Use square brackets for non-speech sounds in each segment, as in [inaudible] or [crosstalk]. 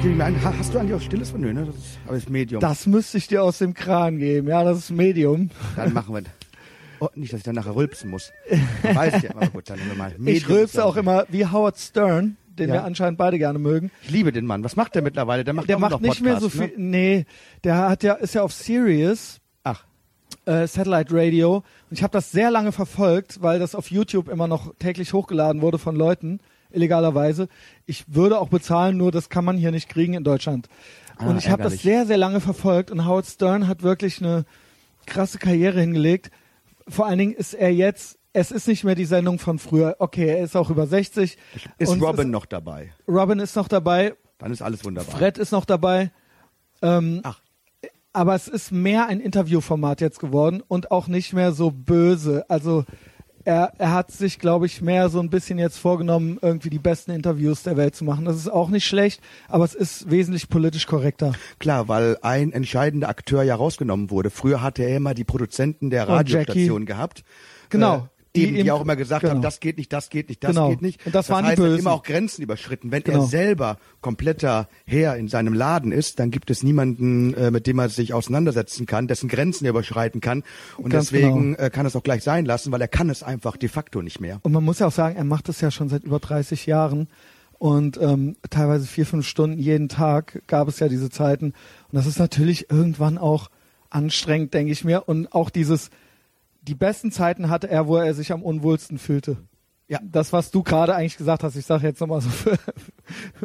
Hast du eigentlich auch stilles von? Nö, ne? Das ist, aber das ist Medium. Das müsste ich dir aus dem Kran geben. Ja, das ist Medium. Dann machen wir Oh, nicht, dass ich dann nachher rülpsen muss. Man weiß ja, aber gut, dann nehmen wir mal. [laughs] Ich Medium rülpse ist auch immer wie Howard Stern, den Ja. wir anscheinend beide gerne mögen. Ich liebe den Mann. Was macht der mittlerweile? Der macht, Der macht nicht mehr so Podcasts, viel. Ne? Nee, der hat ja ist ja auf Sirius Ach, äh, Satellite Radio und ich habe das sehr lange verfolgt, weil das auf YouTube immer noch täglich hochgeladen wurde von Leuten illegalerweise. Ich würde auch bezahlen, nur das kann man hier nicht kriegen in Deutschland. Ah, und ich habe das sehr sehr lange verfolgt und Howard Stern hat wirklich eine krasse Karriere hingelegt. Vor allen Dingen ist er jetzt es ist nicht mehr die Sendung von früher. Okay, er ist auch über 60. ist Und Robin noch dabei? Robin ist noch dabei. Dann ist alles wunderbar. Fred ist noch dabei. Ähm, Ach. aber es ist mehr ein Interviewformat jetzt geworden und auch nicht mehr so böse. Also er, er hat sich, glaube ich, mehr so ein bisschen jetzt vorgenommen, irgendwie die besten Interviews der Welt zu machen. Das ist auch nicht schlecht, aber es ist wesentlich politisch korrekter. Klar, weil ein entscheidender Akteur ja rausgenommen wurde. Früher hatte er immer die Produzenten der Und Radiostation gehabt. Genau. Äh, die, Die die, auch immer gesagt genau. haben, das geht nicht, das geht nicht, das Genau. geht nicht. Und das waren die heißt, er hat Bösen. immer auch Grenzen überschritten. Wenn Genau. er selber kompletter Herr in seinem Laden ist, dann gibt es niemanden, äh, mit dem er sich auseinandersetzen kann, dessen Grenzen er überschreiten kann. Und Ganz deswegen äh, kann er es auch gleich sein lassen, weil er kann es einfach de facto nicht mehr. Und man muss ja auch sagen, er macht das ja schon seit über 30 Jahren und ähm, teilweise vier, fünf Stunden jeden Tag gab es ja diese Zeiten. Und das ist natürlich irgendwann auch anstrengend, denke ich mir. Und auch dieses, die besten Zeiten hatte er, wo er sich am unwohlsten fühlte. Ja. Das, was du gerade eigentlich gesagt hast, ich sage jetzt nochmal so [laughs] für,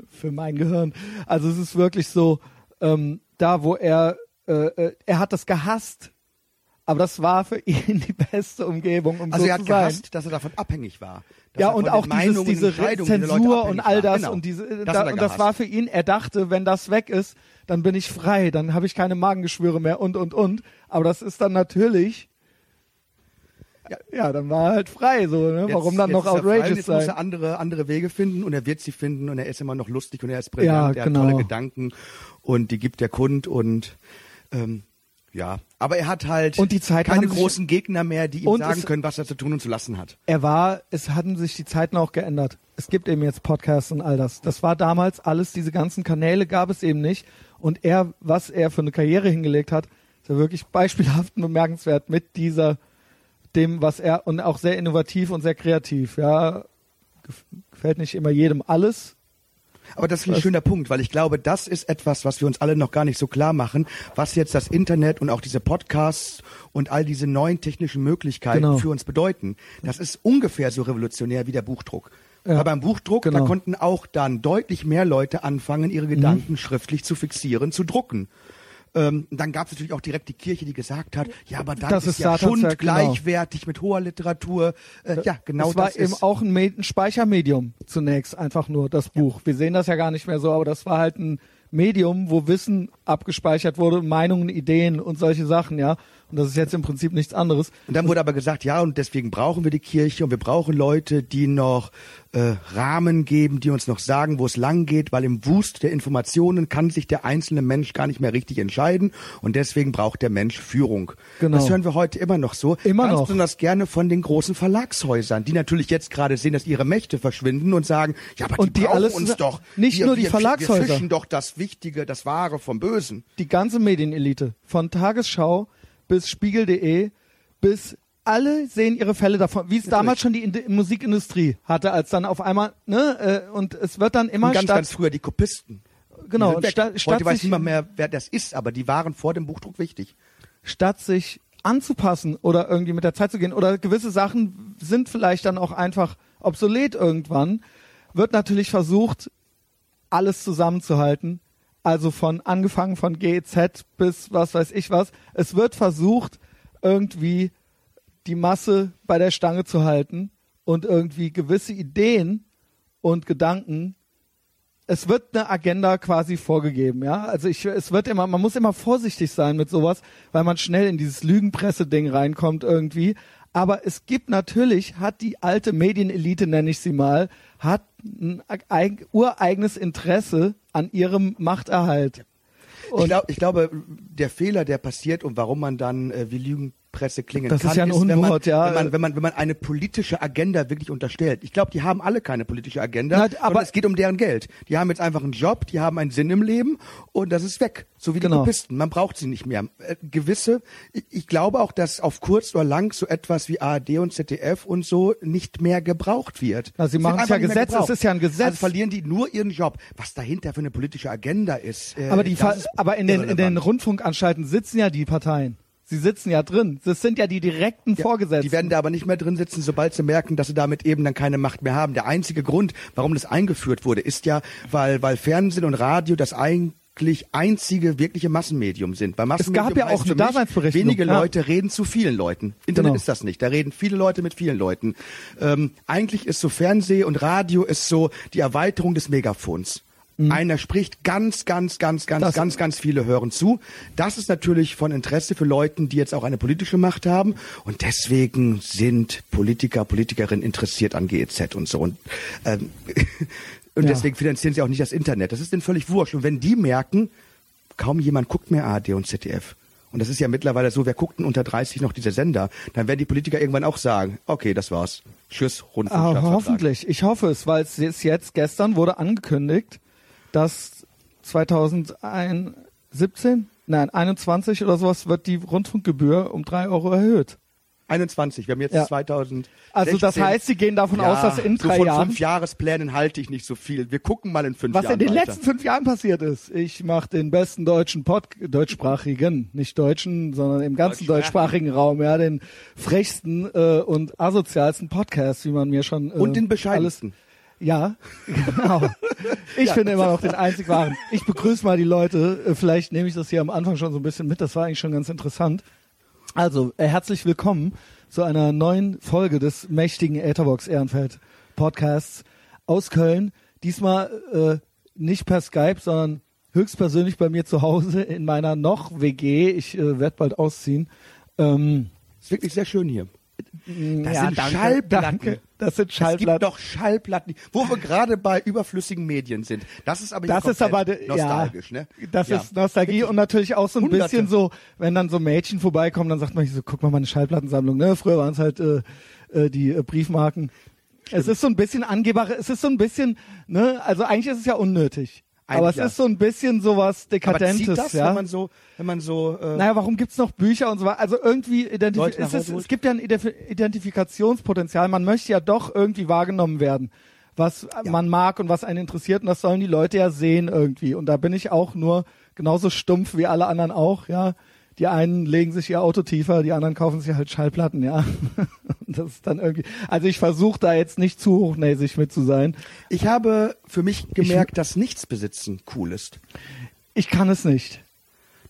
für mein Gehirn. Also es ist wirklich so, ähm, da wo er, äh, äh, er hat das gehasst, aber das war für [laughs] ihn die beste Umgebung, um Also so er zu hat sein. gehasst, dass er davon abhängig war. Ja, er und auch dieses, diese Zensur und all das Genau. und diese, Das da, hat er und das war für ihn, er dachte, wenn das weg ist, dann bin ich frei, dann habe ich keine Magengeschwüre mehr und, und, und. Aber das ist dann natürlich, ja, dann war er halt frei, so, ne? Jetzt- Warum dann noch jetzt er frei und outrageous Jetzt muss sein? er andere, andere Wege finden und er wird sie finden und er ist immer noch lustig und er ist brillant, Ja, er genau. hat tolle Gedanken und die gibt er kund und ähm, ja, aber er hat halt Und die Zeiten keine großen Gegner mehr, die ihm sagen können, was er zu tun und zu lassen hat. Er war, es hatten sich die Zeiten auch geändert. Es gibt eben jetzt Podcasts und all das. Das war damals alles, diese ganzen Kanäle gab es eben nicht. Und er, was er für eine Karriere hingelegt hat, ist ja wirklich [laughs] beispielhaft und bemerkenswert mit dieser, dem, was er, und auch sehr innovativ und sehr kreativ, ja. Gef- Gefällt nicht immer jedem alles. Aber das ist ein Was- schöner Punkt, weil ich glaube, das ist etwas, was wir uns alle noch gar nicht so klar machen, was jetzt das Internet und auch diese Podcasts und all diese neuen technischen Möglichkeiten Genau. für uns bedeuten. Das ist ungefähr so revolutionär wie der Buchdruck. Ja. Aber beim Buchdruck, Genau. Mhm. da konnten auch dann deutlich mehr Leute anfangen, ihre Gedanken schriftlich zu fixieren, zu drucken. Ähm, dann gab es natürlich auch direkt die Kirche, die gesagt hat, ja, aber dann Das ist, ist ja Satans Schund genau. gleichwertig mit hoher Literatur. Äh, ja, genau das war das, eben auch ein, ein Speichermedium zunächst, einfach nur das Buch. Wir sehen das ja gar nicht mehr so, aber das war halt ein Medium, wo Wissen abgespeichert wurde, Meinungen, Ideen und solche Sachen, ja. Und das ist jetzt im Prinzip nichts anderes. Und dann wurde aber gesagt, ja, und deswegen brauchen wir die Kirche und wir brauchen Leute, die noch äh, Rahmen geben, die uns noch sagen, wo es lang geht, weil im Wust der Informationen kann sich der einzelne Mensch gar nicht mehr richtig entscheiden und deswegen braucht der Mensch Führung. Genau. Das hören wir heute immer noch so. Immer Ganz noch. besonders gerne von den großen Verlagshäusern, die natürlich jetzt gerade sehen, dass ihre Mächte verschwinden und sagen, ja, aber Und die, die brauchen alles- uns doch. nicht wir, nur die wir, Verlagshäuser. Wir fischen doch das Wichtige, das Wahre vom Bösen. Die ganze Medienelite, von Tagesschau bis Spiegel.de bis alle sehen ihre Fälle davon, wie es damals schon die Indi- Musikindustrie hatte, als dann auf einmal, ne, äh, und es wird dann immer Und ganz, statt, ganz früher die Kopisten. genau, Die weg. statt, Heute weiß niemand mehr, wer das ist, aber die waren vor dem Buchdruck wichtig. statt sich anzupassen oder irgendwie mit der Zeit zu gehen oder gewisse Sachen sind vielleicht dann auch einfach obsolet irgendwann, wird natürlich versucht, alles zusammenzuhalten. Also von angefangen von GEZ bis was weiß ich was. Es wird versucht, irgendwie die Masse bei der Stange zu halten und irgendwie gewisse Ideen und Gedanken es wird eine Agenda quasi vorgegeben, ja. Also ich, es wird immer, man muss immer vorsichtig sein mit sowas, weil man schnell in dieses Lügenpresse-Ding reinkommt irgendwie. Aber es gibt natürlich, hat die alte Medienelite, nenne ich sie mal, hat ein eig ureigenes Interesse an ihrem Machterhalt. Ich, glaub, ich glaube, der Fehler, der passiert und warum man dann äh, wie Lügen Lügenpresse klingen Das kann, ist ja ein wenn man, Unwort, ja. wenn man, wenn man, wenn man eine politische Agenda wirklich unterstellt. Ich glaube, die haben alle keine politische Agenda, Na, aber es geht um deren Geld. Die haben jetzt einfach einen Job, die haben einen Sinn im Leben und das ist weg. So wie die Genau. Kopisten. Man braucht sie nicht mehr. Äh, gewisse, ich, ich glaube auch, dass auf kurz oder lang so etwas wie ARD und ZDF und so nicht mehr gebraucht wird. Na, sie machen es ja Gesetz, es ist ja ein Gesetz. Also verlieren die nur ihren Job. Was dahinter für eine politische Agenda ist. Äh, Aber, die das ist aber in den, in den. Rundfunkanstalten sitzen ja die Parteien. Sie sitzen ja drin. Das sind ja die direkten Ja, Vorgesetzten. Die werden da aber nicht mehr drin sitzen, sobald sie merken, dass sie damit eben dann keine Macht mehr haben. Der einzige Grund, warum das eingeführt wurde, ist ja, weil, weil Fernsehen und Radio das eigentlich einzige wirkliche Massenmedium sind. Bei Massenmedium gab ja auch eine Daseinsberechtigung, Wenige ja. Leute reden zu vielen Leuten. Internet Genau. ist das nicht. Da reden viele Leute mit vielen Leuten. Ähm, eigentlich ist so Fernseh und Radio ist so die Erweiterung des Megafons. Einer spricht ganz, ganz, ganz, ganz, Mhm. Das- ganz, ganz viele hören zu. Das ist natürlich von Interesse für Leute, die jetzt auch eine politische Macht haben. Und deswegen sind Politiker, Politikerinnen interessiert an GEZ und so. Und, ähm, [laughs] und Ja. deswegen finanzieren sie auch nicht das Internet. Das ist denen völlig wurscht. Und wenn die merken, kaum jemand guckt mehr ARD und ZDF. Und das ist ja mittlerweile so, wer guckt denn unter 30 noch diese Sender? Dann werden die Politiker irgendwann auch sagen, okay, das war's. Tschüss, Ah, Rundfunkstaatsvertrag. hoffentlich. Ich hoffe es, weil es ist jetzt, gestern wurde angekündigt, dass 2017, nein, 21 oder sowas wird die Rundfunkgebühr um drei Euro erhöht. 21, wir haben jetzt Ja. 2000. Also das heißt, sie gehen davon aus, dass in so drei von Jahren, fünf Jahresplänen halte ich nicht so viel. Wir gucken mal in fünf was Jahren in den weiter. letzten fünf Jahren passiert ist. Ich mache den besten deutschen Pod, deutschsprachigen, nicht deutschen, sondern im ganzen deutschsprachigen Raum, ja, den frechsten äh, und asozialsten Podcast, wie man mir schon äh, Und den alles, bescheidensten. Ja, genau. Ich finde immer noch den einzig wahren. Ich begrüße mal die Leute. Äh, Vielleicht nehme ich das hier am Anfang schon so ein bisschen mit. Das war eigentlich schon ganz interessant. Also, äh, herzlich willkommen zu einer neuen Folge des mächtigen Etherbox Ehrenfeld Podcasts aus Köln. Diesmal äh, nicht per Skype, sondern höchstpersönlich bei mir zu Hause in meiner noch WG. Ich äh, werde bald ausziehen. Ähm, Ist wirklich sehr schön hier. Das ja, sind danke, Schallplatten. Danke. Das sind Es Schallplatten. gibt doch Schallplatten, wo wir gerade bei überflüssigen Medien sind. Das ist aber Das ist aber nostalgisch, ja, ne? Das Ja. ist Nostalgie und natürlich auch so ein Hunderte. bisschen so, wenn dann so Mädchen vorbeikommen, dann sagt man sich so, guck mal meine Schallplattensammlung. Ne? Früher waren es halt äh, äh, die äh, Briefmarken. Es ist so ein bisschen Angebare, es ist so ein bisschen, ne, also eigentlich ist es ja unnötig. Aber es ja. ist so ein bisschen sowas Aber Dekadentes, zieht das, ja. wenn man so, wenn man so, äh, Naja, warum gibt's noch Bücher und so weiter? Also irgendwie identif es, ist, es gibt ja ein Identif Identifikationspotenzial. Man möchte ja doch irgendwie wahrgenommen werden, was man mag und was einen interessiert. Und das sollen die Leute ja sehen irgendwie. Und da bin ich auch nur genauso stumpf wie alle anderen auch, ja. Die einen legen sich ihr Auto tiefer, die anderen kaufen sich halt Schallplatten, ja. [laughs] Das ist dann irgendwie. Also ich versuche da jetzt nicht zu hochnäsig mit zu sein. ich habe für mich gemerkt, dass nichts besitzen cool ist. Ich kann es nicht.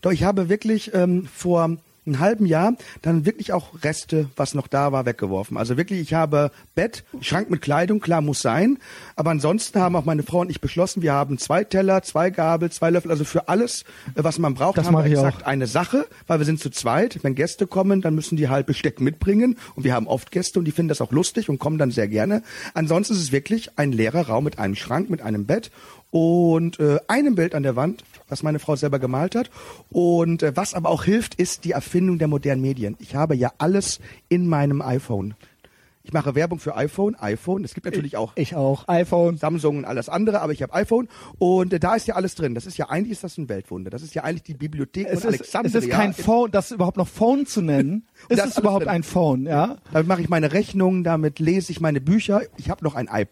Doch ich habe wirklich ähm, vor einem halben Jahr dann wirklich auch Reste, was noch da war, weggeworfen. Also wirklich, ich habe Bett, Schrank mit Kleidung, klar muss sein. Aber ansonsten haben auch meine Frau und ich beschlossen, wir haben zwei Teller, zwei Gabel, zwei Löffel, also für alles, äh, was man braucht, Das haben wir ich auch. exakt eine Sache, weil wir sind zu zweit. Wenn Gäste kommen, dann müssen die halt Besteck mitbringen. Und wir haben oft Gäste und die finden das auch lustig und kommen dann sehr gerne. Ansonsten ist es wirklich ein leerer Raum mit einem Schrank, mit einem Bett und äh, einem Bild an der Wand, was meine Frau selber gemalt hat. Und äh, was aber auch hilft, ist die Erfindung der modernen Medien. Ich habe ja alles in meinem iPhone. Ich mache Werbung für iPhone, iPhone. Es gibt natürlich auch Ich auch. iPhone. Samsung und alles andere, aber ich habe iPhone und äh, da ist ja alles drin. Das ist ja eigentlich ist das ein Weltwunder. Das ist ja eigentlich die Bibliothek Es von ist, es Alexandria. ist kein Phone, das überhaupt noch Phone zu nennen. [laughs] Ist es überhaupt drin. ein Phone, ja? Damit mache ich meine Rechnungen, damit lese ich meine Bücher. Ich habe noch ein iPad,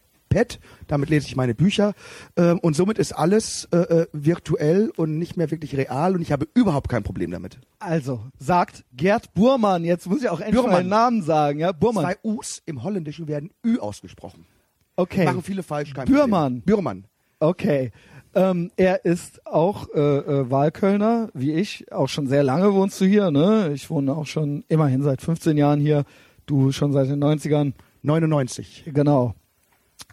damit lese ich meine Bücher. Ähm, und somit ist alles äh, äh, virtuell und nicht mehr wirklich real und ich habe überhaupt kein Problem damit. Also, sagt Gerd Burmann, jetzt muss ich auch endlich Burmann. den Namen sagen, ja? Burmann. Zwei U's im Holländischen werden Ü ausgesprochen. Okay. Machen viele falsch. Kein Bührmann. Problem. Bührmann. Okay. Ähm, er ist auch äh, äh, Wahlkölner, wie ich. Auch schon sehr lange wohnst du hier, ne? Ich wohne auch schon immerhin seit 15 Jahren hier. Du schon seit den 90ern. 99. Genau.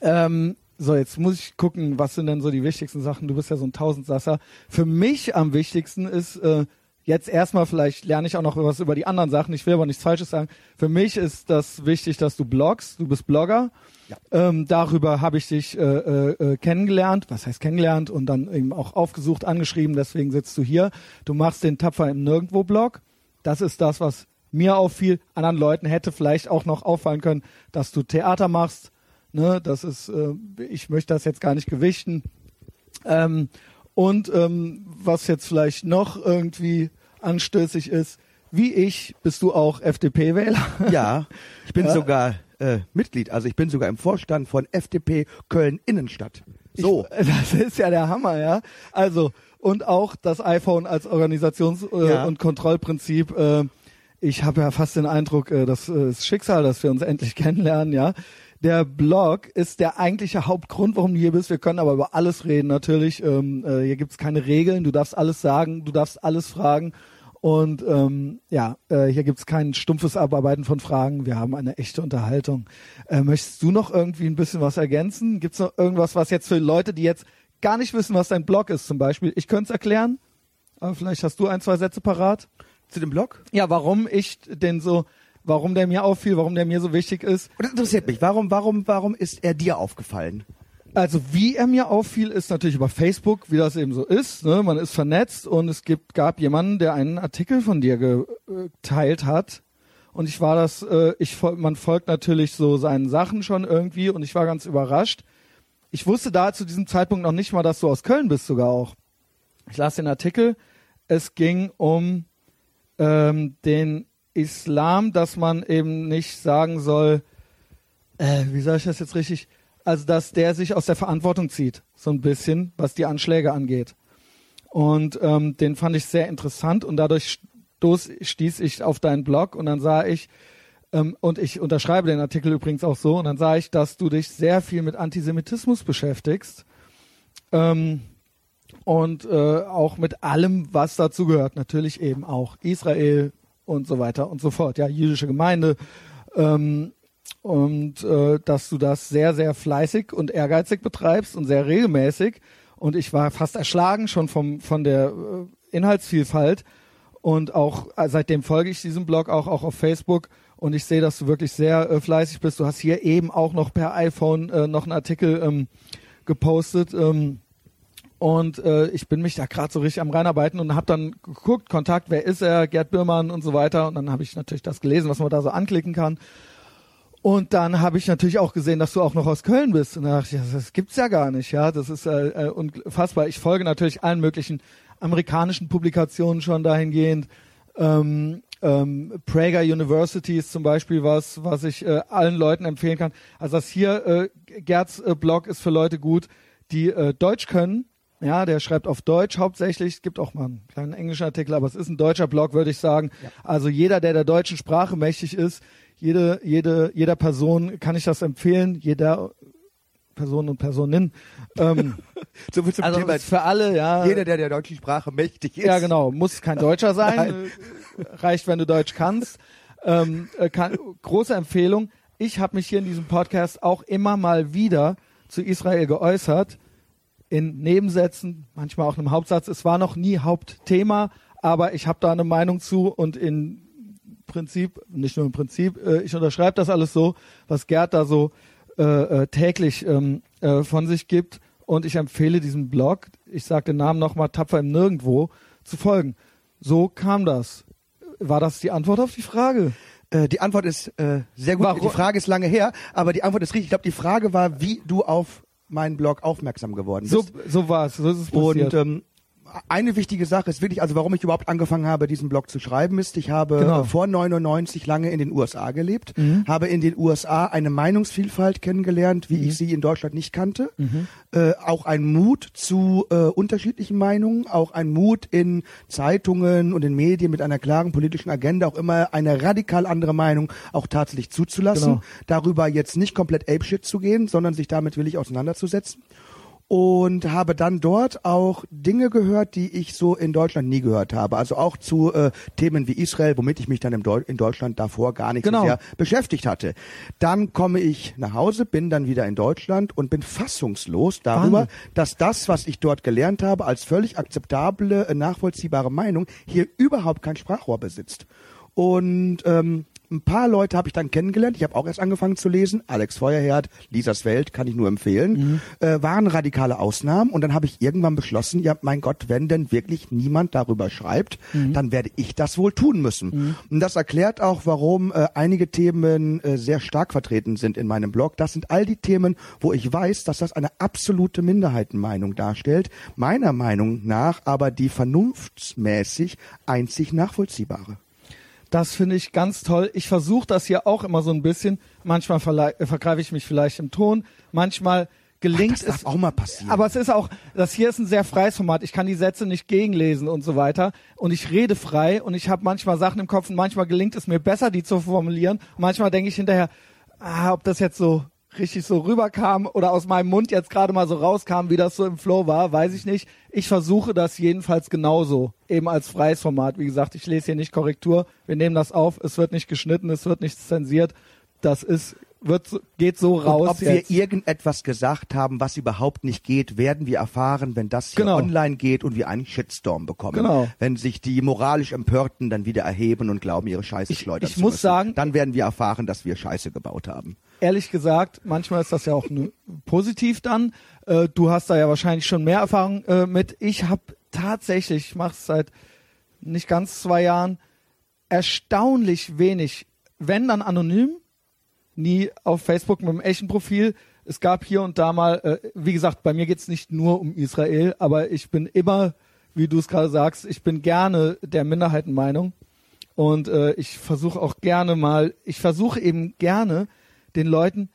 Ähm, so, jetzt muss ich gucken, was sind denn so die wichtigsten Sachen? Du bist ja so ein Tausendsasser. Für mich am wichtigsten ist, äh, jetzt erstmal, vielleicht lerne ich auch noch was über die anderen Sachen. Ich will aber nichts Falsches sagen. Für mich ist das wichtig, dass du bloggst. Du bist Blogger. Ja. Ähm, darüber habe ich dich äh, äh, äh, kennengelernt. Was heißt kennengelernt? Und dann eben auch aufgesucht, angeschrieben. Deswegen sitzt du hier. Du machst den Tapfer im Nirgendwo-Blog. Das ist das, was mir auffiel. Anderen Leuten hätte vielleicht auch noch auffallen können, dass du Theater machst. Ne, das ist, äh, ich möchte das jetzt gar nicht gewichten. Ähm, und ähm, was jetzt vielleicht noch irgendwie anstößig ist, wie ich bist du auch FDP-Wähler. [laughs] Ja, ich bin ja. sogar äh, Mitglied, also ich bin sogar im Vorstand von FDP Köln Innenstadt. So. Ich, [laughs] das ist ja der Hammer, ja. Also, und auch das iPhone als Organisations- äh, ja. und Kontrollprinzip. Äh, ich habe ja fast den Eindruck, äh, das äh, ist Schicksal, dass wir uns endlich [laughs] kennenlernen, ja. Der Blog ist der eigentliche Hauptgrund, warum du hier bist. Wir können aber über alles reden, natürlich. Ähm, äh, hier gibt's keine Regeln. Du darfst alles sagen, du darfst alles fragen. Und ähm, ja, äh, hier gibt's kein stumpfes Abarbeiten von Fragen. Wir haben eine echte Unterhaltung. Äh, möchtest du noch irgendwie ein bisschen was ergänzen? Gibt's noch irgendwas, was jetzt für Leute, die jetzt gar nicht wissen, was dein Blog ist zum Beispiel? Ich könnte es erklären, aber vielleicht hast du ein, zwei Sätze parat. Zu dem Blog? Ja, warum ich den so, warum der mir auffiel, warum der mir so wichtig ist. Und das interessiert mich. Warum, warum, warum ist er dir aufgefallen? Also wie er mir auffiel, ist natürlich über Facebook, wie das eben so ist. Ne? Man ist vernetzt und es gibt, gab jemanden, der einen Artikel von dir geteilt hat. Und ich war das, äh, ich man folgt natürlich so seinen Sachen schon irgendwie und ich war ganz überrascht. Ich wusste da zu diesem Zeitpunkt noch nicht mal, dass du aus Köln bist sogar auch. Ich las den Artikel. Es ging um ähm, den Islam, dass man eben nicht sagen soll, äh, wie sage ich das jetzt richtig? Also, dass der sich aus der Verantwortung zieht, so ein bisschen, was die Anschläge angeht. Und ähm, den fand ich sehr interessant und dadurch stoß, stieß ich auf deinen Blog und dann sah ich, ähm, und ich unterschreibe den Artikel übrigens auch so, und dann sah ich, dass du dich sehr viel mit Antisemitismus beschäftigst. Ähm, und äh, auch mit allem, was dazu gehört. Natürlich eben auch Israel und so weiter und so fort. Ja, jüdische Gemeinde. Ähm, und äh, dass du das sehr, sehr fleißig und ehrgeizig betreibst und sehr regelmäßig. Und ich war fast erschlagen schon vom, von der äh, Inhaltsvielfalt. Und auch äh, seitdem folge ich diesem Blog auch, auch auf Facebook. Und ich sehe, dass du wirklich sehr äh, fleißig bist. Du hast hier eben auch noch per iPhone äh, noch einen Artikel ähm, gepostet. Ähm, und äh, ich bin mich da gerade so richtig am reinarbeiten und habe dann geguckt, Kontakt, wer ist er, Gerd Birmann und so weiter. Und dann habe ich natürlich das gelesen, was man da so anklicken kann. Und dann habe ich natürlich auch gesehen, dass du auch noch aus Köln bist. Und da dachte ich, das gibt's ja gar nicht, ja. Das ist äh, äh, unfassbar. Ich folge natürlich allen möglichen amerikanischen Publikationen schon dahingehend. Ähm, ähm, Prager University ist zum Beispiel was, was ich äh, allen Leuten empfehlen kann. Also das hier, äh, Gerds äh, Blog ist für Leute gut, die äh, Deutsch können. Ja, der schreibt auf Deutsch hauptsächlich. Es gibt auch mal einen kleinen englischen Artikel, aber es ist ein deutscher Blog, würde ich sagen. Ja. Also jeder, der der deutschen Sprache mächtig ist, jede, jede, jeder Person kann ich das empfehlen, jeder Person und Personin. Ähm, [laughs] so viel zum also Thema. für alle, ja. Jeder, der der deutschen Sprache mächtig ist. Ja, genau. Muss kein Deutscher sein. [laughs] Reicht, wenn du Deutsch kannst. Ähm, äh, kann, große Empfehlung. Ich habe mich hier in diesem Podcast auch immer mal wieder zu Israel geäußert. In Nebensätzen, manchmal auch einem Hauptsatz. Es war noch nie Hauptthema, aber ich habe da eine Meinung zu und in Prinzip, nicht nur im Prinzip, äh, ich unterschreibe das alles so, was Gerd da so äh, äh, täglich ähm, äh, von sich gibt. Und ich empfehle diesem Blog, ich sage den Namen nochmal, Tapfer im Nirgendwo, zu folgen. So kam das. War das die Antwort auf die Frage? Äh, die Antwort ist äh, sehr gut. Warum? Die Frage ist lange her, aber die Antwort ist richtig. Ich glaube, die Frage war, wie du auf meinen Blog aufmerksam geworden bist. So, so war es. So ist es passiert. Und ähm, eine wichtige Sache ist wirklich, also warum ich überhaupt angefangen habe, diesen Blog zu schreiben, ist, ich habe genau. vor 99 lange in den USA gelebt, mhm. habe in den USA eine Meinungsvielfalt kennengelernt, wie mhm. ich sie in Deutschland nicht kannte. Mhm. Äh, auch ein Mut zu äh, unterschiedlichen Meinungen, auch ein Mut in Zeitungen und in Medien mit einer klaren politischen Agenda auch immer eine radikal andere Meinung auch tatsächlich zuzulassen. Genau. Darüber jetzt nicht komplett apeshit zu gehen, sondern sich damit willig auseinanderzusetzen und habe dann dort auch Dinge gehört, die ich so in Deutschland nie gehört habe. Also auch zu äh, Themen wie Israel, womit ich mich dann Deu in Deutschland davor gar nicht genau. so sehr beschäftigt hatte. Dann komme ich nach Hause, bin dann wieder in Deutschland und bin fassungslos darüber, Wann? dass das, was ich dort gelernt habe, als völlig akzeptable, äh, nachvollziehbare Meinung hier überhaupt kein Sprachrohr besitzt. Und ähm, Ein paar Leute habe ich dann kennengelernt. Ich habe auch erst angefangen zu lesen. Alex Feuerherd, Lisas Welt, kann ich nur empfehlen. Mhm. Äh, waren radikale Ausnahmen. Und dann habe ich irgendwann beschlossen, ja, mein Gott, wenn denn wirklich niemand darüber schreibt, Mhm. dann werde ich das wohl tun müssen. Und das erklärt auch, warum äh, einige Themen äh, sehr stark vertreten sind in meinem Blog. Das sind all die Themen, wo ich weiß, dass das eine absolute Minderheitenmeinung darstellt. Meiner Meinung nach aber die vernunftsmäßig einzig nachvollziehbare. Das finde ich ganz toll. Ich versuche das hier auch immer so ein bisschen. Manchmal äh, vergreife ich mich vielleicht im Ton. Manchmal gelingt das darf es. auch mal passieren. Aber es ist auch, das hier ist ein sehr freies Format. Ich kann die Sätze nicht gegenlesen und so weiter. Und ich rede frei und ich habe manchmal Sachen im Kopf und manchmal gelingt es mir besser, die zu formulieren. Manchmal denke ich hinterher, ah, ob das jetzt so richtig so rüberkam oder aus meinem Mund jetzt gerade mal so rauskam, wie das so im Flow war, weiß ich nicht. Ich versuche das jedenfalls genauso, eben als freies Format. Wie gesagt, ich lese hier nicht Korrektur. Wir nehmen das auf. Es wird nicht geschnitten, es wird nicht zensiert. Das ist, wird, geht so raus. Und ob jetzt. wir irgendetwas gesagt haben, was überhaupt nicht geht, werden wir erfahren, wenn das hier Genau. online geht und wir einen Shitstorm bekommen. Genau. Wenn sich die moralisch Empörten dann wieder erheben und glauben, ihre Scheiße Ich- schleudern ich zu muss müssen. sagen- dann werden wir erfahren, dass wir Scheiße gebaut haben. ehrlich gesagt, manchmal ist das ja auch positiv dann. Äh, du hast da ja wahrscheinlich schon mehr Erfahrung äh, mit. Ich habe tatsächlich, ich mache es seit nicht ganz zwei Jahren, erstaunlich wenig, wenn dann anonym, nie auf Facebook mit einem echten Profil. Es gab hier und da mal, äh, wie gesagt, bei mir geht's nicht nur um Israel, aber ich bin immer, wie du es gerade sagst, ich bin gerne der Minderheitenmeinung. Und äh, ich versuche auch gerne mal, ich versuche eben gerne den Leuten,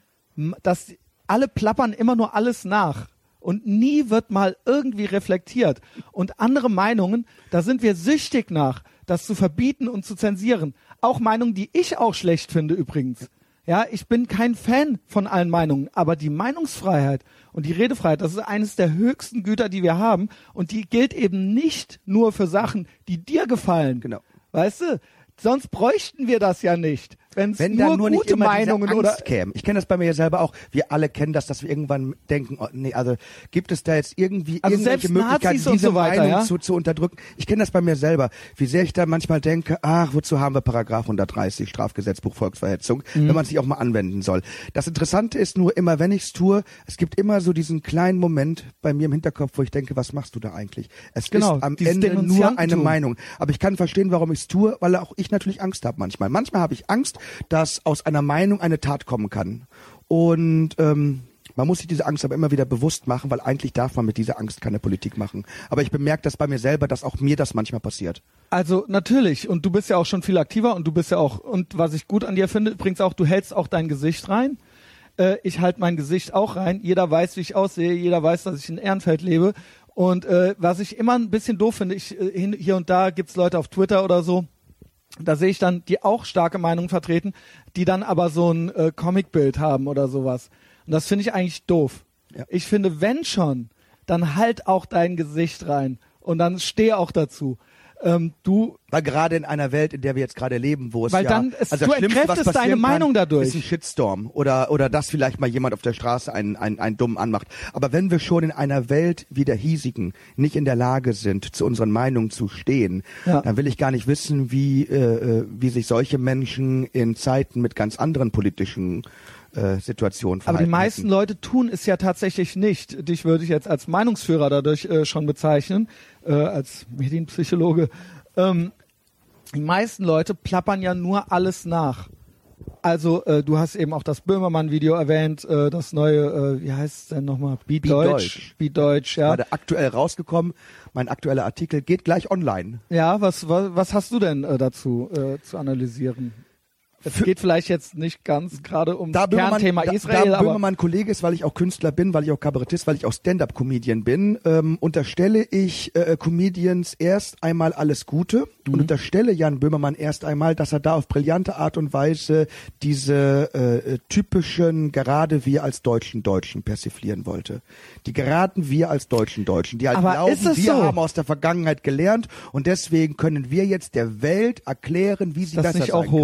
dass alle plappern immer nur alles nach. Und nie wird mal irgendwie reflektiert. Und andere Meinungen, da sind wir süchtig nach, das zu verbieten und zu zensieren. Auch Meinungen, die ich auch schlecht finde übrigens. Ja, ich bin kein Fan von allen Meinungen, aber die Meinungsfreiheit und die Redefreiheit, das ist eines der höchsten Güter, die wir haben. Und die gilt eben nicht nur für Sachen, die dir gefallen. Genau. Weißt du? Sonst bräuchten wir das ja nicht. Wenn's Wenn nur da nur nicht gute immer Meinungen Angst oder käme. Ich kenne das bei mir ja selber auch. Wir alle kennen das, dass wir irgendwann denken, oh, nee, also gibt es da jetzt irgendwie Also irgendwelche Möglichkeiten, diese so weiter, Meinung ja? zu, zu unterdrücken? Ich kenne das bei mir selber. Wie sehr ich da manchmal denke, ach, wozu haben wir Paragraph 130 Strafgesetzbuch Volksverhetzung, Mhm. wenn man sich auch mal anwenden soll. Das Interessante ist nur immer, wenn ich's tue, es gibt immer so diesen kleinen Moment bei mir im Hinterkopf, wo ich denke, was machst du da eigentlich? Es Genau, ist am Ende nur eine. Meinung. Aber ich kann verstehen, warum ich's tue, weil auch ich natürlich Angst habe manchmal. Manchmal habe ich Angst, dass aus einer Meinung eine Tat kommen kann. Und ähm, man muss sich diese Angst aber immer wieder bewusst machen, weil eigentlich darf man mit dieser Angst keine Politik machen. Aber ich bemerke das bei mir selber, dass auch mir das manchmal passiert. Also natürlich, und du bist ja auch schon viel aktiver und du bist ja auch, und was ich gut an dir finde, übrigens auch, du hältst auch dein Gesicht rein. Äh, ich halte mein Gesicht auch rein. Jeder weiß, wie ich aussehe, jeder weiß, dass ich in Ehrenfeld lebe. Und äh, was ich immer ein bisschen doof finde, ich, äh, hier und da gibt's Leute auf Twitter oder so, da sehe ich dann, die auch starke Meinungen vertreten, die dann aber so ein äh, Comicbild haben oder sowas. Und das finde ich eigentlich doof. Ja. Ich finde, wenn schon, dann halt auch dein Gesicht rein und dann steh auch dazu. Ähm, du, Weil gerade in einer Welt, in der wir jetzt gerade leben, wo es Weil ja, dann- es- also du das Schlimmste, was entkräftest deine Meinung dadurch. ist ein Shitstorm oder oder dass vielleicht mal jemand auf der Straße einen, einen, einen dummen anmacht. Aber wenn wir schon in einer Welt wie der hiesigen nicht in der Lage sind, zu unseren Meinungen zu stehen, Ja. dann will ich gar nicht wissen, wie äh, äh, wie sich solche Menschen in Zeiten mit ganz anderen politischen äh, Situationen aber verhalten. die meisten hätten. Leute tun es ja tatsächlich nicht. Dich würde ich jetzt als Meinungsführer dadurch äh, schon bezeichnen, äh, als Medienpsychologe. Ähm, die meisten Leute plappern ja nur alles nach. Also äh, du hast eben auch das Böhmermann-Video erwähnt, äh, das neue, äh, wie heißt es denn nochmal? Be Be Deutsch. Deutsch. Be Deutsch, ja. gerade aktuell rausgekommen. Mein aktueller Artikel geht gleich online. Ja, was, was, was hast du denn äh, dazu äh, zu analysieren? Es geht vielleicht jetzt nicht ganz gerade um da das Kernthema da, Israel, da Böhmermann Kollege ist, weil ich auch Künstler bin, weil ich auch Kabarettist, weil ich auch Stand-up-Comedian bin, ähm, unterstelle ich äh, Comedians erst einmal alles Gute Mhm. und unterstelle Jan Böhmermann erst einmal, dass er da auf brillante Art und Weise diese äh, äh, typischen gerade wir als Deutschen Deutschen persiflieren wollte. Die geraden wir als Deutschen Deutschen, die halt Aber glauben, wir so? haben aus der Vergangenheit gelernt und deswegen können wir jetzt der Welt erklären, wie sie das besser nicht auch sein kann.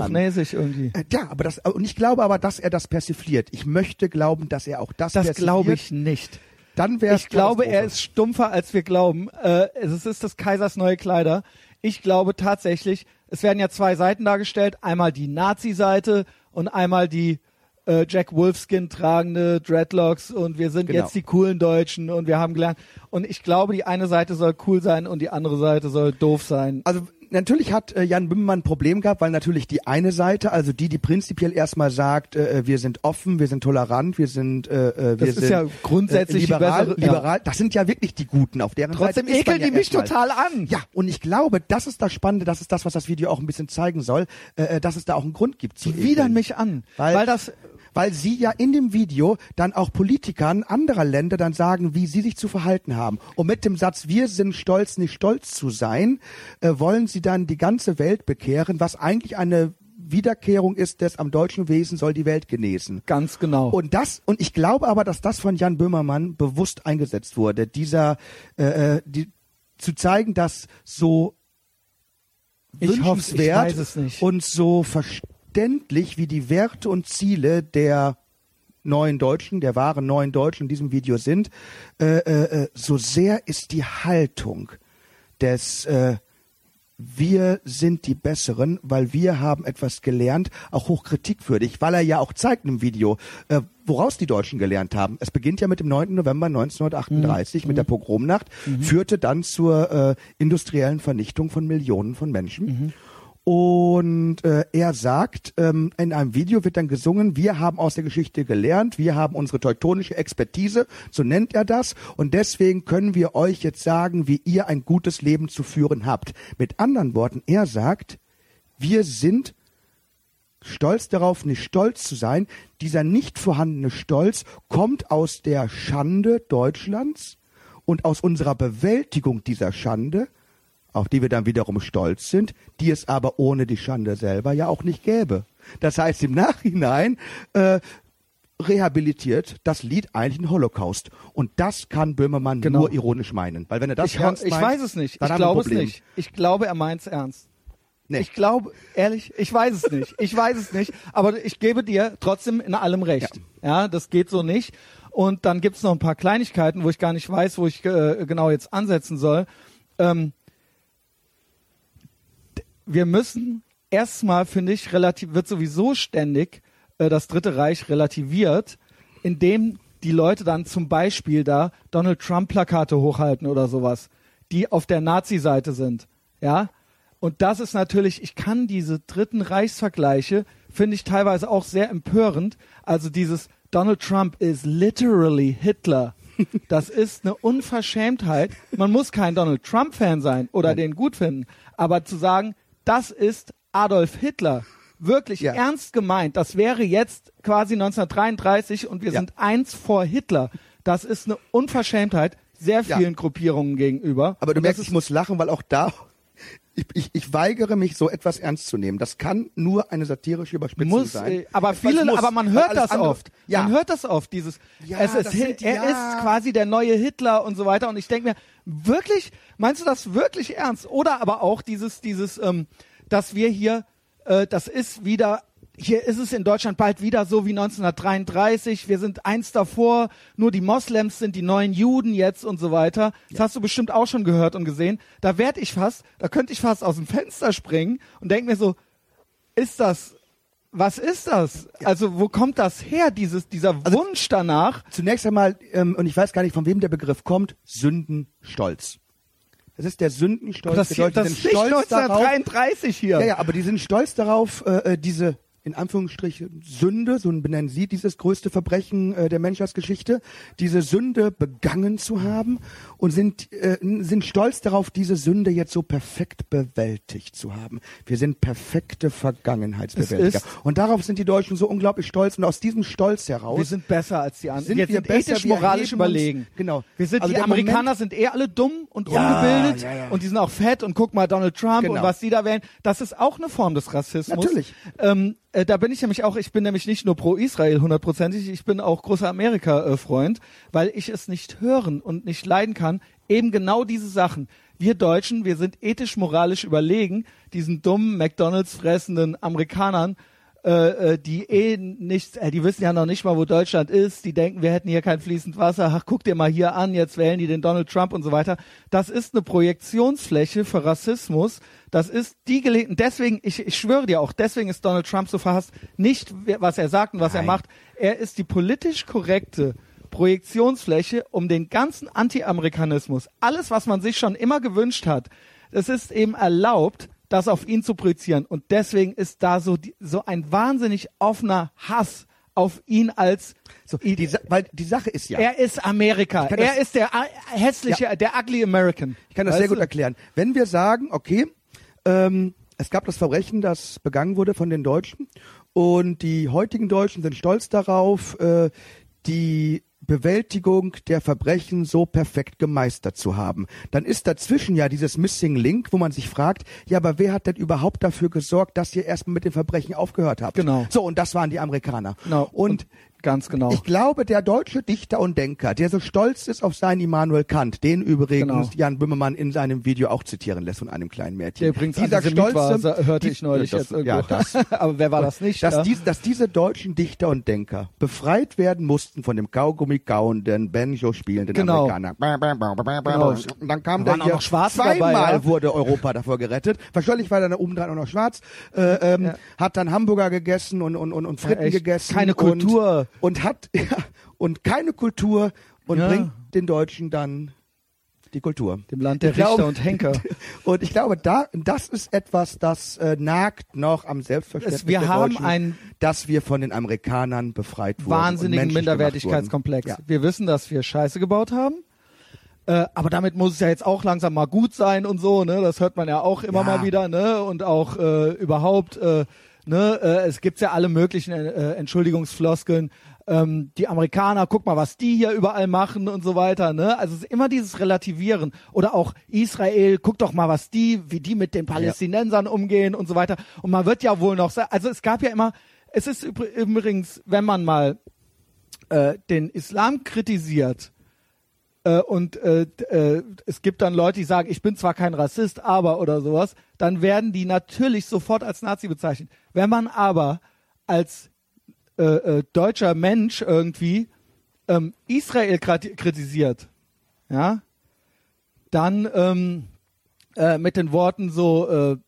Irgendwie. Äh, Ja, aber das, und ich glaube aber, dass er das persifliert. Ich möchte glauben, dass er auch das, Das glaube ich nicht. Dann wäre Ich glaube, er ist stumpfer, als wir glauben. Äh, es ist des Kaisers neue Kleider. Ich glaube tatsächlich, es werden ja zwei Seiten dargestellt, einmal die Nazi-Seite und einmal die äh, Jack Wolfskin tragende Dreadlocks und wir sind Genau. jetzt die coolen Deutschen und wir haben gelernt. Und ich glaube, die eine Seite soll cool sein und die andere Seite soll doof sein. Also natürlich hat äh, Jan Böhmermann ein Problem gehabt, weil natürlich die eine Seite, also die, die prinzipiell erstmal sagt, äh, wir sind offen, wir sind tolerant, wir sind, äh, äh, wir Das ist sind ja grundsätzlich die liberal, bessere- ja. liberal, das sind ja wirklich die Guten auf deren Trotzdem Seite. ist man ekeln ja die mich total an. Ja, und ich glaube, das ist das Spannende, das ist das, was das Video auch ein bisschen zeigen soll, äh, äh, dass es da auch einen Grund gibt. Die widern ekeln. mich an, Weil, weil das weil sie ja in dem Video dann auch Politikern anderer Länder dann sagen, wie sie sich zu verhalten haben. Und mit dem Satz, wir sind stolz, nicht stolz zu sein, äh, wollen sie dann die ganze Welt bekehren, was eigentlich eine Wiederkehrung ist des am deutschen Wesen soll die Welt genesen. ganz genau. Und das, und ich glaube aber, dass das von Jan Böhmermann bewusst eingesetzt wurde, dieser, äh, äh, die, zu zeigen, dass so Ich hoff's, ich wünschenswert weiß es nicht. und so verständlich wie die Werte und Ziele der neuen Deutschen, der wahren neuen Deutschen in diesem Video sind, äh, äh, äh, so sehr ist die Haltung des äh, wir sind die Besseren, weil wir haben etwas gelernt, auch hochkritikwürdig, weil er ja auch zeigt im Video, äh, woraus die Deutschen gelernt haben. Es beginnt ja mit dem 9. November 1938 mit der Pogromnacht, führte dann zur äh, industriellen Vernichtung von Millionen von Menschen. Und äh, er sagt, ähm, in einem Video wird dann gesungen, wir haben aus der Geschichte gelernt, wir haben unsere teutonische Expertise, so nennt er das, und deswegen können wir euch jetzt sagen, wie ihr ein gutes Leben zu führen habt. Mit anderen Worten, er sagt, wir sind stolz darauf, nicht stolz zu sein. Dieser nicht vorhandene Stolz kommt aus der Schande Deutschlands und aus unserer Bewältigung dieser Schande, auf die wir dann wiederum stolz sind, die es aber ohne die Schande selber ja auch nicht gäbe. Das heißt, im Nachhinein äh, rehabilitiert das Lied eigentlich den Holocaust. Und das kann Böhmermann Genau. nur ironisch meinen. Weil wenn er das ich, ernst ich meint, weiß es nicht. dann Ich glaube es nicht. Ich glaube, er meint es ernst. Nee. Ich glaube, ehrlich, ich weiß es nicht. Ich weiß es nicht. Aber ich gebe dir trotzdem in allem recht. Ja, das geht so nicht. Und dann gibt's noch ein paar Kleinigkeiten, wo ich gar nicht weiß, wo ich äh, genau jetzt ansetzen soll. Ähm, wir müssen erstmal, finde ich, relativ, wird sowieso ständig äh, das Dritte Reich relativiert, indem die Leute dann zum Beispiel da Donald Trump Plakate hochhalten oder sowas, die auf der Nazi-Seite sind. Ja, und das ist natürlich, ich kann diese dritten Reichsvergleiche, finde ich teilweise auch sehr empörend. Also dieses Donald Trump is literally Hitler. Das ist eine Unverschämtheit. Man muss kein Donald Trump-Fan sein oder den gut finden. Aber zu sagen, das ist Adolf Hitler, wirklich Ja. ernst gemeint, das wäre jetzt quasi 1933 und wir Ja. sind eins vor Hitler. Das ist eine Unverschämtheit sehr Ja. vielen Gruppierungen gegenüber. Aber du merkst, ich muss lachen, weil auch da, ich, ich, ich weigere mich, so etwas ernst zu nehmen. Das kann nur eine satirische Überspitzung muss, sein. äh, aber Etwas viele, muss, aber man hört das andere- oft. Ja, Man hört das oft, dieses, Ja, es ist, sind er ja. ist quasi der neue Hitler und so weiter. Und ich denke mir, wirklich, meinst du das wirklich ernst? Oder aber auch dieses, dieses, ähm, dass wir hier, äh, das ist wieder, hier ist es in Deutschland bald wieder so wie 1933. Wir sind eins davor. Nur die Moslems sind die neuen Juden jetzt und so weiter. Das hast du bestimmt auch schon gehört und gesehen. Da werd ich fast, da könnte ich fast aus dem Fenster springen und denke mir so, ist das, was ist das? Also wo kommt das her, dieses, dieser Also Wunsch danach? Zunächst einmal, ähm, und ich weiß gar nicht, von wem der Begriff kommt, Sündenstolz. Das ist der Sündenstolz. Das, der hier, Leute das ist nicht stolz darauf, 1933 hier. Ja, ja, aber die sind stolz darauf, äh, äh, diese in Anführungsstrichen Sünde, so benennen sie dieses größte Verbrechen äh, der Menschheitsgeschichte, diese Sünde begangen zu haben und sind, äh, sind stolz darauf, diese Sünde jetzt so perfekt bewältigt zu haben. Wir sind perfekte Vergangenheitsbewältiger. Und darauf sind die Deutschen so unglaublich stolz und aus diesem Stolz heraus Wir sind besser als die anderen. Sind wir sind besser, ethisch moralisch uns- überlegen. genau. Wir sind Also die Amerikaner Moment- sind eh alle dumm und Ja, ungebildet ja, ja. und die sind auch fett und guck mal Donald Trump Genau. und was die da wählen. Das ist auch eine Form des Rassismus. Natürlich. Ähm, äh, da bin ich nämlich auch, ich bin nämlich nicht nur pro Israel hundertprozentig, ich bin auch großer Amerika-Freund, weil ich es nicht hören und nicht leiden kann. Eben genau diese Sachen. Wir Deutschen, wir sind ethisch moralisch überlegen, diesen dummen McDonalds fressenden Amerikanern äh, äh, die eh nicht, äh, die wissen ja noch nicht mal, wo Deutschland ist, die denken, wir hätten hier kein fließend Wasser, ach, guck dir mal hier an, jetzt wählen die den Donald Trump und so weiter. Das ist eine Projektionsfläche für Rassismus. Das ist die Gelegenheit, deswegen, ich, ich schwöre dir auch, deswegen ist Donald Trump so verhasst, nicht was er sagt und was er Nein. macht. Er ist die politisch korrekte Projektionsfläche, um den ganzen Anti-Amerikanismus, alles, was man sich schon immer gewünscht hat, es ist eben erlaubt, das auf ihn zu projizieren. Und deswegen ist da so, die, so ein wahnsinnig offener Hass auf ihn als So, die, weil die Sache ist ja, er ist Amerika. Er das- ist der äh, hässliche, der ugly American. ich kann das Weißt sehr gut du? erklären. Wenn wir sagen, okay, ähm, es gab das Verbrechen, das begangen wurde von den Deutschen und die heutigen Deutschen sind stolz darauf, äh, die Bewältigung der Verbrechen so perfekt gemeistert zu haben. Dann ist dazwischen ja dieses Missing Link, wo man sich fragt, ja, aber wer hat denn überhaupt dafür gesorgt, dass ihr erstmal mit den Verbrechen aufgehört habt? Genau. So, und das waren die Amerikaner. Genau. Und ganz genau. Ich glaube, der deutsche Dichter und Denker, der so stolz ist auf seinen Immanuel Kant, den übrigens Genau. Jan Böhmermann in seinem Video auch zitieren lässt von einem kleinen Mädchen. der übrigens Dieser war, stolze, sa- hörte ich neulich ja, jetzt das, irgendwo. Ja, das, [laughs] Aber wer war das nicht? dass, ja? dies, dass diese deutschen Dichter und Denker befreit werden mussten von dem Kaugummi kauenden, Banjo spielenden Genau. Amerikaner. Genau. Und dann kam Da hier, zweimal dabei, ja? wurde Europa davor gerettet. Wahrscheinlich war dann da oben dran auch noch schwarz. Äh, ähm, Ja. Hat dann Hamburger gegessen und, und, und, und Fritten gegessen. Keine Kultur. Und, hat [laughs] ja, und keine Kultur und Ja. bringt den Deutschen dann die Kultur. Dem Land der Ich glaube- Richter und Henker. [laughs] Und ich glaube, da, das ist etwas, das äh, nagt noch am Selbstverständnis Es- wir der haben Deutschen, einen dass wir von den Amerikanern befreit wurden. wahnsinnigen Minderwertigkeitskomplex. Ja. Wir wissen, dass wir Scheiße gebaut haben. Äh, aber damit muss es ja jetzt auch langsam mal gut sein und so, ne? Das hört man ja auch immer Ja. mal wieder, ne? Und auch äh, überhaupt, äh, ne? Äh, es gibt ja alle möglichen äh, Entschuldigungsfloskeln. Ähm, die Amerikaner, guck mal, was die hier überall machen und so weiter, ne? Also es ist immer dieses Relativieren. Oder auch Israel, guck doch mal, was die, wie die mit den Palästinensern umgehen und so weiter. Und man wird ja wohl noch, also es gab ja immer, es ist übr- übrigens, wenn man mal äh, den Islam kritisiert äh, und äh, äh, es gibt dann Leute, die sagen, ich bin zwar kein Rassist, aber oder sowas, dann werden die natürlich sofort als Nazi bezeichnet. Wenn man aber als äh, äh, deutscher Mensch irgendwie ähm, Israel kritisiert, ja, dann ähm, äh, mit den Worten so,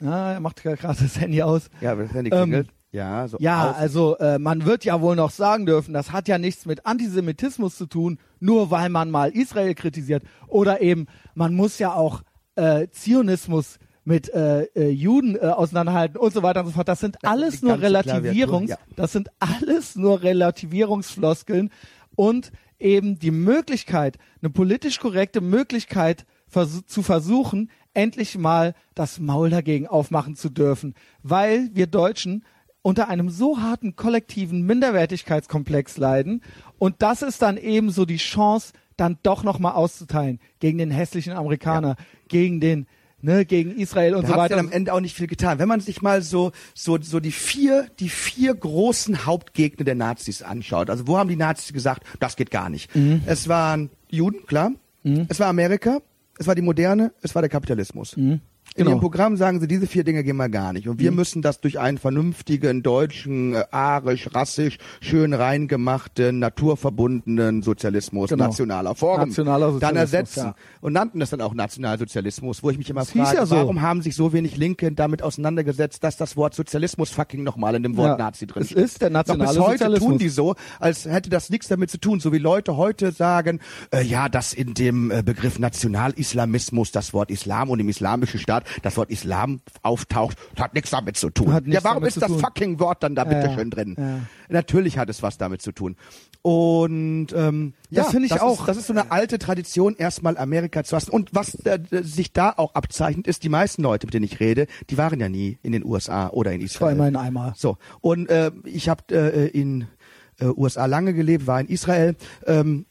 ja, er macht gerade das Handy aus. Ja, das Handy Ähm, klingelt. Ja, so Ja, also äh, man wird ja wohl noch sagen dürfen, das hat ja nichts mit Antisemitismus zu tun, nur weil man mal Israel kritisiert. Oder eben, man muss ja auch äh, Zionismus mit äh, äh, Juden äh, auseinanderhalten und so weiter und so fort. Das sind alles nur Relativierungs, ja. das sind alles nur Relativierungsfloskeln und eben die Möglichkeit, eine politisch korrekte Möglichkeit vers zu versuchen, endlich mal das Maul dagegen aufmachen zu dürfen, weil wir Deutschen unter einem so harten kollektiven Minderwertigkeitskomplex leiden und das ist dann eben so die Chance, dann doch noch mal auszuteilen gegen den hässlichen Amerikaner, gegen den ne, gegen Israel und da so weiter. dann am Ende auch nicht viel getan. Wenn man sich mal so, so, so die vier, die vier großen Hauptgegner der Nazis anschaut. Also wo haben die Nazis gesagt, das geht gar nicht? Mhm. Es waren Juden, klar. Es war Amerika. Es war die Moderne. Es war der Kapitalismus. In Genau. ihrem Programm sagen sie, diese vier Dinge gehen mal gar nicht. Und wir müssen das durch einen vernünftigen, deutschen, äh, arisch, rassisch, schön reingemachten, naturverbundenen Sozialismus Genau. nationaler Form Nationaler dann Sozialismus, ersetzen. ja. Und nannten das dann auch Nationalsozialismus, wo ich mich immer Das frage, ja so. warum haben sich so wenig Linke damit auseinandergesetzt, dass das Wort Sozialismus fucking nochmal in dem Wort Ja, Nazi drin es steht. ist der nationale Doch bis heute Sozialismus. tun die so, als hätte das nichts damit zu tun, so wie Leute heute sagen, äh, ja, dass in dem äh, Begriff Nationalislamismus das Wort Islam und im islamischen Staat das Wort Islam auftaucht, hat nichts damit zu tun. Ja, warum ist das tun. fucking Wort dann da Ja, bitte schön drin? Ja. Natürlich hat es was damit zu tun. Und ähm, Das ja, finde ich das auch. Ist, das ist so eine alte Tradition, erstmal Amerika zu lassen. Und was äh, sich da auch abzeichnet, ist, die meisten Leute, mit denen ich rede, die waren ja nie in den USA oder in Ich war Israel. immer in Eimer. So, und äh, ich habe äh, in äh, USA lange gelebt, war in Israel. Ähm,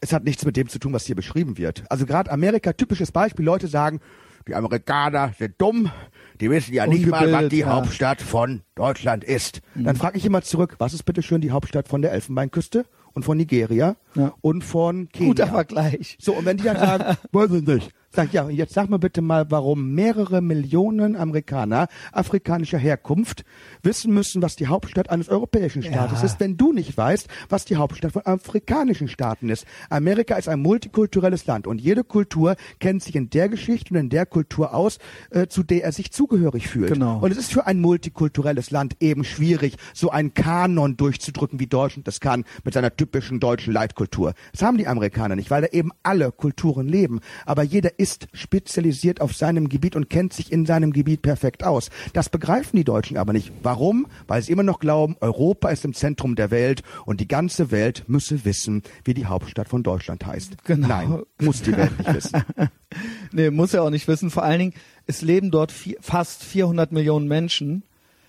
es hat nichts mit dem zu tun, was hier beschrieben wird. Also gerade Amerika, typisches Beispiel, Leute sagen, die Amerikaner sind dumm, die wissen ja nicht mal, was die ja. Hauptstadt von Deutschland ist. Dann frage ich immer zurück, was ist bitte schön die Hauptstadt von der Elfenbeinküste und von Nigeria Ja. und von Kenia? Guter Vergleich. So, und wenn die dann sagen, [laughs] weiß ich nicht, Sag, ja, jetzt sag mir bitte mal, warum mehrere Millionen Amerikaner afrikanischer Herkunft wissen müssen, was die Hauptstadt eines europäischen Staates Ja. ist, wenn du nicht weißt, was die Hauptstadt von afrikanischen Staaten ist. Amerika ist ein multikulturelles Land und jede Kultur kennt sich in der Geschichte und in der Kultur aus, äh, zu der er sich zugehörig fühlt. Genau. Und es ist für ein multikulturelles Land eben schwierig, so einen Kanon durchzudrücken, wie Deutschland das kann, mit seiner typischen deutschen Leitkultur. Das haben die Amerikaner nicht, weil da eben alle Kulturen leben. Aber jeder ist spezialisiert auf seinem Gebiet und kennt sich in seinem Gebiet perfekt aus. Das begreifen die Deutschen aber nicht. Warum? Weil sie immer noch glauben, Europa ist im Zentrum der Welt und die ganze Welt müsse wissen, wie die Hauptstadt von Deutschland heißt. Genau. Nein, muss die Welt nicht wissen. [laughs] Nee, muss er auch nicht wissen. Vor allen Dingen, es leben dort vi- fast 400 Millionen Menschen.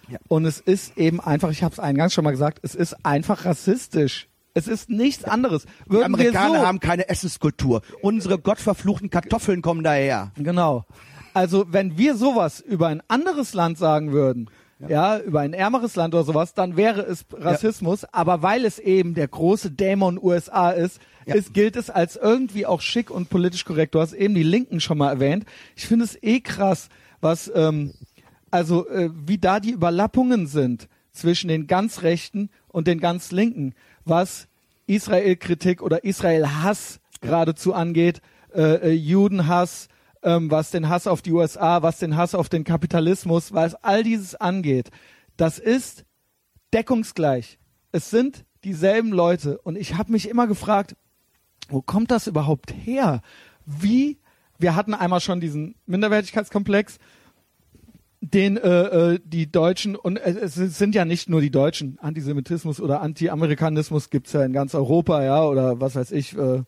Ja. Und es ist eben einfach, ich habe es eingangs schon mal gesagt, es ist einfach rassistisch. Es ist nichts anderes. Die Würden wir Amerikaner so, haben keine Essenskultur. Unsere gottverfluchten Kartoffeln kommen daher. Genau. Also wenn wir sowas über ein anderes Land sagen würden, ja, über ein ärmeres Land oder sowas, dann wäre es Rassismus. Aber weil es eben der große Dämon USA ist, Ja. ist, gilt es als irgendwie auch schick und politisch korrekt. Du hast eben die Linken schon mal erwähnt. Ich finde es eh krass, was, ähm, also äh, wie da die Überlappungen sind zwischen den ganz Rechten und den ganz Linken, was Israel-Kritik oder Israel-Hass geradezu angeht, äh, äh, Judenhass, ähm, was den Hass auf die USA, was den Hass auf den Kapitalismus, was all dieses angeht, das ist deckungsgleich. Es sind dieselben Leute und ich habe mich immer gefragt, wo kommt das überhaupt her? Wie? Wir hatten einmal schon diesen Minderwertigkeitskomplex, den äh, äh, die Deutschen und äh, es sind ja nicht nur die Deutschen. Antisemitismus oder Anti-Amerikanismus gibt's ja in ganz Europa, ja oder was weiß ich. Äh,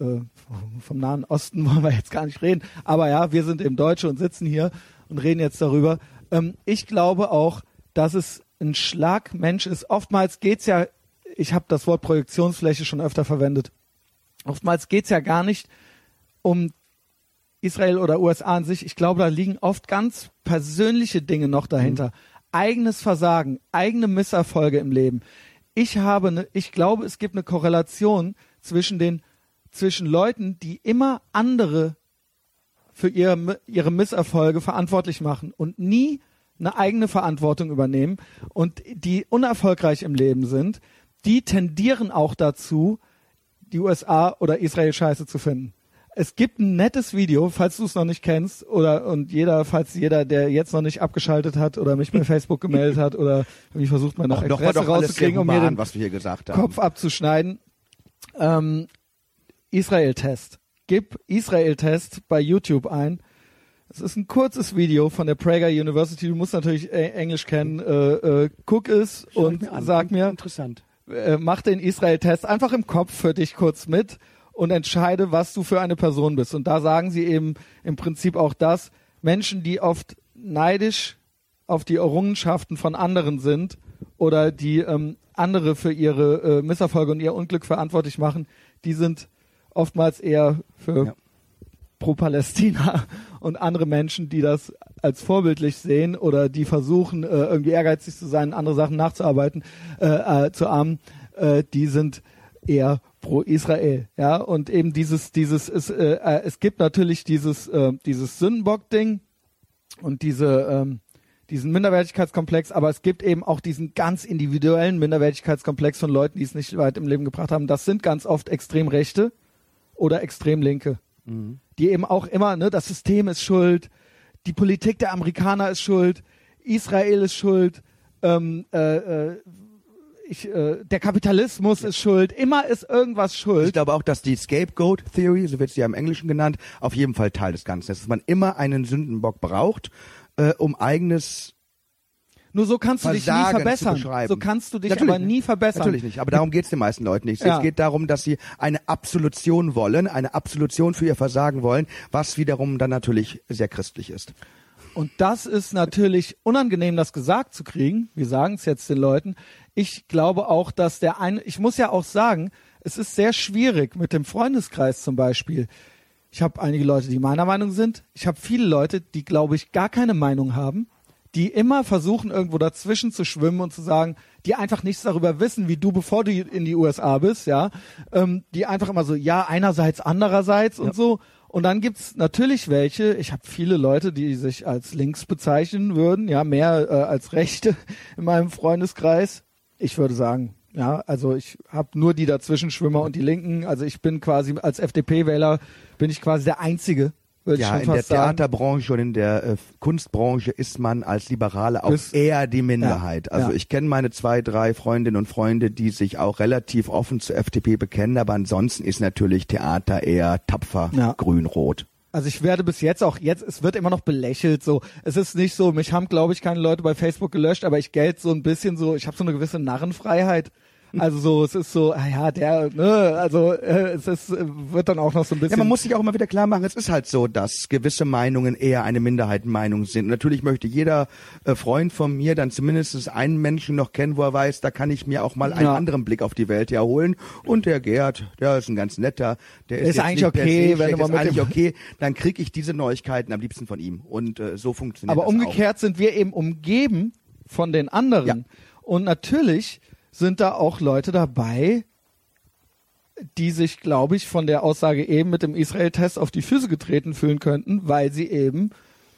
äh, vom Nahen Osten [laughs] wollen wir jetzt gar nicht reden, aber ja, wir sind eben Deutsche und sitzen hier und reden jetzt darüber. Ähm, ich glaube auch, dass es ein Schlagmensch ist. Oftmals geht's ja, ich habe das Wort Projektionsfläche schon öfter verwendet. Oftmals geht's ja gar nicht um Israel oder USA an sich. Ich glaube, da liegen oft ganz persönliche Dinge noch dahinter. Eigenes Versagen, eigene Misserfolge im Leben. Ich habe, ne, ich glaube, es gibt eine Korrelation zwischen den, zwischen Leuten, die immer andere für ihre, ihre Misserfolge verantwortlich machen und nie eine eigene Verantwortung übernehmen und die unerfolgreich im Leben sind, die tendieren auch dazu, die USA oder Israel scheiße zu finden. Es gibt ein nettes Video, falls du es noch nicht kennst, oder und jeder, falls jeder, der jetzt noch nicht abgeschaltet hat oder mich bei Facebook gemeldet hat oder irgendwie versucht mal noch Expresse rauszukriegen, um mir den was wir hier gesagt haben. Kopf abzuschneiden. Ähm, Israel-Test. Gib Israel-Test bei YouTube ein. Es ist ein kurzes Video von der Prager University. Du musst natürlich Englisch kennen. Äh, äh, guck es Schau und an. sag mir, Interessant. äh, mach den Israel-Test einfach im Kopf für dich kurz mit und entscheide, was du für eine Person bist. Und da sagen sie eben im Prinzip auch das, Menschen, die oft neidisch auf die Errungenschaften von anderen sind oder die ähm, andere für ihre äh, Misserfolge und ihr Unglück verantwortlich machen, die sind oftmals eher für Ja. pro-Palästina und andere Menschen, die das als vorbildlich sehen oder die versuchen, äh, irgendwie ehrgeizig zu sein, andere Sachen nachzuarbeiten, äh, äh, zu ahmen, äh, die sind eher pro Israel, ja und eben dieses dieses es, äh, äh, es gibt natürlich dieses äh, dieses Sündenbock-Ding und diese ähm, diesen Minderwertigkeitskomplex, aber es gibt eben auch diesen ganz individuellen Minderwertigkeitskomplex von Leuten, die es nicht weit im Leben gebracht haben. Das sind ganz oft extrem Rechte oder extrem Linke, die eben auch immer, ne, das System ist schuld, die Politik der Amerikaner ist schuld, Israel ist schuld, ähm, äh, äh, ich, äh, der Kapitalismus ist schuld, immer ist irgendwas Ich schuld. glaube auch, dass die Scapegoat Theory, so wird sie ja im Englischen genannt, auf jeden Fall Teil des Ganzen ist. Dass man immer einen Sündenbock braucht, äh, um eigenes Nur so kannst du dich nie Versagen verbessern. So kannst du dich Natürlich aber nie nicht. verbessern. Natürlich nicht, aber darum geht's den meisten Leuten nicht. Ja. Es geht darum, dass sie eine Absolution wollen, eine Absolution für ihr Versagen wollen, was wiederum dann natürlich sehr christlich ist. Und das ist natürlich unangenehm, das gesagt zu kriegen. Wir sagen es jetzt den Leuten. Ich glaube auch, dass der eine, ich muss ja auch sagen, es ist sehr schwierig mit dem Freundeskreis zum Beispiel. Ich habe einige Leute, die meiner Meinung sind. Ich habe viele Leute, die, glaube ich, gar keine Meinung haben, die immer versuchen, irgendwo dazwischen zu schwimmen und zu sagen, die einfach nichts darüber wissen, wie du, bevor du in die USA bist, ja, ähm, die einfach immer so, ja, einerseits, andererseits und so. Und dann gibt's natürlich welche, ich habe viele Leute, die sich als links bezeichnen würden, ja, mehr äh, als Rechte [laughs] in meinem Freundeskreis. Ich würde sagen, ja, also ich habe nur die Dazwischenschwimmer und die Linken. Also ich bin quasi als FDP-Wähler bin ich quasi der Einzige, Ja, in der fast sagen. Theaterbranche und in der äh, Kunstbranche ist man als Liberale auch Bist- eher die Minderheit. Ja, also ja. ich kenne meine zwei, drei Freundinnen und Freunde, die sich auch relativ offen zur FDP bekennen, aber ansonsten ist natürlich Theater eher tapfer Ja. grün-rot. Also ich werde bis jetzt auch jetzt, es wird immer noch belächelt. So, es ist nicht so. Mich haben, glaube ich, keine Leute bei Facebook gelöscht, aber ich gelte so ein bisschen so. Ich habe so eine gewisse Narrenfreiheit. Also so, es ist so, ah ja, der, ne, also äh, es ist, wird dann auch noch so ein bisschen. Ja, man muss sich auch immer wieder klar machen, es ist halt so, dass gewisse Meinungen eher eine Minderheitenmeinung sind. Und natürlich möchte jeder äh, Freund von mir dann zumindest einen Menschen noch kennen, wo er weiß, da kann ich mir auch mal einen Ja. anderen Blick auf die Welt erholen. Und der Gerd, der ist ein ganz netter, der ist, Ist jetzt eigentlich nicht per se okay, wenn mal ist eigentlich okay, dann kriege ich diese Neuigkeiten am liebsten von ihm. Und äh, so funktioniert aber umgekehrt sind wir eben umgeben von den anderen. Ja. Und natürlich sind da auch Leute dabei, die sich, glaube ich, von der Aussage eben mit dem Israel-Test auf die Füße getreten fühlen könnten, weil sie eben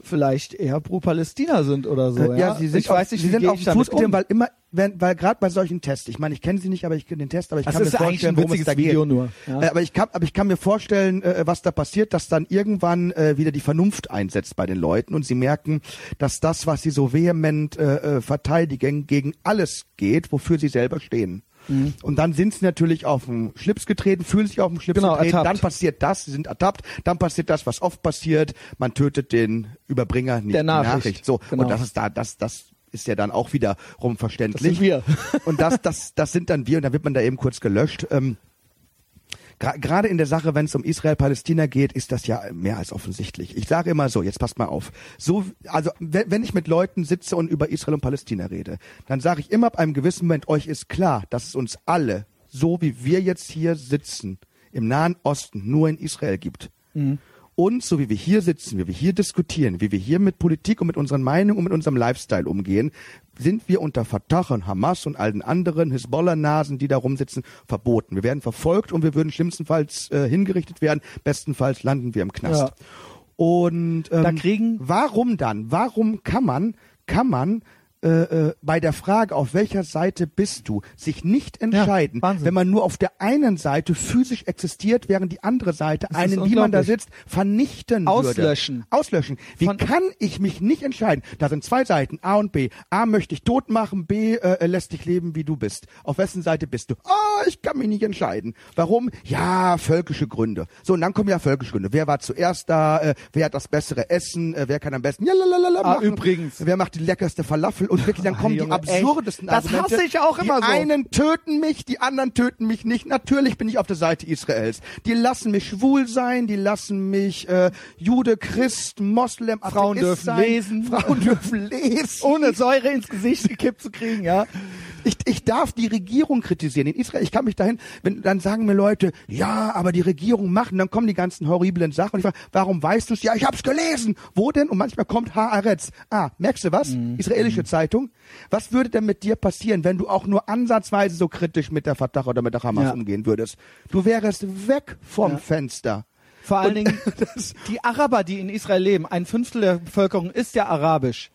vielleicht eher pro Palästina sind oder so. Äh, ja, ja, sie sind ich weiß auf, nicht, sie sind auf damit Fuß getreten, um. weil immer, wenn, weil gerade bei solchen Tests, ich meine, ich kenne sie nicht, aber ich kenne den Test, aber ich Das kann mir vorstellen, worum es da geht. Video nur, ja. Äh, aber ich kann, aber ich kann mir vorstellen, äh, was da passiert, dass dann irgendwann äh, wieder die Vernunft einsetzt bei den Leuten und sie merken, dass das, was sie so vehement äh, äh, verteidigen, gegen alles geht, wofür sie selber stehen. Mhm. Und dann sind sie natürlich auf den Schlips getreten, fühlen sich auf den Schlips Genau, getreten, ertappt. dann passiert das, sie sind ertappt, dann passiert das, was oft passiert, man tötet den Überbringer, nicht Der Nachricht. Nachricht. So, Genau. und das ist da, das, das ist ja dann auch wiederum verständlich. Das sind wir. und das, das, das sind dann wir und dann wird man da eben kurz gelöscht. Ähm, Gerade in der Sache, wenn es um Israel-Palästina geht, ist das ja mehr als offensichtlich. Ich sage immer so, jetzt passt mal auf. So, also wenn, wenn ich mit Leuten sitze und über Israel und Palästina rede, dann sage ich immer ab einem gewissen Moment, euch ist klar, dass es uns alle, so wie wir jetzt hier sitzen, im Nahen Osten nur in Israel gibt. Und so wie wir hier sitzen, wie wir hier diskutieren, wie wir hier mit Politik und mit unseren Meinungen und mit unserem Lifestyle umgehen, sind wir unter Fatah und Hamas und all den anderen Hisbollah-Nasen, die da rumsitzen, verboten. Wir werden verfolgt und wir würden schlimmstenfalls äh, hingerichtet werden. Bestenfalls landen wir im Knast. Ja. Und ähm, Da kriegen- warum dann? Warum kann man, kann man äh, äh, bei der Frage, auf welcher Seite bist du, sich nicht entscheiden, Wahnsinn. wenn man nur auf der einen Seite physisch existiert, während die andere Seite Das einen, wie man da sitzt, vernichten Auslöschen. würde. Auslöschen. Wie Von- kann ich mich nicht entscheiden? Da sind zwei Seiten, A und B. A möchte ich tot machen, B äh, lässt dich leben, wie du bist. Auf wessen Seite bist du? Ah, ich kann mich nicht entscheiden. Warum? Ja, völkische Gründe. So, und dann kommen ja völkische Gründe. Wer war zuerst da? Äh, wer hat das bessere Essen? Äh, wer kann am besten? Ja, lalalala, Ah, übrigens. Wer macht die leckerste Falafel? Und wirklich, dann kommen die absurdesten. Das Argumente. hasse ich auch immer die so. einen töten mich, die anderen töten mich nicht. Natürlich bin ich auf der Seite Israels. Die lassen mich schwul sein, die lassen mich äh, Jude, Christ, Moslem, Frauen Atheist dürfen sein. lesen. Frauen dürfen lesen. Ohne Säure ins Gesicht gekippt zu kriegen, ja. Ich, ich darf die Regierung kritisieren. In Israel, ich kann mich dahin, wenn dann sagen mir Leute, ja, aber die Regierung macht, und dann kommen die ganzen horriblen Sachen. Und ich frage, warum weißt du es? Ja, ich hab's gelesen. Wo denn? Und manchmal kommt Haaretz. Ah, merkst du was? Israelische Zeitung. Was würde denn mit dir passieren, wenn du auch nur ansatzweise so kritisch mit der Fatah oder mit der Hamas Ja. umgehen würdest? Du wärst weg vom Ja. Fenster. Vor allen Dingen, [laughs] die Araber, die in Israel leben, ein Fünftel der Bevölkerung ist ja arabisch.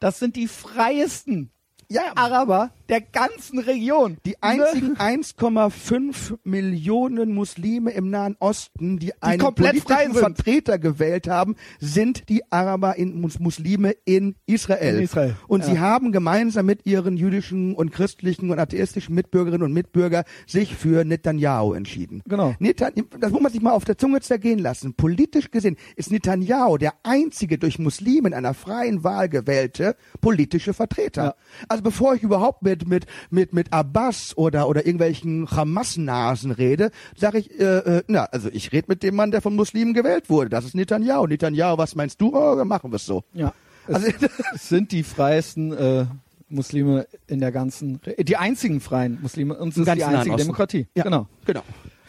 Das sind die freiesten Ja, Araber der ganzen Region. Die einzigen 1,5 Millionen Muslime im Nahen Osten, die einen komplett frei politischen. Vertreter gewählt haben, sind die Araber in Mus Muslime in Israel. In Israel, Und ja. sie haben gemeinsam mit ihren jüdischen und christlichen und atheistischen Mitbürgerinnen und Mitbürger sich für Netanyahu entschieden. Genau. Netan das muss man sich mal auf der Zunge zergehen lassen. Politisch gesehen ist Netanyahu der einzige durch Muslime in einer freien Wahl gewählte politische Vertreter. Ja. Also bevor ich überhaupt mit mit mit mit Abbas oder oder irgendwelchen Hamas-Nasen rede, sage ich, äh, äh, na also ich rede mit dem Mann, der von Muslimen gewählt wurde. Das ist Netanyahu. Netanyahu, was meinst du? Oh, dann machen wir es so. Ja. Es, Also es [laughs] sind die freiesten äh, Muslime in der ganzen, die einzigen freien Muslime und es ist die einzige. Demokratie. Ja, Genau. genau.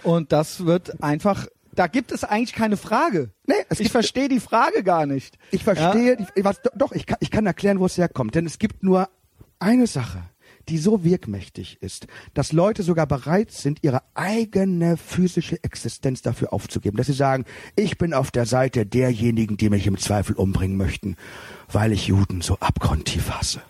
Und das wird einfach da gibt es eigentlich keine Frage. Nee, ich verstehe die Frage gar nicht. Ich verstehe, die, was, doch, ich kann, ich kann erklären, wo es herkommt. Denn es gibt nur eine Sache, die so wirkmächtig ist, dass Leute sogar bereit sind, ihre eigene physische Existenz dafür aufzugeben. Dass sie sagen, ich bin auf der Seite derjenigen, die mich im Zweifel umbringen möchten, weil ich Juden so abgrundtief hasse.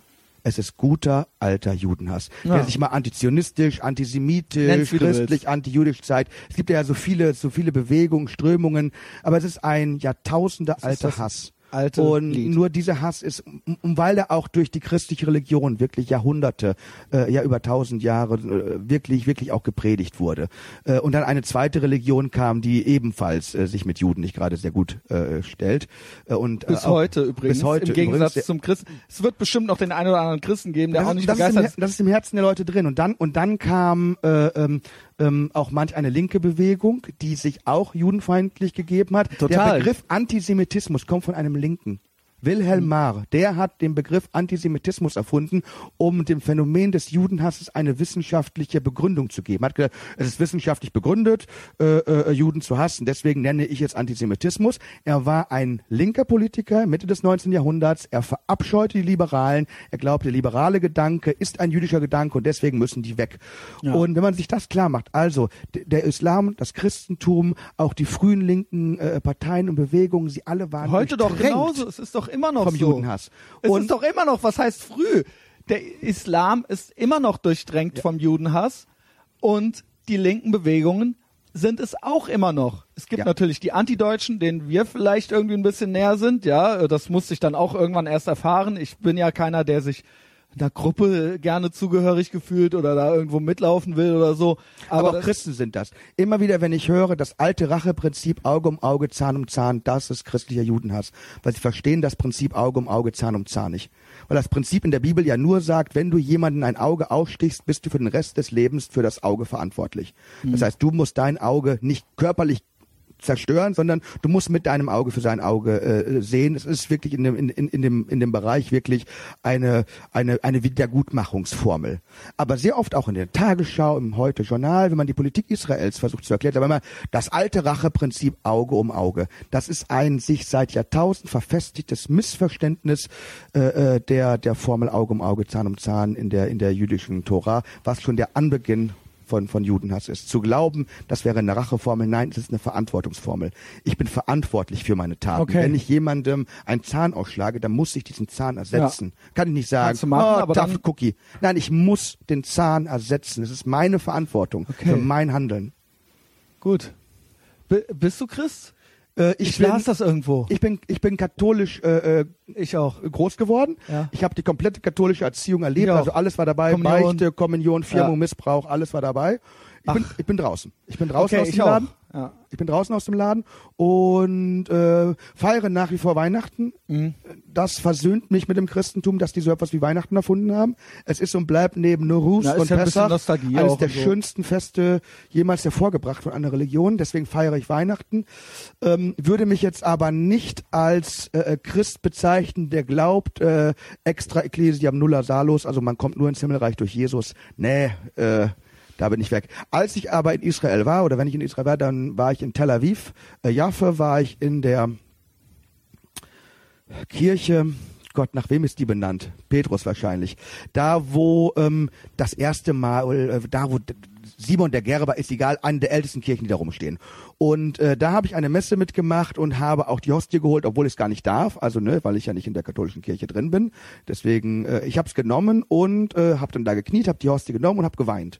Es ist guter alter Judenhass, Ja. der sich mal antizionistisch, antisemitisch, christlich, anti-jüdisch zeigt. Es gibt ja so viele, so viele Bewegungen, Strömungen, aber es ist ein Jahrtausende alter Hass. Alte und Lied. nur dieser Hass ist, um, um, weil er auch durch die christliche Religion wirklich Jahrhunderte, äh, ja über tausend Jahre äh, wirklich, wirklich auch gepredigt wurde. Äh, und dann eine zweite Religion kam, die ebenfalls äh, sich mit Juden nicht gerade sehr gut äh, stellt. Äh, und, Bis äh, auch, heute übrigens. Bis heute Im Gegensatz übrigens. zum Christen. Es wird bestimmt noch den einen oder anderen Christen geben, der Das auch nicht das, ist im, begeistert das ist im Herzen der Leute drin. Und dann, und dann kam äh, ähm, ähm, auch manch eine linke Bewegung, die sich auch judenfeindlich gegeben hat. Total. Der Begriff Antisemitismus kommt von einem Linken. Wilhelm Marr, der hat den Begriff Antisemitismus erfunden, um dem Phänomen des Judenhasses eine wissenschaftliche Begründung zu geben. Hat gesagt, es ist wissenschaftlich begründet, äh, äh, Juden zu hassen, deswegen nenne ich es Antisemitismus. Er war ein linker Politiker Mitte des 19. Jahrhunderts, er verabscheute die Liberalen, er glaubte, der liberale Gedanke ist ein jüdischer Gedanke und deswegen müssen die weg. Ja. Und wenn man sich das klar macht, also der Islam, das Christentum, auch die frühen linken äh, Parteien und Bewegungen, sie alle waren Heute doch genauso. Es ist doch immer noch vom so. Judenhass. Es Und- ist doch immer noch, was heißt früh? Der Islam ist immer noch durchdrängt vom Judenhass und die linken Bewegungen sind es auch immer noch. Es gibt Ja. natürlich die Antideutschen, denen wir vielleicht irgendwie ein bisschen näher sind. Ja, das musste ich dann auch irgendwann erst erfahren. Ich bin ja keiner, der sich einer Gruppe gerne zugehörig gefühlt oder da irgendwo mitlaufen will oder so. Aber, Aber, auch Christen sind das. Immer wieder, wenn ich höre, das alte Racheprinzip Auge um Auge, Zahn um Zahn, das ist christlicher Judenhass. Weil sie verstehen das Prinzip Auge um Auge, Zahn um Zahn nicht. Weil das Prinzip in der Bibel ja nur sagt, wenn du jemanden ein Auge ausstichst, bist du für den Rest des Lebens für das Auge verantwortlich. Das heißt, du musst dein Auge nicht körperlich zerstören, sondern du musst mit deinem Auge für sein Auge äh, sehen. Es ist wirklich in dem, in, in, in, dem, in dem Bereich wirklich eine, eine, eine Wiedergutmachungsformel. Aber sehr oft auch in der Tagesschau, im Heute-Journal, wenn man die Politik Israels versucht zu erklären, aber immer das alte Racheprinzip Auge um Auge. Das ist ein sich seit Jahrtausend verfestigtes Missverständnis äh, äh, der, der Formel Auge um Auge, Zahn um Zahn in der, in der jüdischen Tora, was schon der Anbeginn von, von Judenhass ist. Zu glauben, das wäre eine Racheformel, nein, es ist eine Verantwortungsformel. Ich bin verantwortlich für meine Taten. Okay. Wenn ich jemandem einen Zahn ausschlage, dann muss ich diesen Zahn ersetzen. Kann ich nicht sagen, machen, oh, dann- Cookie. Nein, ich muss den Zahn ersetzen. Es ist meine Verantwortung Okay. für mein Handeln. gut. B bist du Christ? Äh, Ich, ich, bin, las das irgendwo. ich bin, ich bin katholisch äh, äh, Ich auch. groß geworden. Ja. Ich habe die komplette katholische Erziehung erlebt. Also alles war dabei. Kommunion. Beichte, Kommunion, Firmung, Ja. Missbrauch, alles war dabei. Ich bin, ich bin draußen. Ich bin draußen Okay, aus dem. Laden. Ja. Ich bin draußen aus dem Laden und äh, feiere nach wie vor Weihnachten. Mhm. Das versöhnt mich mit dem Christentum, dass die so etwas wie Weihnachten erfunden haben. Es ist und bleibt neben ist und ja ein Pessach Nostalgie eines der so. schönsten Feste jemals hervorgebracht von einer Religion. Deswegen feiere ich Weihnachten. Ähm, würde mich jetzt aber nicht als äh, Christ bezeichnen, der glaubt, äh, extra Ecclesiam nulla salus, also man kommt nur ins Himmelreich durch Jesus. Nee, äh, da bin ich weg. Als ich aber in Israel war, oder wenn ich in Israel war, dann war ich in Tel Aviv. Äh, Jaffe war ich in der Kirche, Gott, nach wem ist die benannt? Petrus wahrscheinlich. Da, wo ähm, das erste Mal, äh, da wo Simon der Gerber ist egal, eine der ältesten Kirchen, die da rumstehen. Und äh, da habe ich eine Messe mitgemacht und habe auch die Hostie geholt, obwohl ich es gar nicht darf, also ne, weil ich ja nicht in der katholischen Kirche drin bin. Deswegen, äh, ich habe es genommen und äh, habe dann da gekniet, habe die Hostie genommen und habe geweint.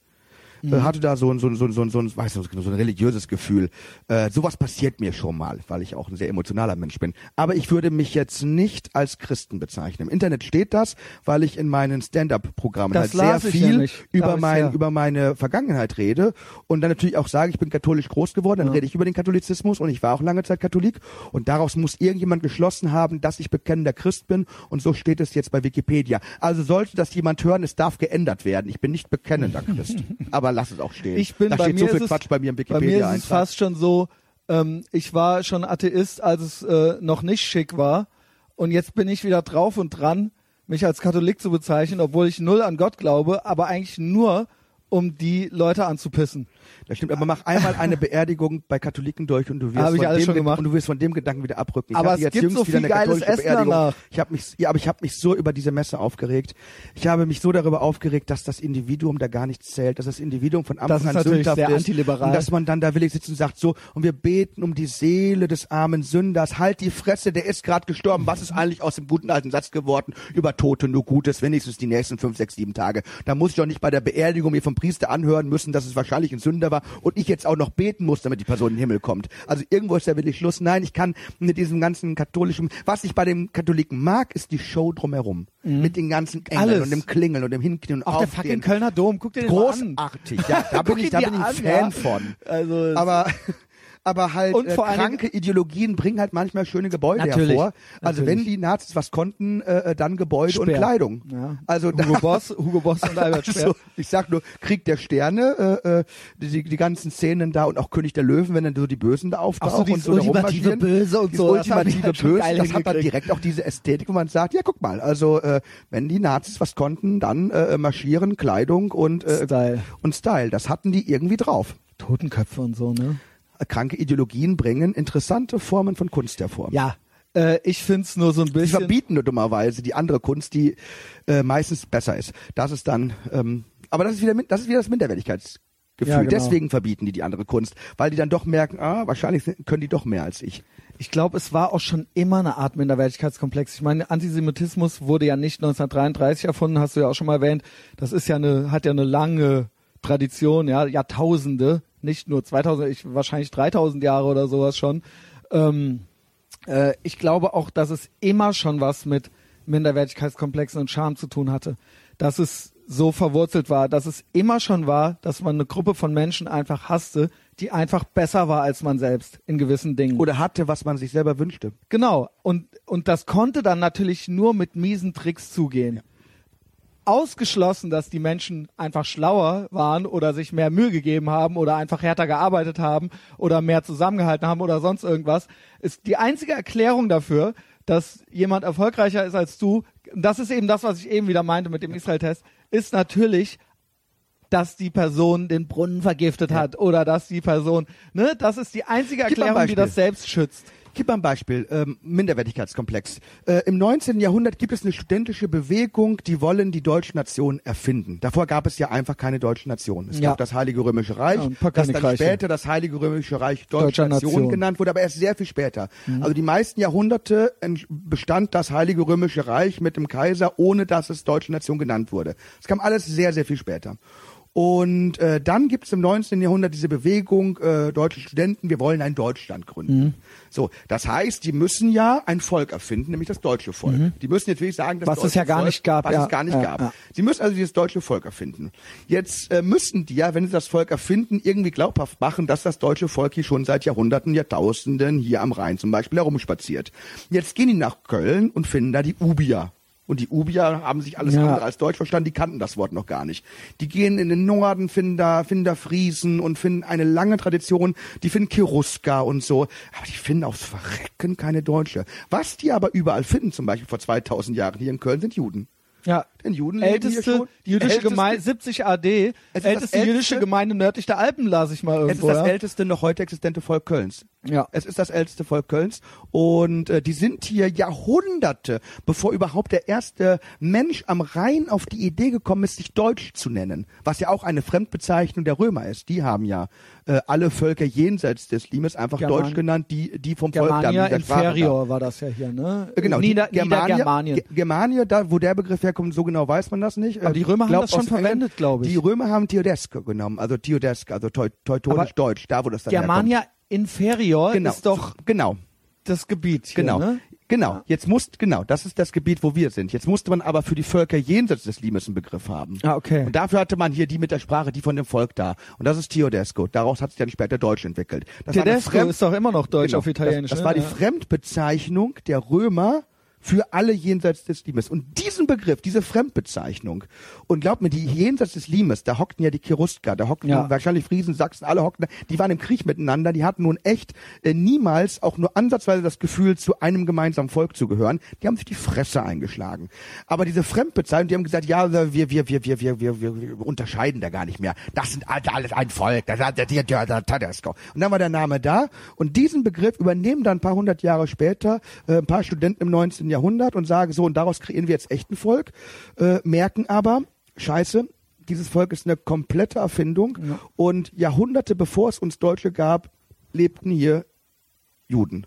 Äh, hatte da so ein, so ein, so ein, so ein, so ein, weiß nicht, so ein religiöses Gefühl. Äh, sowas passiert mir schon mal, weil ich auch ein sehr emotionaler Mensch bin. Aber ich würde mich jetzt nicht als Christen bezeichnen. Im Internet steht das, weil ich in meinen Stand-up-Programmen halt sehr viel. Da über, mein, her. über meine Vergangenheit rede und dann natürlich auch sage, ich bin katholisch groß geworden, dann Ja. rede ich über den Katholizismus und ich war auch lange Zeit Katholik und daraus muss irgendjemand geschlossen haben, dass ich bekennender Christ bin und so steht es jetzt bei Wikipedia. Also sollte das jemand hören, es darf geändert werden. Ich bin nicht bekennender Christ, [laughs] aber lass es auch stehen. Ich bin da bei steht mir so viel Quatsch bei mir im Bei mir ist es fast schon so, ähm, ich war schon Atheist, als es äh, noch nicht schick war. Und jetzt bin ich wieder drauf und dran, mich als Katholik zu bezeichnen, obwohl ich null an Gott glaube, aber eigentlich nur, um die Leute anzupissen. Das stimmt, aber mach einmal eine Beerdigung bei Katholiken durch und du wirst, Hab von, dem, Ge- und du wirst von dem Gedanken wieder abrücken. Ich Aber es jetzt gibt so viel geiles Essen Beerdigung. danach. Ich habe mich, ja, aber ich habe mich so über diese Messe aufgeregt. Ich habe mich so darüber aufgeregt, dass das Individuum da gar nichts zählt, dass das Individuum von Anfang ist an natürlich sündhaft sehr ist antiliberal. und dass man dann da willig sitzt und sagt so und wir beten um die Seele des armen Sünders. Halt die Fresse, der ist gerade gestorben. Was ist eigentlich aus dem guten alten Satz geworden? Über Tote nur Gutes, wenigstens die nächsten fünf, sechs, sieben Tage. Da muss ich doch nicht bei der Beerdigung mir vom Priester anhören müssen, dass es wahrscheinlich ein Sünder war und ich jetzt auch noch beten muss, damit die Person in den Himmel kommt. Also irgendwo ist da wirklich Schluss. Nein, ich kann mit diesem ganzen katholischen, was ich bei den Katholiken mag, ist die Show drumherum. Mit den ganzen Engeln Alles. und dem Klingeln und dem Hinknien und Auch der fucking Kölner Dom, guck dir den mal an. Großartig, ja, da bin ich, da bin ich an, Fan ja. von. Also Aber aber halt Und äh, kranke Ideologien bringen halt manchmal schöne Gebäude Natürlich, hervor. Also natürlich. wenn die Nazis was konnten, äh, äh, dann Gebäude und Speer. Kleidung. Ja. Also Hugo Boss, [laughs] Hugo Boss und Albert Speer. also, ich sag nur Krieg der Sterne, äh, äh, die, die ganzen Szenen da und auch König der Löwen, wenn dann so die Bösen da auftauchen so, und so ultimative. Böse und so, ultimative halt Böse, das hat dann direkt auch diese Ästhetik, wo man sagt, ja guck mal, also äh, wenn die Nazis was konnten, dann äh, marschieren, Kleidung und äh, Style. und Style, das hatten die irgendwie drauf. Totenköpfe und so, ne? Kranke Ideologien bringen interessante Formen von Kunst hervor. Ja, äh, ich find's nur so ein Die bisschen. verbieten nur dummerweise die andere Kunst, die äh, meistens besser ist. Das ist dann, ähm, aber das ist wieder, das ist wieder das Minderwertigkeitsgefühl. Ja, genau. Deswegen verbieten die die andere Kunst, weil die dann doch merken, ah, wahrscheinlich können die doch mehr als ich. Ich glaube, es war auch schon immer eine Art Minderwertigkeitskomplex. Ich meine, Antisemitismus wurde ja nicht 1933 erfunden, hast du ja auch schon mal erwähnt. Das ist ja eine, hat ja eine lange Tradition, ja, Jahrtausende, nicht nur 2000, ich, wahrscheinlich 3000 Jahre oder sowas schon. Ähm, äh, ich glaube auch, dass es immer schon was mit Minderwertigkeitskomplexen und Scham zu tun hatte. Dass es so verwurzelt war, dass es immer schon war, dass man eine Gruppe von Menschen einfach hasste, die einfach besser war als man selbst in gewissen Dingen. Oder hatte, was man sich selber wünschte. Genau. Und, und das konnte dann natürlich nur mit miesen Tricks zugehen. Ausgeschlossen, dass die Menschen einfach schlauer waren oder sich mehr Mühe gegeben haben oder einfach härter gearbeitet haben oder mehr zusammengehalten haben oder sonst irgendwas, ist die einzige Erklärung dafür, dass jemand erfolgreicher ist als du. Das ist eben das, was ich eben wieder meinte mit dem Israel-Test, ist natürlich dass die Person den Brunnen vergiftet hat oder dass die Person, ne, das ist die einzige Erklärung, die das selbst schützt. Gib mal ein Beispiel, ähm, Minderwertigkeitskomplex. Äh, Im 19. Jahrhundert gibt es eine studentische Bewegung, die wollen die deutsche Nation erfinden. Davor gab es ja einfach keine deutsche Nation. Es Ja. gab das Heilige Römische Reich, Ja, das dann Königreiche. später das Heilige Römische Reich Deutsche Deutscher Nation, Nation. Mhm. genannt wurde, aber erst sehr viel später. Also die meisten Jahrhunderte bestand das Heilige Römische Reich mit dem Kaiser, ohne dass es Deutsche Nation genannt wurde. Es kam alles sehr, sehr viel später. Und äh, dann gibt es im 19. Jahrhundert diese Bewegung, äh, deutsche Studenten, wir wollen ein Deutschland gründen. Mhm. So, das heißt, die müssen ja ein Volk erfinden, nämlich das deutsche Volk. Die müssen wirklich sagen, das Mhm. Was es deutsche ja gar Volk, nicht gab, was ja. es gar nicht Ja, gab. ja. Sie müssen also dieses deutsche Volk erfinden. Jetzt äh, müssen die ja, wenn sie das Volk erfinden, irgendwie glaubhaft machen, dass das deutsche Volk hier schon seit Jahrhunderten, Jahrtausenden hier am Rhein zum Beispiel herumspaziert. Jetzt gehen die nach Köln und finden da die Ubier. Und die Ubier haben sich alles Ja. andere als Deutsch verstanden, die kannten das Wort noch gar nicht. Die gehen in den Norden, finden da, finden da Friesen und finden eine lange Tradition, die finden Cheruska und so, aber die finden aufs Verrecken keine Deutsche. Was die aber überall finden, zum Beispiel vor 2000 Jahren hier in Köln, sind Juden. Ja. Den Juden älteste, schon. die jüdische Älteste- Gemeinde, 70 AD, älteste älteste- jüdische Gemeinde nördlich der Alpen, las ich mal Es ist irgendwo. das ja? älteste noch heute existente Volk Kölns. Ja. Es ist das älteste Volk Kölns und äh, die sind hier Jahrhunderte, bevor überhaupt der erste Mensch am Rhein auf die Idee gekommen ist, sich Deutsch zu nennen, was ja auch eine Fremdbezeichnung der Römer ist. Die haben ja äh, alle Völker jenseits des Limes einfach German- Deutsch genannt, die die vom Volk Germania dann, der Sprache Inferior war das ja hier, ne? Äh, Genau, Nieder, die Germanier, Niedergermanien. Ge- Germanier, da wo der Begriff herkommt, so genau weiß man das nicht. Aber die Römer haben Glaub, das schon verwendet, glaub ich. Die Römer haben Theodesk genommen, also Theodesk, also teu, teutonisch Aber Deutsch, da wo das dann herkommt. Germania Inferior genau, ist doch genau, das Gebiet hier, genau. ne? Genau, jetzt musst, genau, das ist das Gebiet, wo wir sind. Jetzt musste man aber für die Völker jenseits des Limes einen Begriff haben. Ah, okay. Und dafür hatte man hier die mit der Sprache, die von dem Volk da. Und das ist Teodesco. Daraus hat sich dann später Deutsch entwickelt. Das Fremd- ist doch immer noch Deutsch Genau. auf Italienisch. Das, das ne? war die. Fremdbezeichnung der Römer für alle jenseits des Limes. Und diesen Begriff, diese Fremdbezeichnung, und glaub mir, die jenseits des Limes, da hockten ja die Kiruska, da hockten ja. wahrscheinlich Friesen, Sachsen, alle hockten, die waren im Krieg miteinander, die hatten nun echt äh, niemals auch nur ansatzweise das Gefühl, zu einem gemeinsamen Volk zu gehören. Die haben sich die Fresse eingeschlagen. Aber diese Fremdbezeichnung, die haben gesagt, ja, wir, wir, wir, wir, wir, wir, wir unterscheiden da gar nicht mehr. Das sind alles ein Volk. Das, das, das, das, das, das, das. Und dann war der Name da. Und diesen Begriff übernehmen dann ein paar hundert Jahre später äh, ein paar Studenten im 19. Jahrhundert und sagen so, und daraus kreieren wir jetzt echt ein Volk, äh, merken aber, scheiße, dieses Volk ist eine komplette Erfindung und Jahrhunderte bevor es uns Deutsche gab, lebten hier Juden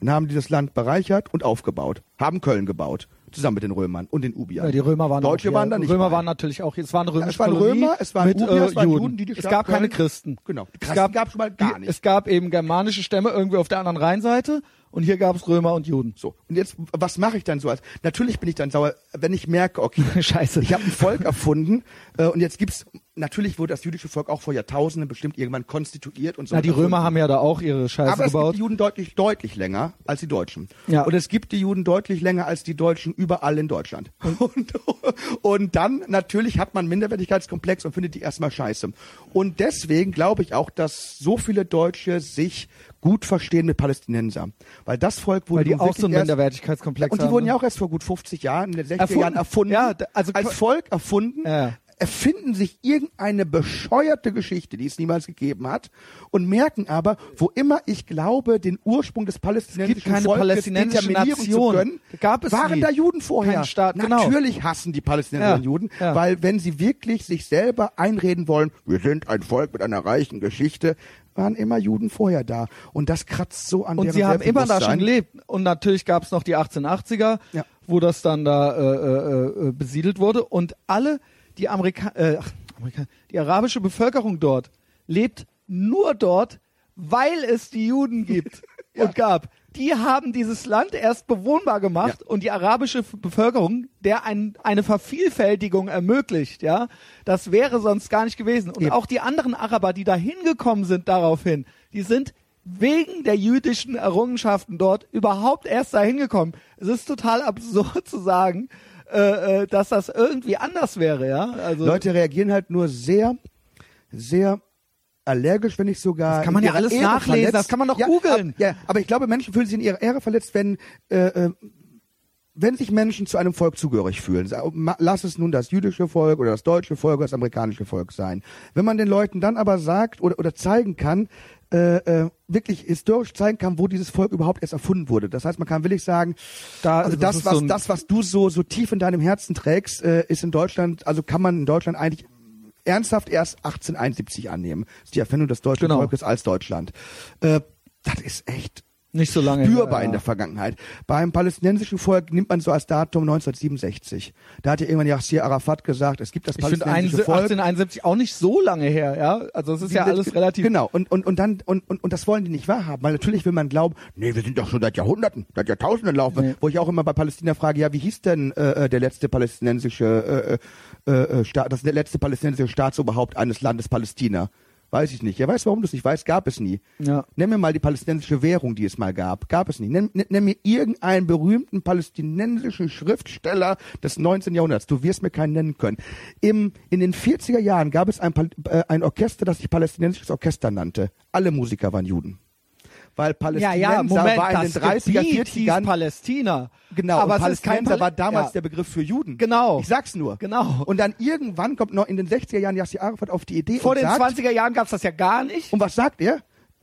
und haben dieses Land bereichert und aufgebaut, haben Köln gebaut, zusammen mit den Römern und den Ubiern. Ja, die Römer waren Deutsche auch, waren ja, da nicht Römer bei. waren natürlich auch. Es waren römische es waren Kolonie Römer, es waren mit Ubier, äh, es waren Juden. Juden, die die es gab keine Köln- Christen. Genau. Die Es Christen gab, gab's schon mal gar nicht. Es gab eben germanische Stämme irgendwie auf der anderen Rheinseite und hier gab es Römer und Juden. So, und jetzt, was mache ich dann so? als Natürlich bin ich dann sauer, wenn ich merke, okay, [laughs] Scheiße. ich habe ein Volk erfunden äh, und jetzt gibt's, natürlich wurde das jüdische Volk auch vor Jahrtausenden bestimmt irgendwann konstituiert und so. Na, die. Römer haben ja da auch ihre Scheiße Aber es gibt gebaut. die Juden deutlich, deutlich länger als die Deutschen. Ja. Und es gibt die Juden deutlich länger als die Deutschen überall in Deutschland. Und, [laughs] und dann natürlich hat man einen Minderwertigkeitskomplex und findet die erstmal scheiße. Und deswegen glaube ich auch, dass so viele Deutsche sich gut verstehen mit Palästinenser. Weil das Volk wurde Weil die auch so einen erst, Minderwertigkeitskomplex und die haben. wurden ne? ja auch erst vor gut 50 Jahren, in den 60er Erfunden. Jahren erfunden. Ja, also als Volk erfunden. Ja. Erfinden sich irgendeine bescheuerte Geschichte, die es niemals gegeben hat, und merken aber, wo immer ich glaube, den Ursprung des palästinensischen keine Volkes palästinensische Nation. zu können, Gab es waren nie. da Juden vorher. Kein Staat, genau. Natürlich hassen die Palästinenser Ja, Juden, ja. weil wenn sie wirklich sich selber einreden wollen, wir sind ein Volk mit einer reichen Geschichte, waren immer Juden vorher da. Und das kratzt so an Und sie haben immer da schon gelebt. Und natürlich gab es noch die 1880er, Ja. wo das dann da äh, äh, äh, besiedelt wurde. Und alle die Amerika äh, Amerika die arabische Bevölkerung dort lebt nur dort, weil es die Juden gibt [laughs] und gab. Die haben dieses Land erst bewohnbar gemacht und die arabische Bevölkerung, der ein, eine Vervielfältigung ermöglicht, ja, das wäre sonst gar nicht gewesen. Und Eben. auch die anderen Araber, die da hingekommen sind daraufhin, die sind wegen der jüdischen Errungenschaften dort überhaupt erst dahin gekommen. Es ist total absurd [laughs] zu sagen, äh, äh, dass das irgendwie anders wäre, ja. Also Leute reagieren halt nur sehr, sehr allergisch, wenn nicht sogar. Das kann man ja alles Ehre nachlesen, verletzt. das kann man doch ja, googeln. ab- Ja, aber ich glaube, Menschen fühlen sich in ihrer Ehre verletzt, wenn, äh, äh, wenn sich Menschen zu einem Volk zugehörig fühlen. Lass es nun das jüdische Volk oder das deutsche Volk oder das amerikanische Volk sein. Wenn man den Leuten dann aber sagt oder, oder zeigen kann, äh, äh, wirklich historisch zeigen kann, wo dieses Volk überhaupt erst erfunden wurde. Das heißt, man kann wirklich sagen, Da- also das das, ist was, so das, was du so, so tief in deinem Herzen trägst, äh, ist in Deutschland, also kann man in Deutschland eigentlich ernsthaft erst 1871 annehmen. Das ist die Erfindung des deutschen Genau. Volkes als Deutschland. Äh, das ist echt nicht so lange spürbar in ja. der Vergangenheit. Beim palästinensischen Volk nimmt man so als Datum 1967. Da hat ja irgendwann Yassir Arafat gesagt, es gibt das Ich palästinensische Volk. 1871 auch nicht so lange her, ja. Also es ist ja alles relativ. Genau, und, und, und dann, und, und, und das wollen die nicht wahrhaben, weil natürlich will man glauben, nee, wir sind doch schon seit Jahrhunderten, seit Jahrtausenden laufen. Nee. Wo ich auch immer bei Palästina frage, ja, wie hieß denn äh, äh, der letzte palästinensische äh, äh, äh, Staat, das letzte palästinensische Staatsoberhaupt eines Landes Palästina? Weiß ich nicht. Ja, weißt du, warum du es nicht weißt? Gab es nie. Ja. Nenn mir mal die palästinensische Währung, die es mal gab. Gab es nie. Nenn, nenn, mir irgendeinen berühmten palästinensischen Schriftsteller des 19. Jahrhunderts. Du wirst mir keinen nennen können. Im, in den 40er Jahren gab es ein, äh, ein Orchester, das sich palästinensisches Orchester nannte. Alle Musiker waren Juden. Weil Ja, Palästinenser ja, Moment, war in den das 30er, Gebiet hieß 40ern Palästina. Genau, aber Palästinenser Pal war damals ja. der Begriff für Juden. Genau. Ich sag's nur. Genau. Und dann irgendwann kommt noch in den 60er Jahren Yasser Arafat auf die Idee Vor den sagt, 20er Jahren gab's das ja gar nicht. und was sagt er?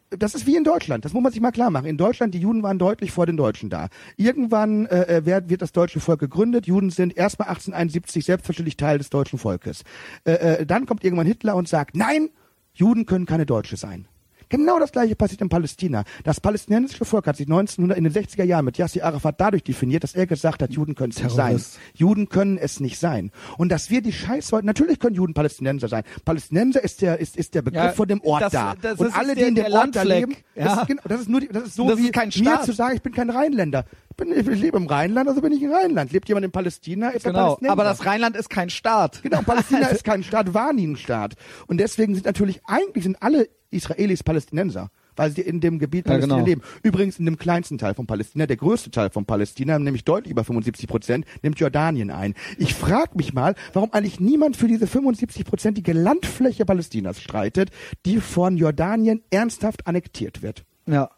Das ist wie in Deutschland. Das muss man sich mal klar machen. In Deutschland, die Juden waren deutlich vor den Deutschen da. Irgendwann äh, äh, wird, wird das deutsche Volk gegründet. Juden sind erstmal 1871 selbstverständlich Teil des deutschen Volkes. Äh, äh, dann kommt irgendwann Hitler und sagt, nein, Juden können keine Deutsche sein. Genau das gleiche passiert in Palästina. Das palästinensische Volk hat sich 1900 in den 60er Jahren mit Yasser Arafat dadurch definiert, dass er gesagt hat, Juden können es nicht sein. Juden können es nicht sein. Und dass wir die Scheiße, natürlich können Juden Palästinenser sein. Palästinenser ist der, ist, ist der Begriff Ja, von dem Ort das- da. das und alle, der- die in dem Ort da leben, das, Ja. ist, genau- das ist nur das ist so Das wie ist kein mir zu sagen, ich bin kein Rheinländer. Ich, bin, ich lebe im Rheinland, also bin ich ein Rheinland. Lebt jemand in Palästina, ist er Genau. Palästinenser. Aber das Rheinland ist kein Staat. Genau, Palästina [laughs] ist kein Staat, war nie ein Staat. Und deswegen sind natürlich, eigentlich sind alle Israelis Palästinenser. weil sie in dem Gebiet Ja, Palästina genau. leben. Übrigens in dem kleinsten Teil von Palästina, der größte Teil von Palästina, nämlich deutlich über 75 Prozent, nimmt Jordanien ein. Ich frage mich mal, warum eigentlich niemand für diese 75-prozentige Landfläche Palästinas streitet, die von Jordanien ernsthaft annektiert wird. Ja.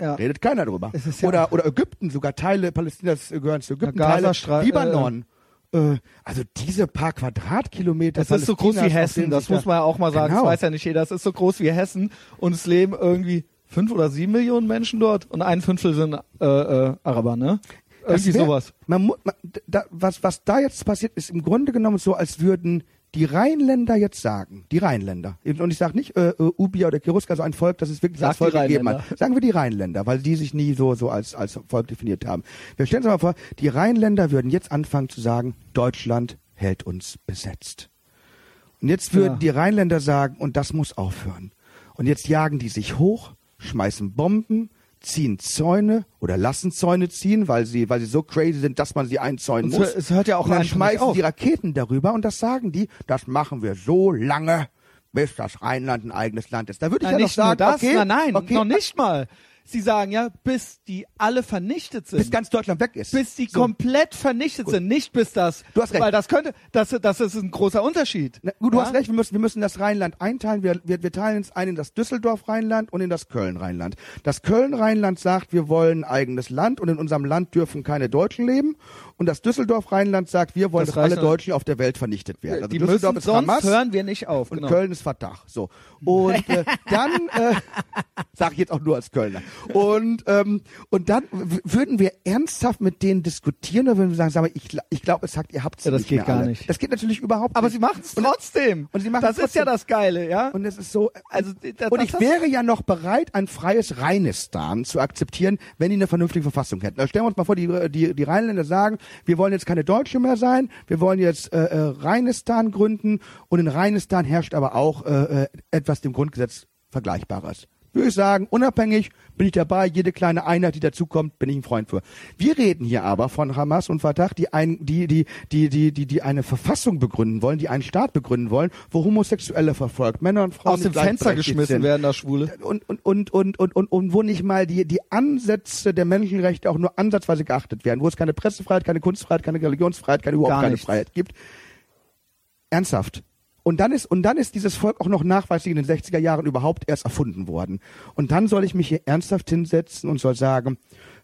Ja. Redet keiner drüber. Ja- oder, oder Ägypten, sogar Teile Palästinas äh, gehören zu Ägypten, Teile Libanon. Äh, also diese paar Quadratkilometer. Es ist so groß wie Hessen, das muss man ja auch mal sagen. Genau. Das weiß ja nicht jeder. Es ist so groß wie Hessen und es leben irgendwie fünf oder sieben Millionen Menschen dort und ein Fünftel sind äh, äh, Araber, ne? Das Irgendwie wär- sowas. Man, man, da, was, was da jetzt passiert, ist im Grunde genommen so, als würden die Rheinländer jetzt sagen, die Rheinländer, und ich sage nicht äh, äh, Ubia oder Cherusker, so ein Volk, das es wirklich Sag als Volk gegeben hat. Sagen wir die Rheinländer, weil die sich nie so, so als, als Volk definiert haben. Wir stellen uns mal vor, die Rheinländer würden jetzt anfangen zu sagen, Deutschland hält uns besetzt. Und jetzt würden Ja. die Rheinländer sagen, und das muss aufhören. Und jetzt jagen die sich hoch, schmeißen Bomben, ziehen Zäune oder lassen Zäune ziehen, weil sie, weil sie so crazy sind, dass man sie einzäunen muss. es- hört ja auch und dann schmeißen auf. die Raketen darüber und das sagen die, das machen wir so lange, bis das Rheinland ein eigenes Land ist. Da würde ich Nein, ja noch nicht nur sagen, das, okay, nein, nein, okay, noch nicht mal. Sie sagen ja, bis die alle vernichtet sind. bis ganz Deutschland weg ist. bis die So. komplett vernichtet sind, nicht bis das. Du hast recht. Weil das könnte, das, das ist ein großer Unterschied. Na, gut, du Ja? hast recht, wir müssen, wir müssen das Rheinland einteilen. Wir, wir, wir teilen es ein in das Düsseldorf-Rheinland und in das Köln-Rheinland. Das Köln-Rheinland sagt, wir wollen ein eigenes Land und in unserem Land dürfen keine Deutschen leben. Und das Düsseldorf-Rheinland sagt, wir wollen, Das dass alle noch. Deutschen auf der Welt vernichtet werden. Also die Düsseldorf müssen, ist Hamas hören wir nicht auf. und Genau. Köln ist Verdacht. So. Und äh, dann äh, [laughs] sage ich jetzt auch nur als Kölner. Und ähm, und dann würden wir ernsthaft mit denen diskutieren oder würden wir sagen, sag mal, ich, ich glaube, es sagt, ihr habt Ja, das nicht geht gar alle. nicht. Das geht natürlich überhaupt Aber nicht. sie machen es trotzdem. und sie machen das es ist ja trotzdem. das Geile, ja. Und es ist so, Also, das- und ich wäre ja noch bereit, ein freies Rheinistan zu akzeptieren, wenn die eine vernünftige Verfassung hätten. Also stellen wir uns mal vor, die, die, die Rheinländer sagen, wir wollen jetzt keine Deutsche mehr sein, wir wollen jetzt äh, äh, Rheinistan gründen und in Rheinistan herrscht aber auch äh, äh, etwas dem Grundgesetz Vergleichbares. Würde ich sagen, unabhängig bin ich dabei, jede kleine Einheit, die dazukommt, bin ich ein Freund für. Wir reden hier aber von Hamas und Fatah, die ein, die, die, die, die, die, die eine Verfassung begründen wollen, die einen Staat begründen wollen, wo Homosexuelle verfolgt, Männer und Frauen Aus dem Fenster geschmissen sind. werden, da Schwule. Und, und, und, und, und, und, und wo nicht mal die, die Ansätze der Menschenrechte auch nur ansatzweise geachtet werden, wo es keine Pressefreiheit, keine Kunstfreiheit, keine Religionsfreiheit, keine überhaupt keine. Freiheit gibt. Ernsthaft. Und dann ist, und dann ist dieses Volk auch noch nachweislich in den 60er Jahren überhaupt erst erfunden worden. Und dann soll ich mich hier ernsthaft hinsetzen und soll sagen,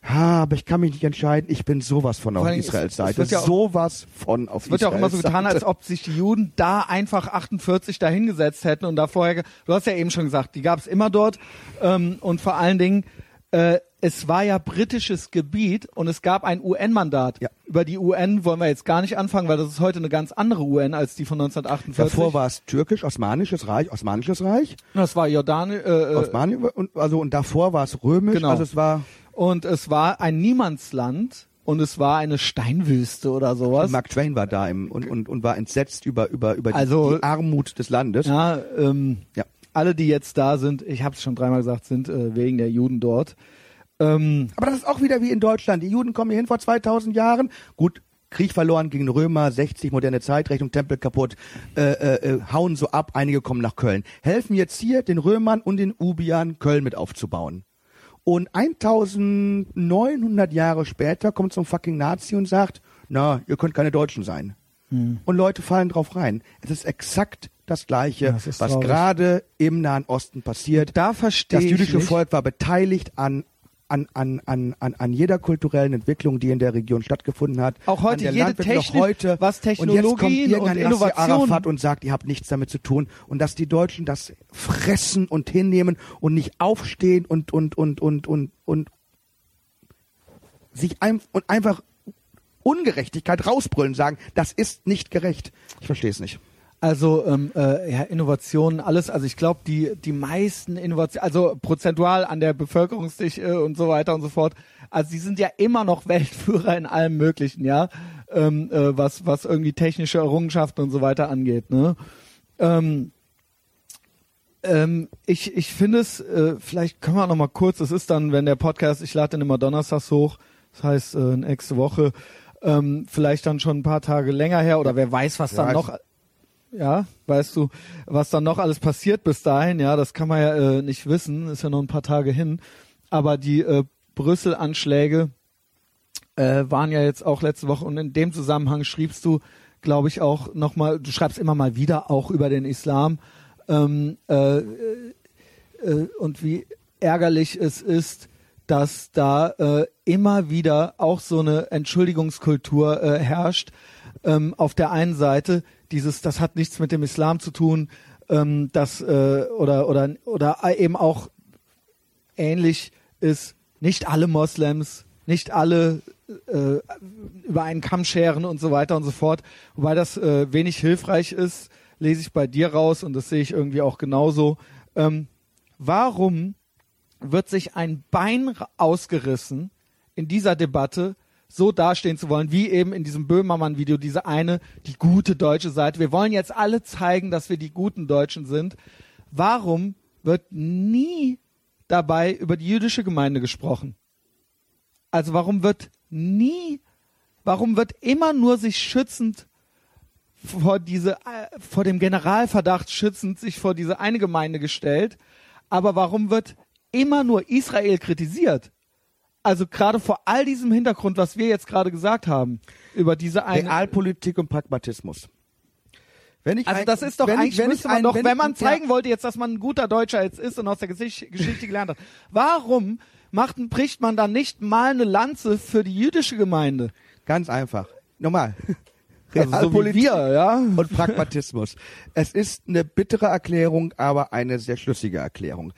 ha, aber ich kann mich nicht entscheiden, ich bin sowas von auf Israels Seite. ja auch- sowas von auf Es wird ja auch immer so Israels getan, Seite. als ob sich die Juden da einfach 48 dahingesetzt hätten und da vorher, du hast ja eben schon gesagt, die gab es immer dort ähm, und vor allen Dingen, äh, es war ja britisches Gebiet und es gab ein UN-Mandat. Ja. Über die UN wollen wir jetzt gar nicht anfangen, weil das ist heute eine ganz andere UN als die von 1948. Davor war es türkisch, osmanisches Reich, osmanisches Reich, das war Jordan äh, äh, und, also, und davor war es römisch, Genau. also es war, und es war ein Niemandsland und es war eine Steinwüste oder sowas. Mark Twain war da im, und, und, und war entsetzt über, über, über die, Also- die Armut des Landes. Ja, ähm, Ja. alle, die jetzt da sind, ich habe es schon dreimal gesagt, sind äh, wegen der Juden dort. Ähm, Aber das ist auch wieder wie in Deutschland. Die Juden kommen hier hin vor 2000 Jahren. Gut, Krieg verloren gegen Römer, 60 moderne Zeitrechnung, Tempel kaputt, äh, äh, äh, hauen so ab, einige kommen nach Köln. Helfen jetzt hier den Römern und den Ubiern Köln mit aufzubauen. Und 1900 Jahre später kommt so ein fucking Nazi und sagt, na, ihr könnt keine Deutschen sein. Und Leute fallen drauf rein. Es ist exakt das Gleiche, Ja, ist was gerade im Nahen Osten passiert. da verstehe Das ich jüdische nicht. Volk war beteiligt an an, an, an, an, an jeder kulturellen Entwicklung, die in der Region stattgefunden hat. Auch heute, jede Technik, heute. was und jetzt kommt und irgendein Nasser Innovation- Arafat und sagt, ihr habt nichts damit zu tun. Und dass die Deutschen das fressen und hinnehmen und nicht aufstehen und, und, und, und, und, und sich ein, und einfach Ungerechtigkeit rausbrüllen, sagen, das ist nicht gerecht. Ich verstehe es nicht. Also ähm, äh, ja, Innovationen, alles. Also ich glaube, die die meisten Innovationen, also prozentual an der Bevölkerungsdichte und so weiter und so fort. Also die sind ja immer noch [laughs] Weltführer in allem Möglichen, ja, ähm, äh, was was irgendwie technische Errungenschaften und so weiter angeht. Ne? Ähm, ähm, ich ich finde es, äh, vielleicht können wir noch mal kurz. Das ist dann, wenn der Podcast, ich lade den immer donnerstags hoch. Das heißt äh, nächste Woche. Ähm, vielleicht dann schon ein paar Tage länger her oder wer weiß, was Ja, dann noch ja, weißt du, was dann noch alles passiert bis dahin, ja, das kann man ja äh, nicht wissen, ist ja noch ein paar Tage hin. Aber die äh, Brüssel-Anschläge äh, waren ja jetzt auch letzte Woche und in dem Zusammenhang schriebst du, glaube ich, auch nochmal, du schreibst immer mal wieder auch über den Islam ähm, äh, äh, und wie ärgerlich es ist, dass da äh, immer wieder auch so eine Entschuldigungskultur äh, herrscht. Ähm, auf der einen Seite dieses, das hat nichts mit dem Islam zu tun, ähm, das äh, oder oder oder eben auch ähnlich ist, nicht alle Moslems, nicht alle äh, über einen Kamm scheren und so weiter und so fort. Wobei das äh, wenig hilfreich ist, lese ich bei dir raus und das sehe ich irgendwie auch genauso. Ähm, warum wird sich ein Bein ausgerissen in dieser Debatte, so dastehen zu wollen, wie eben in diesem Böhmermann-Video, diese eine, die gute deutsche Seite. Wir wollen jetzt alle zeigen, dass wir die guten Deutschen sind. Warum wird nie dabei über die jüdische Gemeinde gesprochen? Also warum wird nie, warum wird immer nur sich schützend vor diese, äh, vor dem Generalverdacht schützend sich vor diese eine Gemeinde gestellt? Aber warum wird immer nur Israel kritisiert? Also gerade vor all diesem Hintergrund, was wir jetzt gerade gesagt haben, über diese eine Realpolitik und Pragmatismus. Wenn ich also ein, das ist doch wenn eigentlich ich, wenn ich man ein, doch, wenn, wenn man zeigen ja, wollte jetzt, dass man ein guter Deutscher jetzt ist und aus der Geschichte gelernt hat. Warum macht, bricht man dann nicht mal eine Lanze für die jüdische Gemeinde? ganz einfach. Nochmal. [laughs] Also so Realpolitik wir, ja. und Pragmatismus. Es ist eine bittere Erklärung, aber eine sehr schlüssige Erklärung.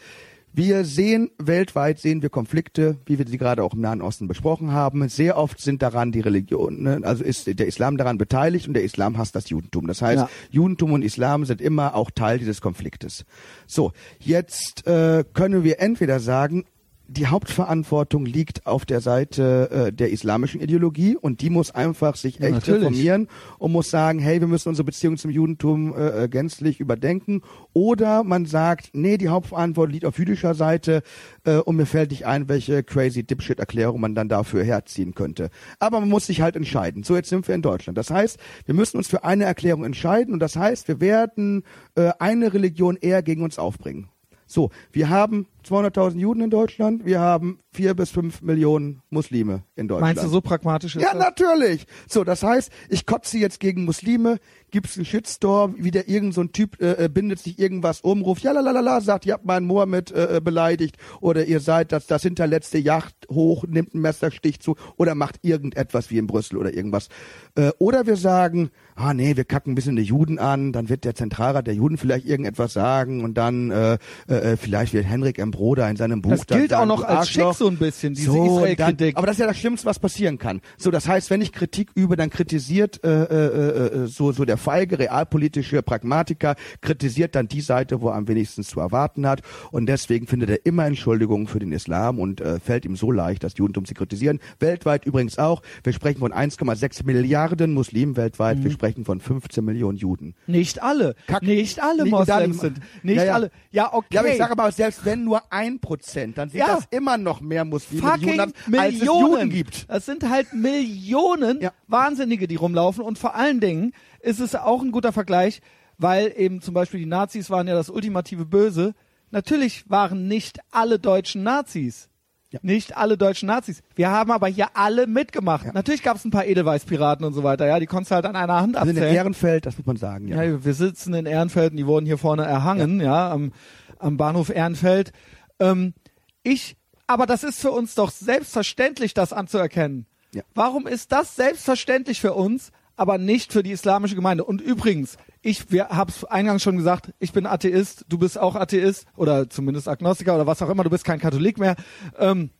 Wir sehen weltweit sehen wir Konflikte, wie wir sie gerade auch im Nahen Osten besprochen haben. Sehr oft sind daran die Religionen, ne? also ist der Islam daran beteiligt und der Islam hasst das Judentum. Das heißt, Ja. Judentum und Islam sind immer auch Teil dieses Konfliktes. So, jetzt äh, können wir entweder sagen, die Hauptverantwortung liegt auf der Seite äh, der islamischen Ideologie und die muss einfach sich Ja, echt natürlich. reformieren und muss sagen, hey, wir müssen unsere Beziehung zum Judentum äh, äh, gänzlich überdenken. Oder man sagt, nee, die Hauptverantwortung liegt auf jüdischer Seite äh, und mir fällt nicht ein, welche crazy Dipshit-Erklärung man dann dafür herziehen könnte. Aber man muss sich halt entscheiden. So, jetzt sind wir in Deutschland. Das heißt, wir müssen uns für eine Erklärung entscheiden und das heißt, wir werden äh, eine Religion eher gegen uns aufbringen. So, wir haben 200.000 Juden in Deutschland, wir haben vier bis fünf Millionen Muslime in Deutschland. Meinst du, so pragmatisch ist Ja, das? natürlich. So, das heißt, ich kotze jetzt gegen Muslime, gibt's einen Shitstorm, wieder irgend so ein Typ äh, äh, bindet sich irgendwas um, ruft ja lalalala, sagt, ihr habt meinen Mohammed äh, äh, beleidigt oder ihr seid das, das hinterletzte Yacht hoch, nimmt einen Messerstich zu oder macht irgendetwas wie in Brüssel oder irgendwas. Äh, oder wir sagen, ah nee, wir kacken ein bisschen die Juden an, dann wird der Zentralrat der Juden vielleicht irgendetwas sagen und dann äh, äh, vielleicht wird Henrik M. Broder in seinem Buch Das dann gilt auch noch als schick Arschloch. so ein bisschen, diese So, Israel-Kritik. aber das ist ja das Schlimmste, was passieren kann. So, das heißt, wenn ich Kritik übe, dann kritisiert äh, äh, äh, so so der feige realpolitische Pragmatiker kritisiert dann die Seite, wo er am wenigsten zu erwarten hat und deswegen findet er immer Entschuldigungen für den Islam und äh, fällt ihm so leicht, das Judentum zu kritisieren. Weltweit übrigens auch. Wir sprechen von 1,6 Milliarden Muslimen weltweit. Mhm. Wir sprechen von 15 Millionen Juden. Nicht alle. Kack- Nicht alle Moslems sind. Nicht Ja, ja. alle. Ja, okay. Ja, aber ich sage aber, selbst wenn nur ein Prozent, dann sind Ja. das immer noch mehr Muslime, die Juden haben, als es Millionen. Juden gibt. Das sind halt Millionen Ja. Wahnsinnige, die rumlaufen. Und vor allen Dingen ist es auch ein guter Vergleich, weil eben zum Beispiel die Nazis waren ja das ultimative Böse. Natürlich waren nicht alle deutschen Nazis. Ja. Nicht alle deutschen Nazis. Wir haben aber hier alle mitgemacht. Ja. Natürlich gab es ein paar Edelweißpiraten und so weiter. Ja, die konntest du halt an einer Hand Also in abzählen. Ehrenfeld, das muss man sagen. Ja. Ja, wir sitzen in Ehrenfeld und die wurden hier vorne erhangen, ja, am, am Bahnhof Ehrenfeld. Ähm, ich, aber das ist für uns doch selbstverständlich, das anzuerkennen. Ja. Warum ist das selbstverständlich für uns, aber nicht für die islamische Gemeinde? Und übrigens, ich, wir hab's eingangs schon gesagt, ich bin Atheist, du bist auch Atheist oder zumindest Agnostiker oder was auch immer, du bist kein Katholik mehr. Ähm,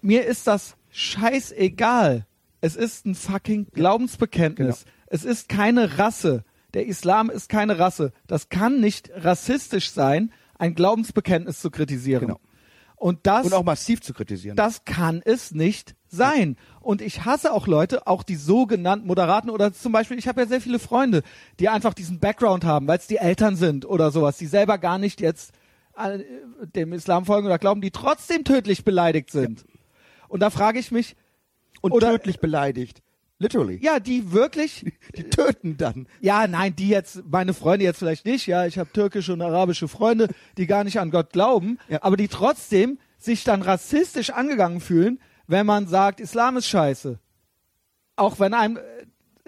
mir ist das scheißegal. Es ist ein fucking Glaubensbekenntnis. Genau. Es ist keine Rasse. Der Islam ist keine Rasse. Das kann nicht rassistisch sein, ein Glaubensbekenntnis zu kritisieren. Genau. Und das, Und auch massiv zu kritisieren. das kann es nicht sein. Und ich hasse auch Leute, auch die sogenannten Moderaten oder zum Beispiel, ich habe ja sehr viele Freunde, die einfach diesen Background haben, weil es die Eltern sind oder sowas, die selber gar nicht jetzt äh, dem Islam folgen oder glauben, die trotzdem tödlich beleidigt sind. Und da frage ich mich, und oder- tödlich beleidigt. Literally. Ja, die wirklich, Die töten dann. ja, nein, die jetzt, meine Freunde jetzt vielleicht nicht, ja, ich habe türkische und arabische Freunde, die gar nicht an Gott glauben, Ja. aber die trotzdem sich dann rassistisch angegangen fühlen, wenn man sagt, Islam ist scheiße. Auch wenn einem,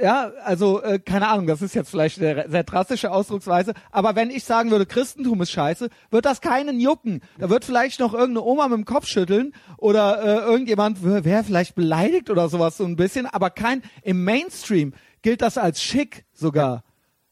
ja, also äh, keine Ahnung, das ist jetzt vielleicht eine sehr drastische Ausdrucksweise, aber wenn ich sagen würde, Christentum ist scheiße, wird das keinen jucken. Da wird vielleicht noch irgendeine Oma mit dem Kopf schütteln oder äh, irgendjemand wäre vielleicht beleidigt oder sowas so ein bisschen, aber kein im Mainstream gilt das als schick sogar.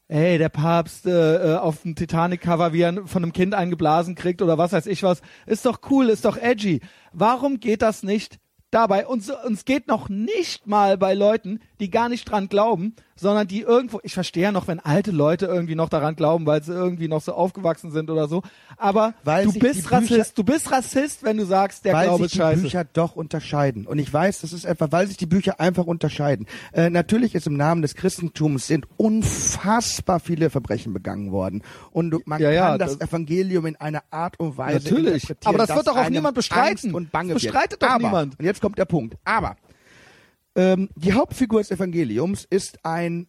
Ey, der Papst äh, äh, auf dem Titanic-Cover, wie er von einem Kind eingeblasen kriegt oder was weiß ich was, ist doch cool, ist doch edgy. Warum geht das nicht dabei? Uns, uns geht noch nicht mal bei Leuten, die gar nicht dran glauben, sondern die irgendwo, ich verstehe ja noch, wenn alte Leute irgendwie noch daran glauben, weil sie irgendwie noch so aufgewachsen sind oder so, aber Weil du sich die bist Bücher- Rassist, du bist Rassist, wenn du sagst, der weil Glaube sich ist die scheiße. Bücher doch unterscheiden. Und ich weiß, das ist etwa, weil sich die Bücher einfach unterscheiden. Äh, natürlich ist im Namen des Christentums sind unfassbar viele Verbrechen begangen worden. Und du- man Ja, ja, kann das, das- Evangelium in einer Art und Weise Natürlich. interpretieren, Aber das wird doch auch niemand bestreiten. Und Bange Das wird. bestreitet doch Aber, niemand. Und jetzt kommt der Punkt. Aber ähm, die Hauptfigur des Evangeliums ist ein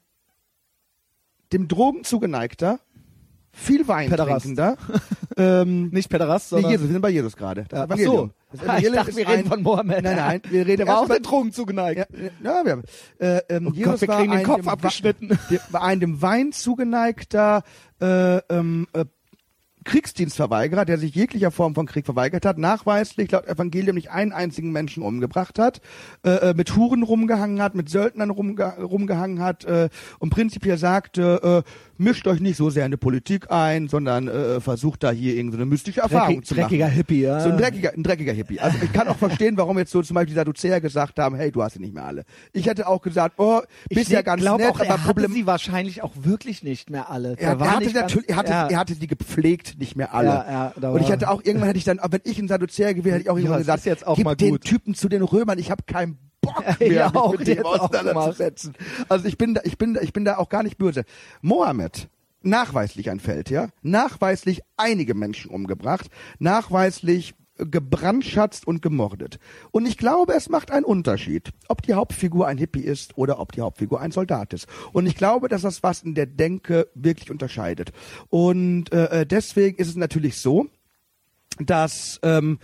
dem Drogen zugeneigter, viel Wein Päderast. trinkender, [laughs] ähm, Nicht Pederast, Nee, sondern Jesus, wir sind bei Jesus gerade. Ja, ach so. Das Ich dachte, wir reden ein- von Mohammed. Nein, nein, wir reden [laughs] erst auch den Drogen zugeneigt. Ja, ja, wir haben, äh, ähm, Oh Jesus Gott, wir war kriegen den ein Kopf abgeschnitten. war ein dem Wein zugeneigter äh, ähm, äh, Kriegsdienstverweigerer, der sich jeglicher Form von Krieg verweigert hat, nachweislich laut Evangelium nicht einen einzigen Menschen umgebracht hat, äh, äh, mit Huren rumgehangen hat, mit Söldnern rumge rumgehangen hat äh, und prinzipiell sagte, äh, mischt euch nicht so sehr in die Politik ein, sondern äh, versucht da hier irgendeine mystische Erfahrung Dreckig- zu machen. dreckiger Hippie, ja. So ein dreckiger, ein dreckiger Hippie. Also ich kann auch [laughs] verstehen, warum jetzt so zum Beispiel die Sadduzäer gesagt haben, hey, du hast sie nicht mehr alle. Ich hätte auch gesagt, oh, bist ja ganz glaube nett, auch, aber er hatte Problem sie wahrscheinlich auch wirklich nicht mehr alle. Er, er hatte natürlich, er hatte, ja. er hatte die gepflegt, nicht mehr alle. Ja, ja, und ich hätte auch irgendwann hätte ich dann, wenn ich ein Sadduzäer gewesen, hätte ich auch irgendwann gesagt, jetzt auch gib den. Typen zu den Römern, ich habe keinen Bock Ja, mehr, mich auch mit dem auseinanderzusetzen. Also ich bin da, ich bin da, ich bin da auch gar nicht böse. Mohammed nachweislich ein Feldherr, nachweislich einige Menschen umgebracht, nachweislich gebrandschatzt und gemordet. Und ich glaube, es macht einen Unterschied, ob die Hauptfigur ein Hippie ist oder ob die Hauptfigur ein Soldat ist. Und ich glaube, dass das was in der Denke wirklich unterscheidet. Und äh, äh, deswegen ist es natürlich so, dass ähm,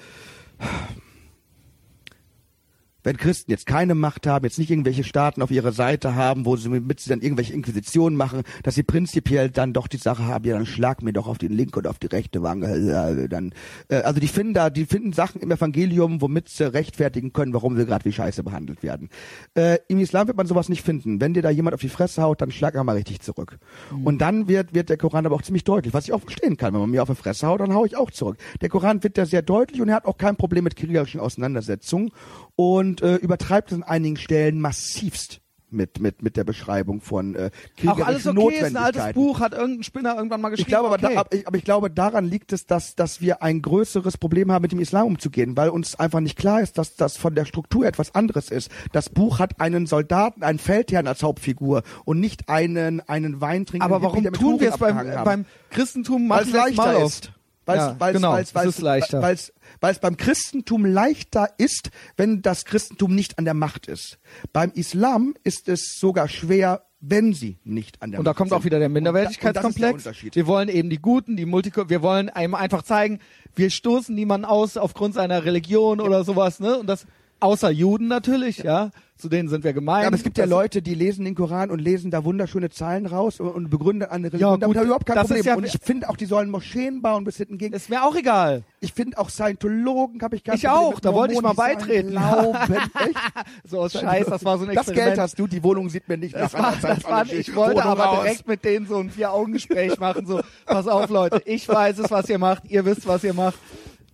wenn Christen jetzt keine Macht haben, jetzt nicht irgendwelche Staaten auf ihrer Seite haben, wo sie mit sie dann irgendwelche Inquisitionen machen, dass sie prinzipiell dann doch die Sache haben, ja, dann schlag mir doch auf die linke oder auf die rechte Wange. Äh, dann, äh, also die finden da, die finden Sachen im Evangelium, womit sie rechtfertigen können, warum sie gerade wie Scheiße behandelt werden. Äh, Im Islam wird man sowas nicht finden. Wenn dir da jemand auf die Fresse haut, dann schlag er mal richtig zurück. Und dann wird, wird der Koran aber auch ziemlich deutlich, was ich auch verstehen kann. Wenn man mir auf die Fresse haut, dann hau ich auch zurück. Der Koran wird da sehr deutlich und er hat auch kein Problem mit kriegerischen Auseinandersetzungen und äh, übertreibt es an einigen Stellen massivst mit mit mit der Beschreibung von äh, Auch alles okay, ist ein altes. Buch, hat irgendein Spinner irgendwann mal geschrieben. Ich glaube, aber, okay. da, aber, ich, aber ich glaube, daran liegt es, dass, dass wir ein größeres Problem haben, mit dem Islam umzugehen, weil uns einfach nicht klar ist, dass das von der Struktur etwas anderes ist. Das Buch hat einen Soldaten, einen Feldherrn als Hauptfigur und nicht einen, einen Weintrinkenden. aber warum tun wir es beim, haben. beim Christentum? Weil es leichter ist. Weil Ja, es weil's, genau, weil's, es weil's, ist leichter. Weil's, weil's beim Christentum leichter ist, wenn das Christentum nicht an der Macht ist. Beim Islam ist es sogar schwer, wenn sie nicht an der Und da Macht kommt sind. auch wieder der da- der Minderwertigkeitskomplex. Unterschied. Wir wollen eben die Guten, die Multikultur, wir wollen einem einfach zeigen, wir stoßen niemanden aus aufgrund seiner Religion oder sowas, ne? Und das außer Juden natürlich, ja. Zu denen sind wir gemein. Ja, aber es gibt ja Das- Leute, die lesen den Koran und lesen da wunderschöne Zahlen raus und, und begründen eine Religion. Ja, Damit gut, ich überhaupt kein das ist Problem. ja- und ich finde auch, die sollen Moscheen bauen bis hinten gegen. Ist mir auch egal. Ich finde auch Scientologen habe ich kein Ich Problem auch, da wollte ich mal beitreten. Glauben? [laughs] So aus Scheiß, das war so ein Das Experiment. Geld hast du, die Wohnung sieht mir nicht Das nach war, das war, ich wollte Wohnung aber aus. direkt mit denen so ein Vier-Augen-Gespräch machen. So, pass auf, Leute, ich weiß es, was ihr macht, ihr wisst, was ihr macht.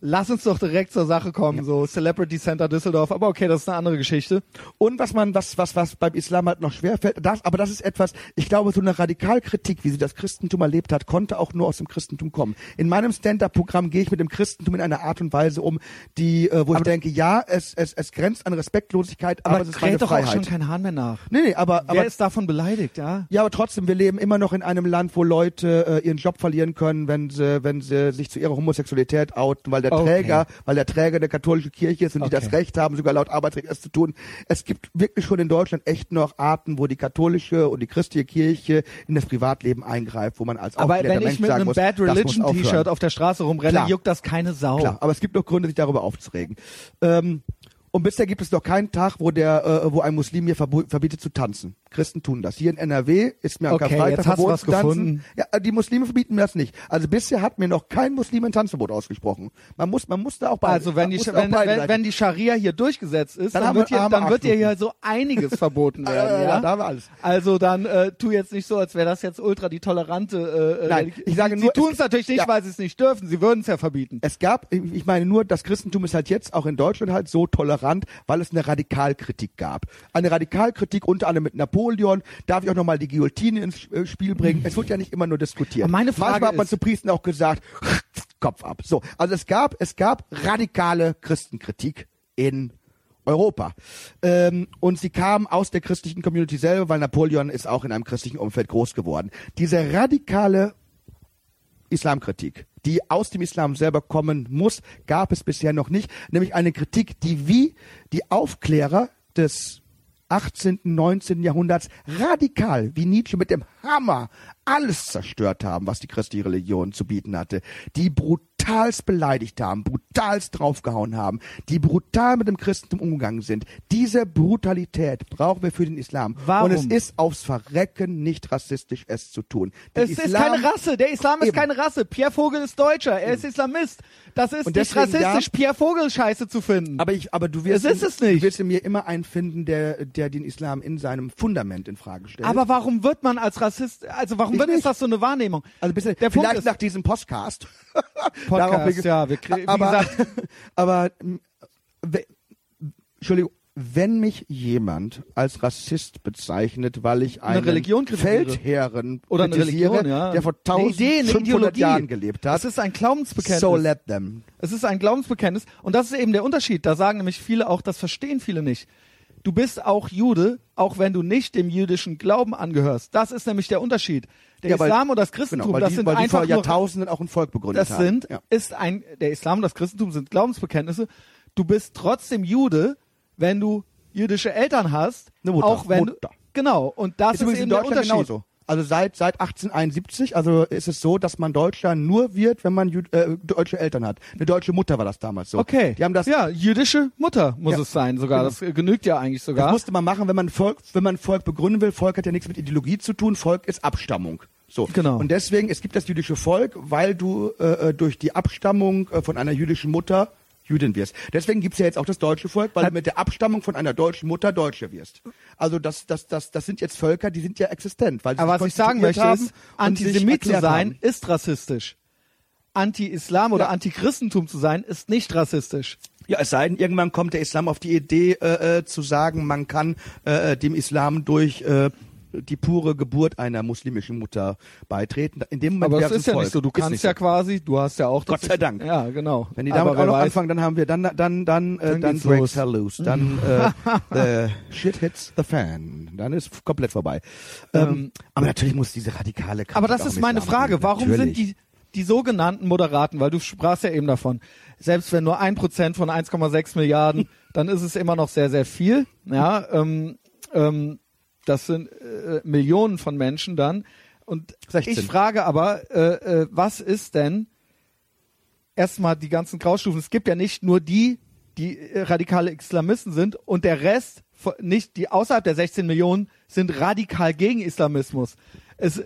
Lass uns doch direkt zur Sache kommen, so Celebrity Center Düsseldorf. Aber okay, das ist eine andere Geschichte. Und was man, was, was, was beim Islam halt noch schwer fällt, das, aber das ist etwas, ich glaube, so eine Radikalkritik, wie sie das Christentum erlebt hat, konnte auch nur aus dem Christentum kommen. In meinem Stand-Up-Programm gehe ich mit dem Christentum in einer Art und Weise um, die, äh, wo ich denke, ja, es, es, es grenzt an Respektlosigkeit, aber, Aber es ist meine doch auch schon kein Hahn mehr nach. nee, nee, aber, Wer aber ist davon beleidigt, ja? ja, aber trotzdem, wir leben immer noch in einem Land, wo Leute äh, ihren Job verlieren können, wenn sie, wenn sie sich zu ihrer Homosexualität outen, weil der der Okay. Träger, weil der Träger der katholischen Kirche ist und die Okay. das Recht haben, sogar laut Arbeitsrecht es zu tun. Es gibt wirklich schon in Deutschland echt noch Arten, wo die katholische und die christliche Kirche in das Privatleben eingreift, wo man als Aber wenn Mensch ich mit einem muss, Bad Religion. T-Shirt auf der Straße rumrenne, Klar. juckt das keine Sau. Klar, aber es gibt noch Gründe, sich darüber aufzuregen. Ähm, und bisher gibt es noch keinen Tag, wo der, äh, wo ein Muslim mir verbietet zu tanzen. Christen tun das. Hier in NRW ist mir am Okay, Karfreitag verboten zu tanzen. gefunden. Ja, äh, die Muslime verbieten mir das nicht. Also bisher hat mir noch kein Muslim ein Tanzverbot ausgesprochen. Man muss, man muss da auch beide. Also wenn die, wenn, wenn, wenn die Scharia hier durchgesetzt ist, Dann dann, wird wir- hier, dann wird hier so einiges verboten [laughs] werden. Ja, ja, da haben wir alles. Also dann äh, tu jetzt nicht so, als wäre das jetzt ultra die tolerante. Äh, Nein, Religi- ich sage sie, nur, sie tun es- es natürlich nicht, ja. weil sie es nicht dürfen. Sie würden es ja verbieten. Es gab, ich meine nur, das Christentum ist halt jetzt auch in Deutschland halt so tolerant, weil es eine Radikalkritik gab. Eine Radikalkritik unter anderem mit Napoleon. Darf ich auch nochmal die Guillotine ins äh, Spiel bringen? Es wird ja nicht immer nur diskutiert. Aber meine Frage Manchmal hat man zu Priestern auch gesagt, [laughs] Kopf ab. So, also es gab, es gab radikale Christenkritik in Europa. Ähm, und sie kam aus der christlichen Community selber, weil Napoleon ist auch in einem christlichen Umfeld groß geworden. Diese radikale Islamkritik, die aus dem Islam selber kommen muss, gab es bisher noch nicht. Nämlich eine Kritik, die wie die Aufklärer des 18., 19. Jahrhunderts radikal, wie Nietzsche mit dem Hammer alles zerstört haben, was die christliche Religion zu bieten hatte, die brutalst beleidigt haben, brutalst draufgehauen haben, die brutal mit dem Christentum umgegangen sind. Diese Brutalität brauchen wir für den Islam. Warum? Und es ist aufs Verrecken nicht rassistisch, es zu tun. Der Es ist Islam- keine Rasse. Der Islam ist Eben. keine Rasse. Pierre Vogel ist Deutscher. Er ist Islamist. Das ist nicht rassistisch, ja. Pierre Vogel Scheiße zu finden. Aber ich, aber du wirst, Es ist es nicht. Du wirst in mir immer einen finden, der, der den Islam in seinem Fundament in Frage stellt. Aber warum wird man als Rassist, also warum Wird nicht. ist das so eine Wahrnehmung? also bisher, Der Punkt vielleicht ist- nach diesem Podcast. [laughs] Podcast, ja, wir krie- wie aber, [laughs] aber, we- Entschuldigung, wenn mich jemand als Rassist bezeichnet, weil ich einen. Feldherren Oder eine Religion, ja. der vor Eine Idee, eine 1500 Ideologie. Jahren gelebt hat, Das ist ein Glaubensbekenntnis. so let them. Es ist ein Glaubensbekenntnis und das ist eben der Unterschied. Da sagen nämlich viele auch, das verstehen viele nicht. Du bist auch Jude, auch wenn du nicht dem jüdischen Glauben angehörst. Das ist nämlich der Unterschied. Der Ja, weil- Islam und das Christentum, Genau, weil das die, sind weil die einfach vor nur, Jahrtausenden auch ein Volk begründet das haben. sind, Ja. ist ein, der Islam und das Christentum sind Glaubensbekenntnisse. Du bist trotzdem Jude, wenn du jüdische Eltern hast, Eine Mutter, auch wenn Mutter. du, genau. Und das ist ist, eben in der Deutschland Unterschied. genauso. Also seit seit 1871, also ist es so, dass man Deutscher nur wird, wenn man Jü äh, deutsche Eltern hat. Eine deutsche Mutter war das damals so. Okay. Die haben das, ja, jüdische Mutter muss Ja. es sein sogar. Genau. Das genügt ja eigentlich das sogar. musste man machen, wenn man Volk, wenn man Volk begründen will. Volk hat ja nichts mit Ideologie zu tun. Volk ist Abstammung. So. Genau. Und deswegen, es gibt das jüdische Volk, weil du äh, äh, durch die Abstammung äh, von einer jüdischen Mutter Jüdin wirst. Deswegen gibt's ja jetzt auch das deutsche Volk, weil du mit der Abstammung von einer deutschen Mutter Deutsche wirst. Also das, das, das, das sind jetzt Völker, die sind ja existent. Weil sie Aber was ich sagen möchte, ist, Antisemit zu sein, haben. ist rassistisch. Anti-Islam oder Ja. Antichristentum zu sein, ist nicht rassistisch. Ja, es sei denn, irgendwann kommt der Islam auf die Idee äh, äh, zu sagen, man kann äh, dem Islam durch äh, die pure Geburt einer muslimischen Mutter beitreten. In dem Moment Aber das ist ja ein nicht so. Du Volk. Ist kannst ja so. quasi, du hast ja auch. Gott das sei ist- Dank. Ja, genau. Wenn die Aber damit auch noch weiß- anfangen, dann haben wir dann dann dann äh, Dann dann breaks loose. Dann [laughs] äh, the shit hits the fan. Dann ist komplett vorbei. Ähm, aber natürlich muss diese radikale Kraft Aber das ist meine Frage. Warum Natürlich. sind die, die sogenannten Moderaten, weil du sprachst ja eben davon, selbst wenn nur ein Prozent von 1,6 Milliarden, dann ist es immer noch sehr, sehr viel. Ja, ähm, ähm, das sind äh, Millionen von Menschen dann. Und 16. ich frage aber, äh, äh, was ist denn erstmal die ganzen Graustufen? Es gibt ja nicht nur die, die äh, radikale Islamisten sind und der Rest, nicht die außerhalb der 16 Millionen, sind radikal gegen Islamismus. Es,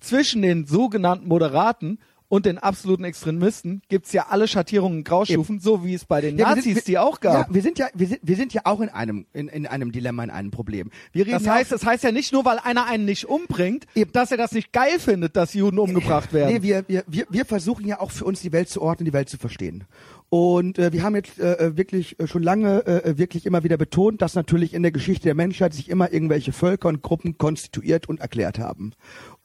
zwischen den sogenannten Moderaten und den absoluten Extremisten gibt's ja alle Schattierungen und Graustufen, so wie es bei den Ja, wir Nazis sind- wir- die auch gab. Ja, wir sind ja, wir sind, wir sind ja auch in einem, in, in einem Dilemma, in einem Problem. Wir reden das heißt, das heißt ja nicht nur, weil einer einen nicht umbringt, Eben. dass er das nicht geil findet, dass Juden umgebracht [laughs] werden. Nee, wir, wir, wir, wir versuchen ja auch für uns die Welt zu ordnen, die Welt zu verstehen. Und äh, wir haben jetzt äh, wirklich äh, schon lange äh, wirklich immer wieder betont, dass natürlich in der Geschichte der Menschheit sich immer irgendwelche Völker und Gruppen konstituiert und erklärt haben.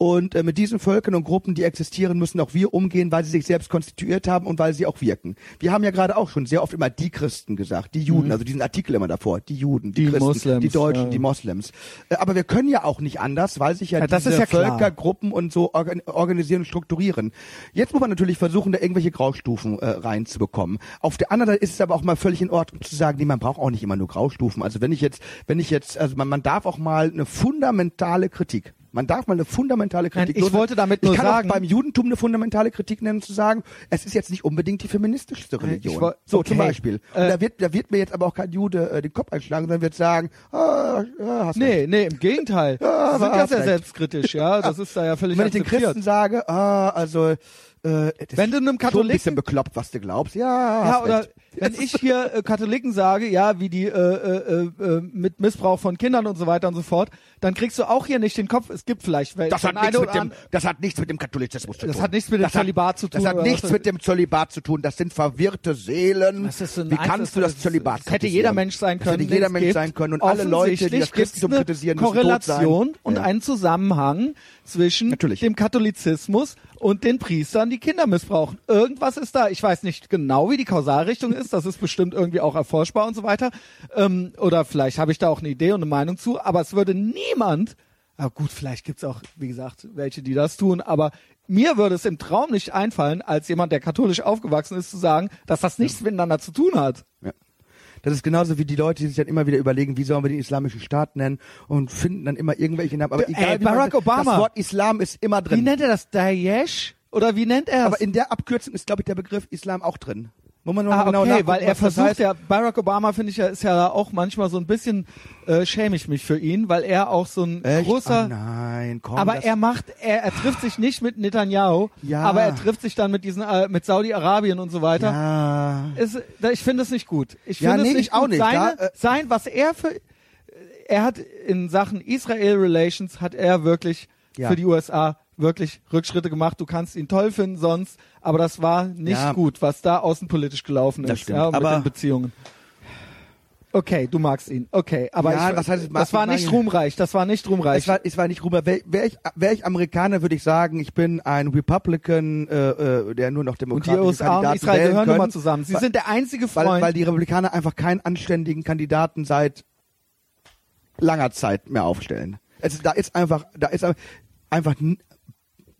Und äh, mit diesen Völkern und Gruppen, die existieren, müssen auch wir umgehen, weil sie sich selbst konstituiert haben und weil sie auch wirken. Wir haben ja gerade auch schon sehr oft immer die Christen gesagt, die Juden, also diesen Artikel immer davor, die Juden, die, Mhm. Die Christen, Moslems, die Deutschen, ja. die Moslems. Äh, aber wir können ja auch nicht anders, weil sich ja, Ja, diese ja klar. Völker Gruppen und so organ organisieren und strukturieren. Jetzt muss man natürlich versuchen, da irgendwelche Graustufen äh, reinzubekommen. bekommen. Auf der anderen Seite ist es aber auch mal völlig in Ordnung zu sagen, nee, man braucht auch nicht immer nur Graustufen. Also wenn ich jetzt, wenn ich jetzt, also man, man darf auch mal eine fundamentale Kritik man darf mal eine fundamentale Kritik. Nein, ich wollte damit nur ich kann sagen, auch beim Judentum eine fundamentale Kritik nennen, zu sagen, es ist jetzt nicht unbedingt die feministischste Religion. Ich woll- so okay. zum Beispiel. Äh, da wird, da wird mir jetzt aber auch kein Jude äh, den Kopf einschlagen, sondern wird sagen, ah, ja, hast recht. Nee, nee, im Gegenteil. Sie sind ja sehr selbstkritisch, ja. [laughs] Das ist da ja völlig wenn ich den. Christen sage, ah, also äh, das Wenn du einem Katholiken bisschen bekloppt, was du glaubst. Ja, Ja, oder recht. Wenn ich hier äh, Katholiken sage, ja, wie die äh, äh, äh, mit Missbrauch von Kindern und so weiter und so fort, dann kriegst du auch hier nicht den Kopf. Es gibt vielleicht welche. Das hat, nichts mit dem, das hat nichts mit dem Katholizismus zu Das tun. hat nichts mit dem Das hat- Zölibat zu tun, Das hat nichts mit dem Zölibat zu tun. Das sind verwirrte Seelen. Das ist ein Wie kannst du das Zölibat Das hätte jeder Mensch sein Das können. hätte jeder Mensch gibt. sein können. Und alle Leute, die das Christentum kritisieren, müssen tot Korrelation sein. und Ja. einen Zusammenhang zwischen Natürlich. dem Katholizismus und den Priestern, die Kinder missbrauchen. Irgendwas ist da. Ich weiß nicht genau, wie die Kausalrichtung ist. Das ist bestimmt irgendwie auch erforschbar und so weiter. Ähm, oder vielleicht habe ich da auch eine Idee und eine Meinung zu. Aber es würde niemand, ja gut, vielleicht gibt's auch, wie gesagt, welche, die das tun. Aber mir würde es im Traum nicht einfallen, als jemand, der katholisch aufgewachsen ist, zu sagen, dass das nichts miteinander zu tun hat. Ja. Das ist genauso wie die Leute, die sich dann immer wieder überlegen, wie sollen wir den islamischen Staat nennen und finden dann immer irgendwelche Namen. Aber Ey, egal, wie man- Barack Obama. Das Wort Islam ist immer Wie drin. nennt er das? Daesh? Oder wie nennt er es? Aber in der Abkürzung ist, glaube ich, der Begriff Islam auch drin. Man nur Ah, genau okay, weil er versucht heißt. ja, Barack Obama finde ich ja, ist ja auch manchmal so ein bisschen, äh, schäme ich mich für ihn, weil er auch so ein Echt? großer, Ah, nein, komm. aber er macht, er, er trifft sich nicht mit Netanyahu, Ja. aber er trifft sich dann mit diesen, äh, mit Saudi-Arabien und so weiter. Ja. Ist, da- ich finde es nicht gut. Ich Ja, finde nee, es nicht ich auch gut. nicht. Seine, Da, äh, sein, was er für, er hat in Sachen Israel Relations hat er wirklich Ja. für die USA wirklich Rückschritte gemacht. Du kannst ihn toll finden sonst, aber das war nicht Ja. gut, was da außenpolitisch gelaufen Das ist, ja, mit Aber- den Beziehungen. Okay, du magst ihn. Okay, aber Ja, ich, was heißt, das war nicht ruhmreich. Das war nicht ruhmreich. Es war, es war nicht rüber. Wäre wär ich, wär ich Amerikaner, würde ich sagen, ich bin ein Republican, äh, äh, der nur noch und die USA und Kandidaten Israel wählen gehören können, mal zusammen. Sie weil, sind der einzige weil, Freund. weil die Republikaner einfach keinen anständigen Kandidaten seit langer Zeit mehr aufstellen. Also da ist einfach, da ist einfach n-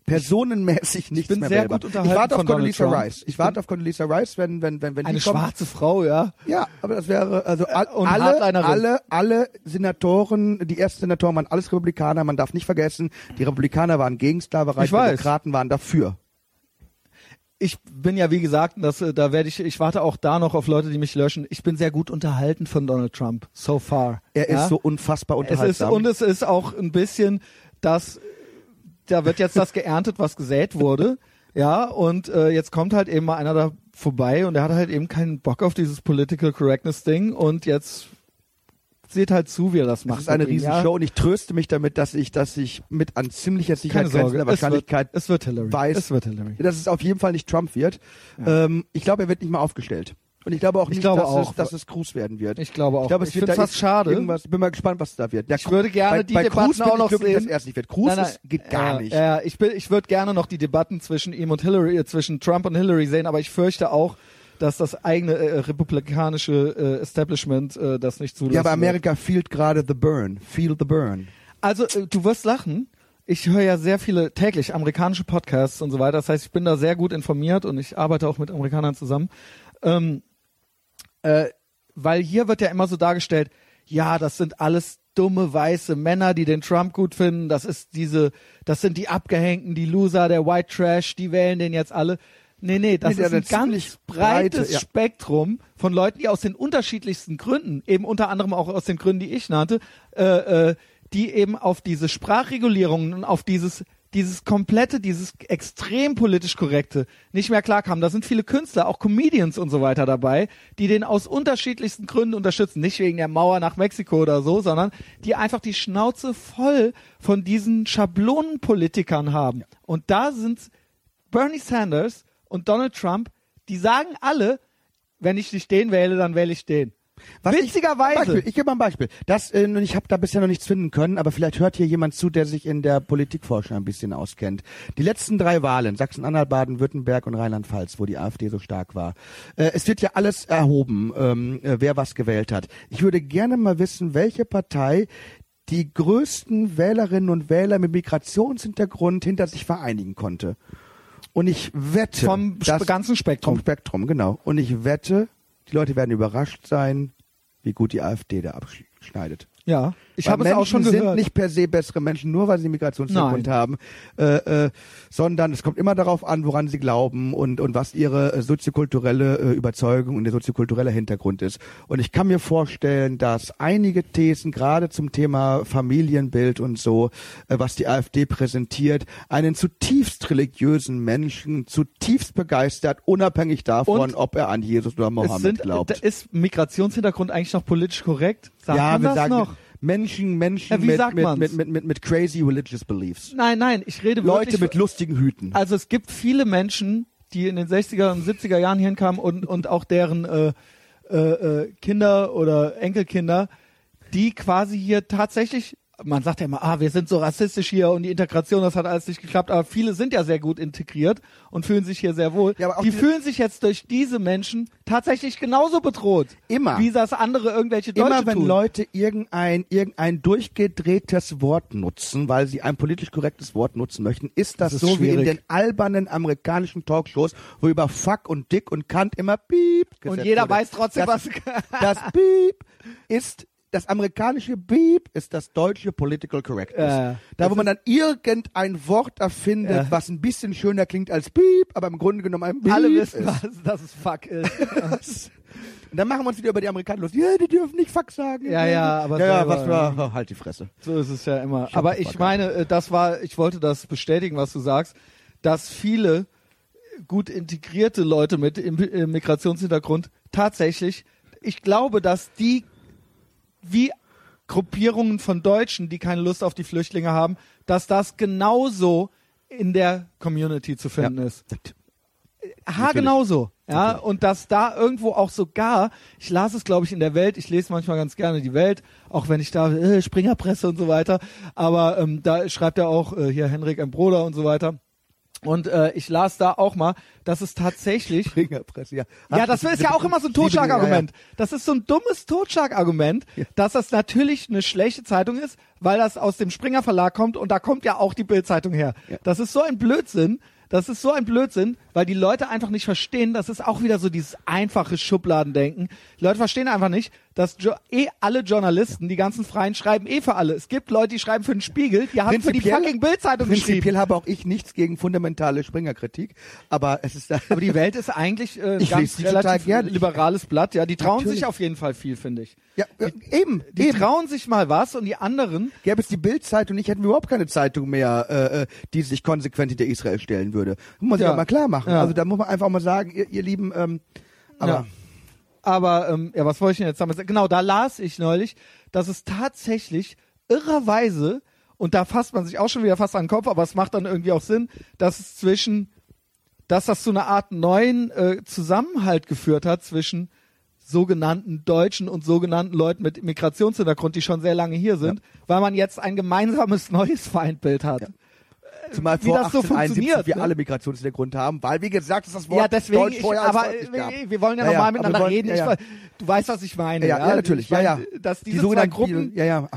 personenmäßig nichts bin mehr sehr gut unterhalten Ich warte auf Condoleezza. Rice. Ich warte auf Condoleezza Rice, wenn wenn wenn wenn eine schwarze Frau, ja. Ja, aber das wäre also und alle, alle, alle Senatoren, die ersten Senatoren waren alles Republikaner. Man darf nicht vergessen, die Republikaner waren gegen Sklaverei, Ich die. Demokraten waren dafür. ich bin ja wie gesagt, das, äh, da werde ich, ich warte auch da noch auf Leute, die mich löschen. Ich bin sehr gut unterhalten von Donald Trump so far. Er ja? ist so unfassbar es ist unterhaltsam. und es ist auch ein bisschen, dass da wird jetzt das geerntet, was gesät wurde. Ja, und äh, jetzt kommt halt eben mal einer da vorbei und der hat halt eben keinen Bock auf dieses Political Correctness Ding und jetzt seht halt zu, wie er das macht. das ist eine mit ihm, riesen ja? Show und ich tröste mich damit, dass ich, dass ich mit an ziemlicher Sicherheit Sorge, der Wahrscheinlichkeit es wird, es wird Hillary. weiß, es wird Hillary. dass es auf jeden Fall nicht Trump wird. Ähm, ich glaube, er wird nicht mal aufgestellt. Und ich glaube auch Ich nicht, glaube dass, auch. Es, dass es Cruz werden wird. Ich glaube auch. Ich glaube, es Ich wird fast schade. Irgendwas, bin mal gespannt, was da wird. Der Ich würde gerne bei, die bei Debatten Cruz auch noch sehen. dass er es nicht wird. Cruz Nein, nein, ist, geht gar ja, nicht. Ja, ich, bin, ich würde gerne noch die Debatten zwischen ihm und Hillary, äh, zwischen Trump und Hillary sehen, aber ich fürchte auch, dass das eigene äh, republikanische äh, Establishment äh, das nicht zulassen Ja, aber wird. Amerika feelt gerade the burn. Feel the burn. Also, äh, du wirst lachen. Ich höre ja sehr viele täglich amerikanische Podcasts und so weiter. Das heißt, ich bin da sehr gut informiert und ich arbeite auch mit Amerikanern zusammen. Ähm, äh, weil hier wird ja immer so dargestellt, ja, das sind alles dumme weiße Männer, die den Trump gut finden. Das ist diese, das sind die Abgehängten, die Loser, der White Trash, die wählen den jetzt alle. Nee, nee, das Nee, ist ein ganz breites breite, ja. Spektrum von Leuten, die aus den unterschiedlichsten Gründen, eben unter anderem auch aus den Gründen, die ich nannte, äh, äh, die eben auf diese Sprachregulierungen und auf dieses dieses komplette, dieses extrem politisch korrekte nicht mehr klarkamen. Da sind viele Künstler, auch Comedians und so weiter dabei, die den aus unterschiedlichsten Gründen unterstützen. Nicht wegen der Mauer nach Mexiko oder so, sondern die einfach die Schnauze voll von diesen Schablonenpolitikern haben. Und da sind Bernie Sanders und Donald Trump, die sagen alle, wenn ich nicht den wähle, dann wähle ich den. Was Witzigerweise. Ich, Beispiel, ich gebe mal ein Beispiel. Das, äh, ich habe da bisher noch nichts finden können, aber vielleicht hört hier jemand zu, der sich in der Politikforschung ein bisschen auskennt. Die letzten drei Wahlen, Sachsen-Anhalt, Baden-Württemberg und Rheinland-Pfalz, wo die AfD so stark war. Äh, es wird ja alles erhoben, ähm, äh, wer was gewählt hat. Ich würde gerne mal wissen, welche Partei die größten Wählerinnen und Wähler mit Migrationshintergrund hinter sich vereinigen konnte. Und ich wette, Vom ganzen Spektrum. vom Spektrum, genau. Und ich wette, die Leute werden überrascht sein, wie gut die AfD da abschneidet. Ja, ich habe es auch schon gehört. sind nicht per se bessere Menschen, nur weil sie Migrationshintergrund haben, äh, äh, sondern es kommt immer darauf an, woran sie glauben und, und was ihre äh, soziokulturelle äh, Überzeugung und der soziokulturelle Hintergrund ist. Und ich kann mir vorstellen, dass einige Thesen, gerade zum Thema Familienbild und so, äh, was die AfD präsentiert, einen zutiefst religiösen Menschen zutiefst begeistert, unabhängig davon, Und ob er an Jesus oder Mohammed sind, glaubt. ist Migrationshintergrund eigentlich noch politisch korrekt? Sagt ja, wir das sagen noch? Menschen, Menschen Ja, wie mit, sagt mit, man's? mit, mit, mit, mit crazy religious beliefs. Nein, nein, ich rede Leute wirklich mit lustigen Hüten. Also es gibt viele Menschen, die in den 60er und 70er Jahren hierhin kamen und, und auch deren äh, äh, äh, Kinder oder Enkelkinder, die quasi hier tatsächlich, man sagt ja immer, ah, wir sind so rassistisch hier und die Integration, das hat alles nicht geklappt, aber viele sind ja sehr gut integriert und fühlen sich hier sehr wohl. Ja, aber auch die fühlen sich jetzt durch diese Menschen tatsächlich genauso bedroht. Immer. Wie das andere irgendwelche Deutsche Immer wenn tun. Leute irgendein, irgendein durchgedrehtes Wort nutzen, weil sie ein politisch korrektes Wort nutzen möchten, ist das, Das ist so wie in schwierig. den albernen amerikanischen Talkshows, wo über Fuck und Dick und Kant immer Piep und jeder wurde. weiß trotzdem, das, was... Das Piep ist das amerikanische Beep ist das deutsche Political Correctness. Ja, da, wo man dann irgendein Wort erfindet, Ja. was ein bisschen schöner klingt als Beep, aber im Grunde genommen ein Beep Alle wissen, ist. was, dass es Fuck ist. [laughs] Und dann machen wir uns wieder über die Amerikaner los. Ja, die dürfen nicht Fuck sagen. Ja, ja, aber ja, ja, was war, oh, halt die Fresse. So ist es ja immer. Ich Aber ich meine, äh, das war, ich wollte das bestätigen, was du sagst, dass viele gut integrierte Leute mit Im- äh, Migrationshintergrund tatsächlich, ich glaube, dass die wie Gruppierungen von Deutschen, die keine Lust auf die Flüchtlinge haben, dass das genauso in der Community zu finden ist. Ha, genauso. Ja, und dass da irgendwo auch sogar, ich las es glaube ich in der Welt, ich lese manchmal ganz gerne die Welt, auch wenn ich da äh, Springerpresse und so weiter, aber ähm, da schreibt er auch äh, hier Henrik M. Broder und so weiter. Und äh, ich las da auch mal, dass es tatsächlich Springerpresse, ja. ja, das ist ja auch immer so ein Totschlagargument. Das ist so ein dummes Totschlagargument, dass das natürlich eine schlechte Zeitung ist, weil das aus dem Springer Verlag kommt und da kommt ja auch die Bildzeitung her. Ja. Das ist so ein Blödsinn. Das ist so ein Blödsinn, weil die Leute einfach nicht verstehen, das ist auch wieder so dieses einfache Schubladendenken. Die Leute verstehen einfach nicht, dass jo eh alle Journalisten, die ganzen Freien, schreiben eh für alle. Es gibt Leute, die schreiben für den Spiegel, die haben für die Prinzipiell- fucking Bildzeitung Prinzipiell geschrieben. habe auch ich nichts gegen fundamentale Springerkritik, aber es ist Aber die Welt ist eigentlich äh, [laughs] Ich ganz die relativ gerne. liberales Blatt. Ja, die trauen Natürlich. sich auf jeden Fall viel, finde ich. ja, äh, eben, Die eben. trauen sich mal was und die anderen, Gäbe es die Bildzeitung nicht, hätten wir überhaupt keine Zeitung mehr, äh, äh, die sich konsequent hinter Israel stellen würde. Muss man sich Ja. auch mal klar machen. Ja. Also da muss man einfach auch mal sagen, ihr, ihr Lieben, ähm, aber Ja. Aber ähm, ja, was wollte ich denn jetzt damit sagen? Genau, da las ich neulich, dass es tatsächlich irrerweise und da fasst man sich auch schon wieder fast an den Kopf, aber es macht dann irgendwie auch Sinn, dass es zwischen, dass das zu einer Art neuen äh, Zusammenhalt geführt hat zwischen sogenannten Deutschen und sogenannten Leuten mit Migrationshintergrund, die schon sehr lange hier sind, weil man jetzt ein gemeinsames [laughs] neues Feindbild hat. Zumal wie vor das so 1871 funktioniert, wir ne? alle Migrationshintergrund haben, weil wie gesagt, ist das Wort Ja, deswegen, Deutsch ich, vorher aber gab. äh, wir wollen ja, Ja, ja, normal wir miteinander wollen- reden. ja, Ich, ja. ver- du weißt, was ich meine. Ja, ja, ja, natürlich, Ich meine, ja, ja. Dass Die diese zwei sogenannten, Gruppen die, ja, ja.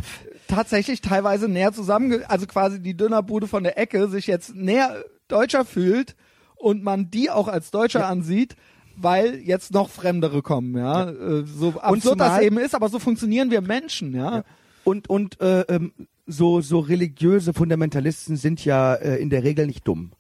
tatsächlich teilweise näher zusammen, also quasi die Dönerbude von der Ecke sich jetzt näher deutscher fühlt und man die auch als Deutscher ansieht, weil jetzt noch Fremdere kommen, ja. Äh, So absurd das eben ist, aber so funktionieren wir Menschen, ja. Und, und äh, ähm, so, so religiöse Fundamentalisten sind ja äh, in der Regel nicht dumm.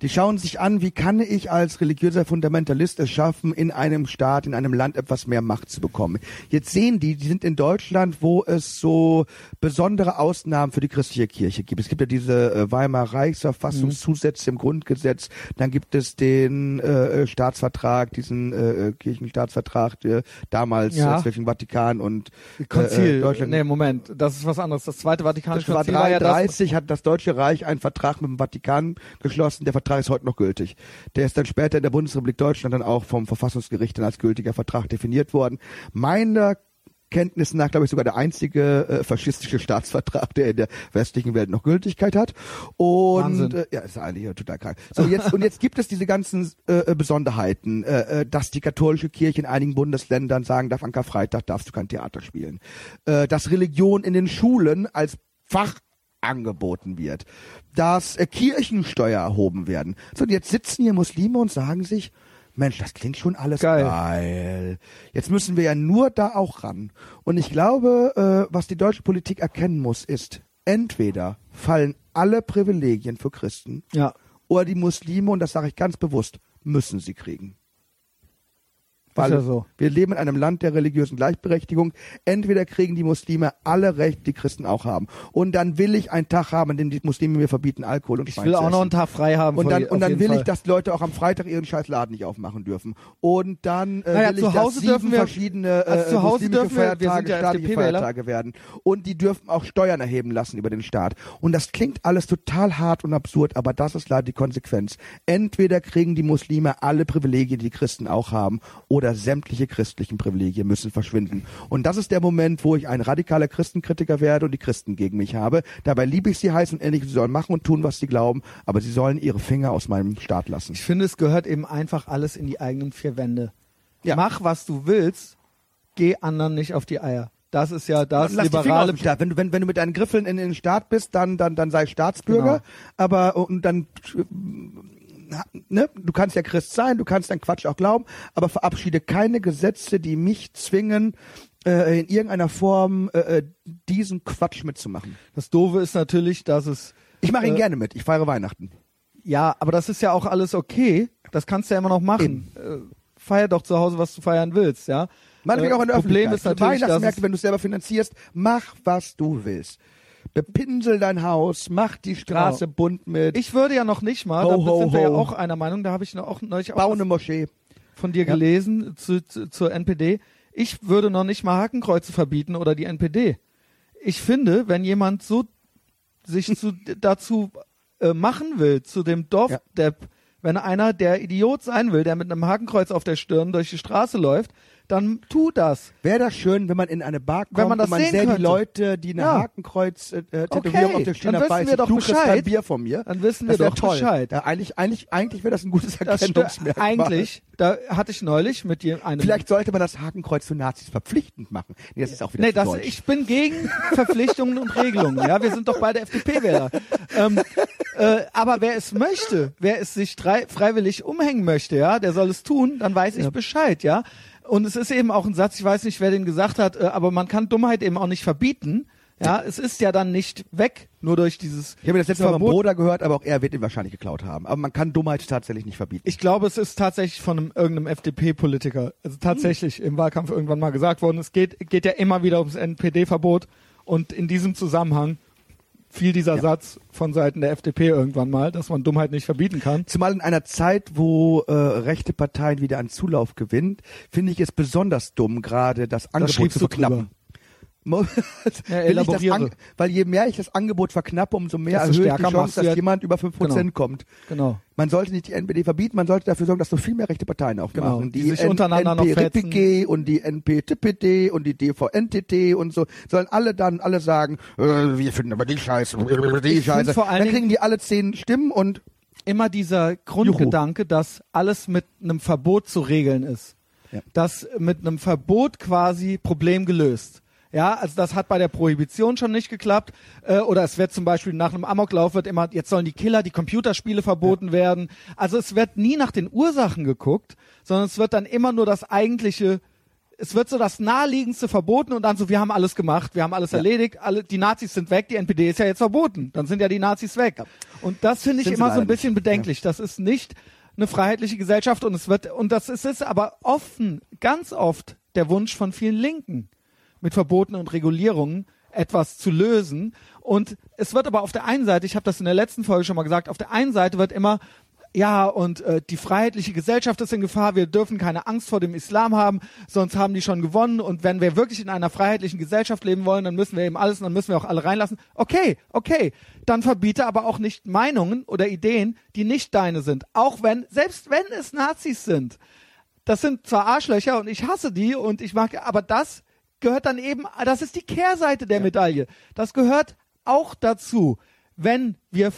Die schauen sich an, wie kann ich als religiöser Fundamentalist es schaffen, in einem Staat, in einem Land etwas mehr Macht zu bekommen. Jetzt sehen die, die sind in Deutschland, wo es so besondere Ausnahmen für die christliche Kirche gibt. Es gibt ja diese äh, Weimarer Reichsverfassungszusätze im Grundgesetz, dann gibt es den äh, Staatsvertrag, diesen äh, äh, Kirchenstaatsvertrag, der damals Ja. äh, zwischen Vatikan und äh, Konzil. äh, Deutschland nee, Moment, das ist was anderes. Das zweite Vatikanische das war Konzil war ja das, 33 hat das Deutsche Reich einen Vertrag mit dem Vatikan geschlossen. Der Vertrag ist heute noch gültig. Der ist dann später in der Bundesrepublik Deutschland dann auch vom Verfassungsgericht dann als gültiger Vertrag definiert worden. Meiner Kenntnis nach, glaube ich, sogar der einzige äh, faschistische Staatsvertrag, der in der westlichen Welt noch Gültigkeit hat. Und äh, ja, ist eigentlich total krank. So jetzt und jetzt gibt es diese ganzen äh, äh, Besonderheiten, äh, äh, dass die katholische Kirche in einigen Bundesländern sagen darf, an Karfreitag darfst du kein Theater spielen, äh, dass Religion in den Schulen als Fach angeboten wird, dass äh, Kirchensteuer erhoben werden. So, und jetzt sitzen hier Muslime und sagen sich, Mensch, das klingt schon alles Geil. geil. Jetzt müssen wir ja nur da auch ran. Und ich glaube, äh, was die deutsche Politik erkennen muss, ist, entweder fallen alle Privilegien für Christen Ja. oder die Muslime, und das sage ich ganz bewusst, müssen sie kriegen. Ja so. wir leben in einem Land der religiösen Gleichberechtigung. Entweder kriegen die Muslime alle Rechte, die Christen auch haben. Und dann will ich einen Tag haben, an dem die Muslime mir verbieten, Alkohol und Ich Schwein will auch noch einen. Tag frei haben. Und dann, und dann will Fall. ich, dass Leute auch am Freitag ihren scheiß Laden nicht aufmachen dürfen. Und dann äh, Naja, will zu ich, Hause dass dürfen wir- verschiedene äh, also zu Hause muslimische dürfen wir- wir sind ja staatliche. Feiertage werden. Und die dürfen auch Steuern erheben lassen über den Staat. Und das klingt alles total hart und absurd, aber das ist leider die Konsequenz. Entweder kriegen die Muslime alle Privilegien, die die Christen auch haben, oder sämtliche christlichen Privilegien müssen verschwinden. Und das ist der Moment, wo ich ein radikaler Christenkritiker werde und die Christen gegen mich habe. Dabei liebe ich sie heiß und ähnlich. Sie sollen machen und tun, was sie glauben, aber sie sollen ihre Finger aus meinem Staat lassen. Ich finde, es gehört eben einfach alles in die eigenen vier Wände. Ja. Mach, was du willst, geh anderen nicht auf die Eier. Das ist ja das Lass liberale Staat. Wenn du, wenn, wenn du mit deinen Griffeln in, in den Staat bist, dann, dann, dann sei Staatsbürger. Genau. Aber und dann ne, du kannst ja Christ sein, du kannst deinen Quatsch auch glauben, aber verabschiede keine Gesetze, die mich zwingen, äh, in irgendeiner Form äh, äh, diesen Quatsch mitzumachen. Das Doofe ist natürlich, dass es Ich mache ihn Äh, gerne mit. Ich feiere Weihnachten. Ja, aber das ist ja auch alles okay. Das kannst du ja immer noch machen. Äh, feier doch zu Hause, was du feiern willst, ja. Meinetwegen Äh, auch in der Problem Öffentlichkeit. ist natürlich, Weihnachtsmärkte, wenn du es selber finanzierst, mach, was du willst. Bepinsel dein Haus, mach die Straße bunt mit, ich würde ja noch nicht mal, Ho, da ho, sind wir ja ho. auch einer Meinung, da habe ich noch auch neulich auch bau eine Moschee. von dir Ja. gelesen zu, zu, zur NPD. Ich würde noch nicht mal Hakenkreuze verbieten oder die NPD. Ich finde, wenn jemand so sich zu, [laughs] dazu äh, machen will, zu dem Dorfdepp, wenn einer der Idiot sein will, der mit einem Hakenkreuz auf der Stirn durch die Straße läuft, dann tu das. Wäre das schön, wenn man in eine Bar kommt Wenn man das und man sehen sähe die könnte. Leute, die eine Ja. Hakenkreuz-Tätowierung Okay, auf der Stirn dann wissen wir doch du kriegst ein Bescheid. Bier von mir. Dann wissen wir doch toll. Bescheid. Ja, eigentlich, eigentlich, eigentlich wäre das ein gutes. Erkennungsmerkmal. Eigentlich, da hatte ich neulich mit je- einem Vielleicht sollte man das Hakenkreuz für Nazis verpflichtend machen. Nee, das ist auch wieder Nee, das, deutsch. ich bin gegen Verpflichtungen und Regelungen. Ja, wir sind doch beide FDP-Wähler. Ähm, äh, aber wer es möchte, wer es sich freiwillig umhängen möchte, ja, der soll es tun, dann weiß ich Ja. Bescheid, ja. Und es ist eben auch ein Satz, ich weiß nicht, wer den gesagt hat, äh, aber man kann Dummheit eben auch nicht verbieten. Ja, es ist ja dann nicht weg, nur durch dieses ich habe das letzte Mal beim Verbot. Bruder gehört, aber auch er wird ihn wahrscheinlich geklaut haben. Aber man kann Dummheit tatsächlich nicht verbieten. Ich glaube, es ist tatsächlich von einem, irgendeinem FDP-Politiker, also tatsächlich im Wahlkampf irgendwann mal gesagt worden. Es geht, geht ja immer wieder ums NPD-Verbot und in diesem Zusammenhang fiel dieser Ja. Satz von Seiten der FDP irgendwann mal, dass man Dummheit nicht verbieten kann. Zumal in einer Zeit, wo äh, rechte Parteien wieder an Zulauf gewinnt, finde ich es besonders dumm, gerade das Angebot schriebst zu verknappen. Mo- [laughs] Ja, weil je mehr ich das Angebot verknappe, umso mehr Desto erhöhe ich die Chance, dass ja- jemand über 5% Genau. kommt. Genau. Man sollte nicht die NPD verbieten, man sollte dafür sorgen, dass so viel mehr rechte Parteien aufmachen. Genau, die sich untereinander noch NP-RPG und die NP-TPD und die DVNTT und so, sollen alle dann alle sagen, äh, wir finden aber die Scheiße, die Scheiße. vor allen dann kriegen die alle zehn Stimmen und Immer dieser Grundgedanke, dass alles mit einem Verbot zu regeln ist. Ja. Dass mit einem Verbot quasi Problem gelöst. Ja, also das hat bei der Prohibition schon nicht geklappt. Äh, oder es wird zum Beispiel nach einem Amoklauf wird immer, jetzt sollen die Killer, die Computerspiele verboten werden. Also es wird nie nach den Ursachen geguckt, sondern es wird dann immer nur das eigentliche, es wird so das naheliegendste verboten und dann so, wir haben alles gemacht, wir haben alles Ja. erledigt, alle, die Nazis sind weg, die NPD ist ja jetzt verboten. Dann sind ja die Nazis weg. Und das finde ich Sind immer so ein bisschen nicht. bedenklich. Das ist nicht eine freiheitliche Gesellschaft und es wird, und das ist es aber offen, ganz oft der Wunsch von vielen Linken, mit Verboten und Regulierungen etwas zu lösen. Und es wird aber auf der einen Seite, ich habe das in der letzten Folge schon mal gesagt, auf der einen Seite wird immer ja, und äh, die freiheitliche Gesellschaft ist in Gefahr, wir dürfen keine Angst vor dem Islam haben, sonst haben die schon gewonnen und wenn wir wirklich in einer freiheitlichen Gesellschaft leben wollen, dann müssen wir eben alles, und dann müssen wir auch alle reinlassen. Okay, okay, dann verbiete aber auch nicht Meinungen oder Ideen, die nicht deine sind, auch wenn, selbst wenn es Nazis sind. Das sind zwar Arschlöcher und ich hasse die und ich mag, aber das gehört dann eben, das ist die Kehrseite der Medaille. Das gehört auch dazu. Wenn wir,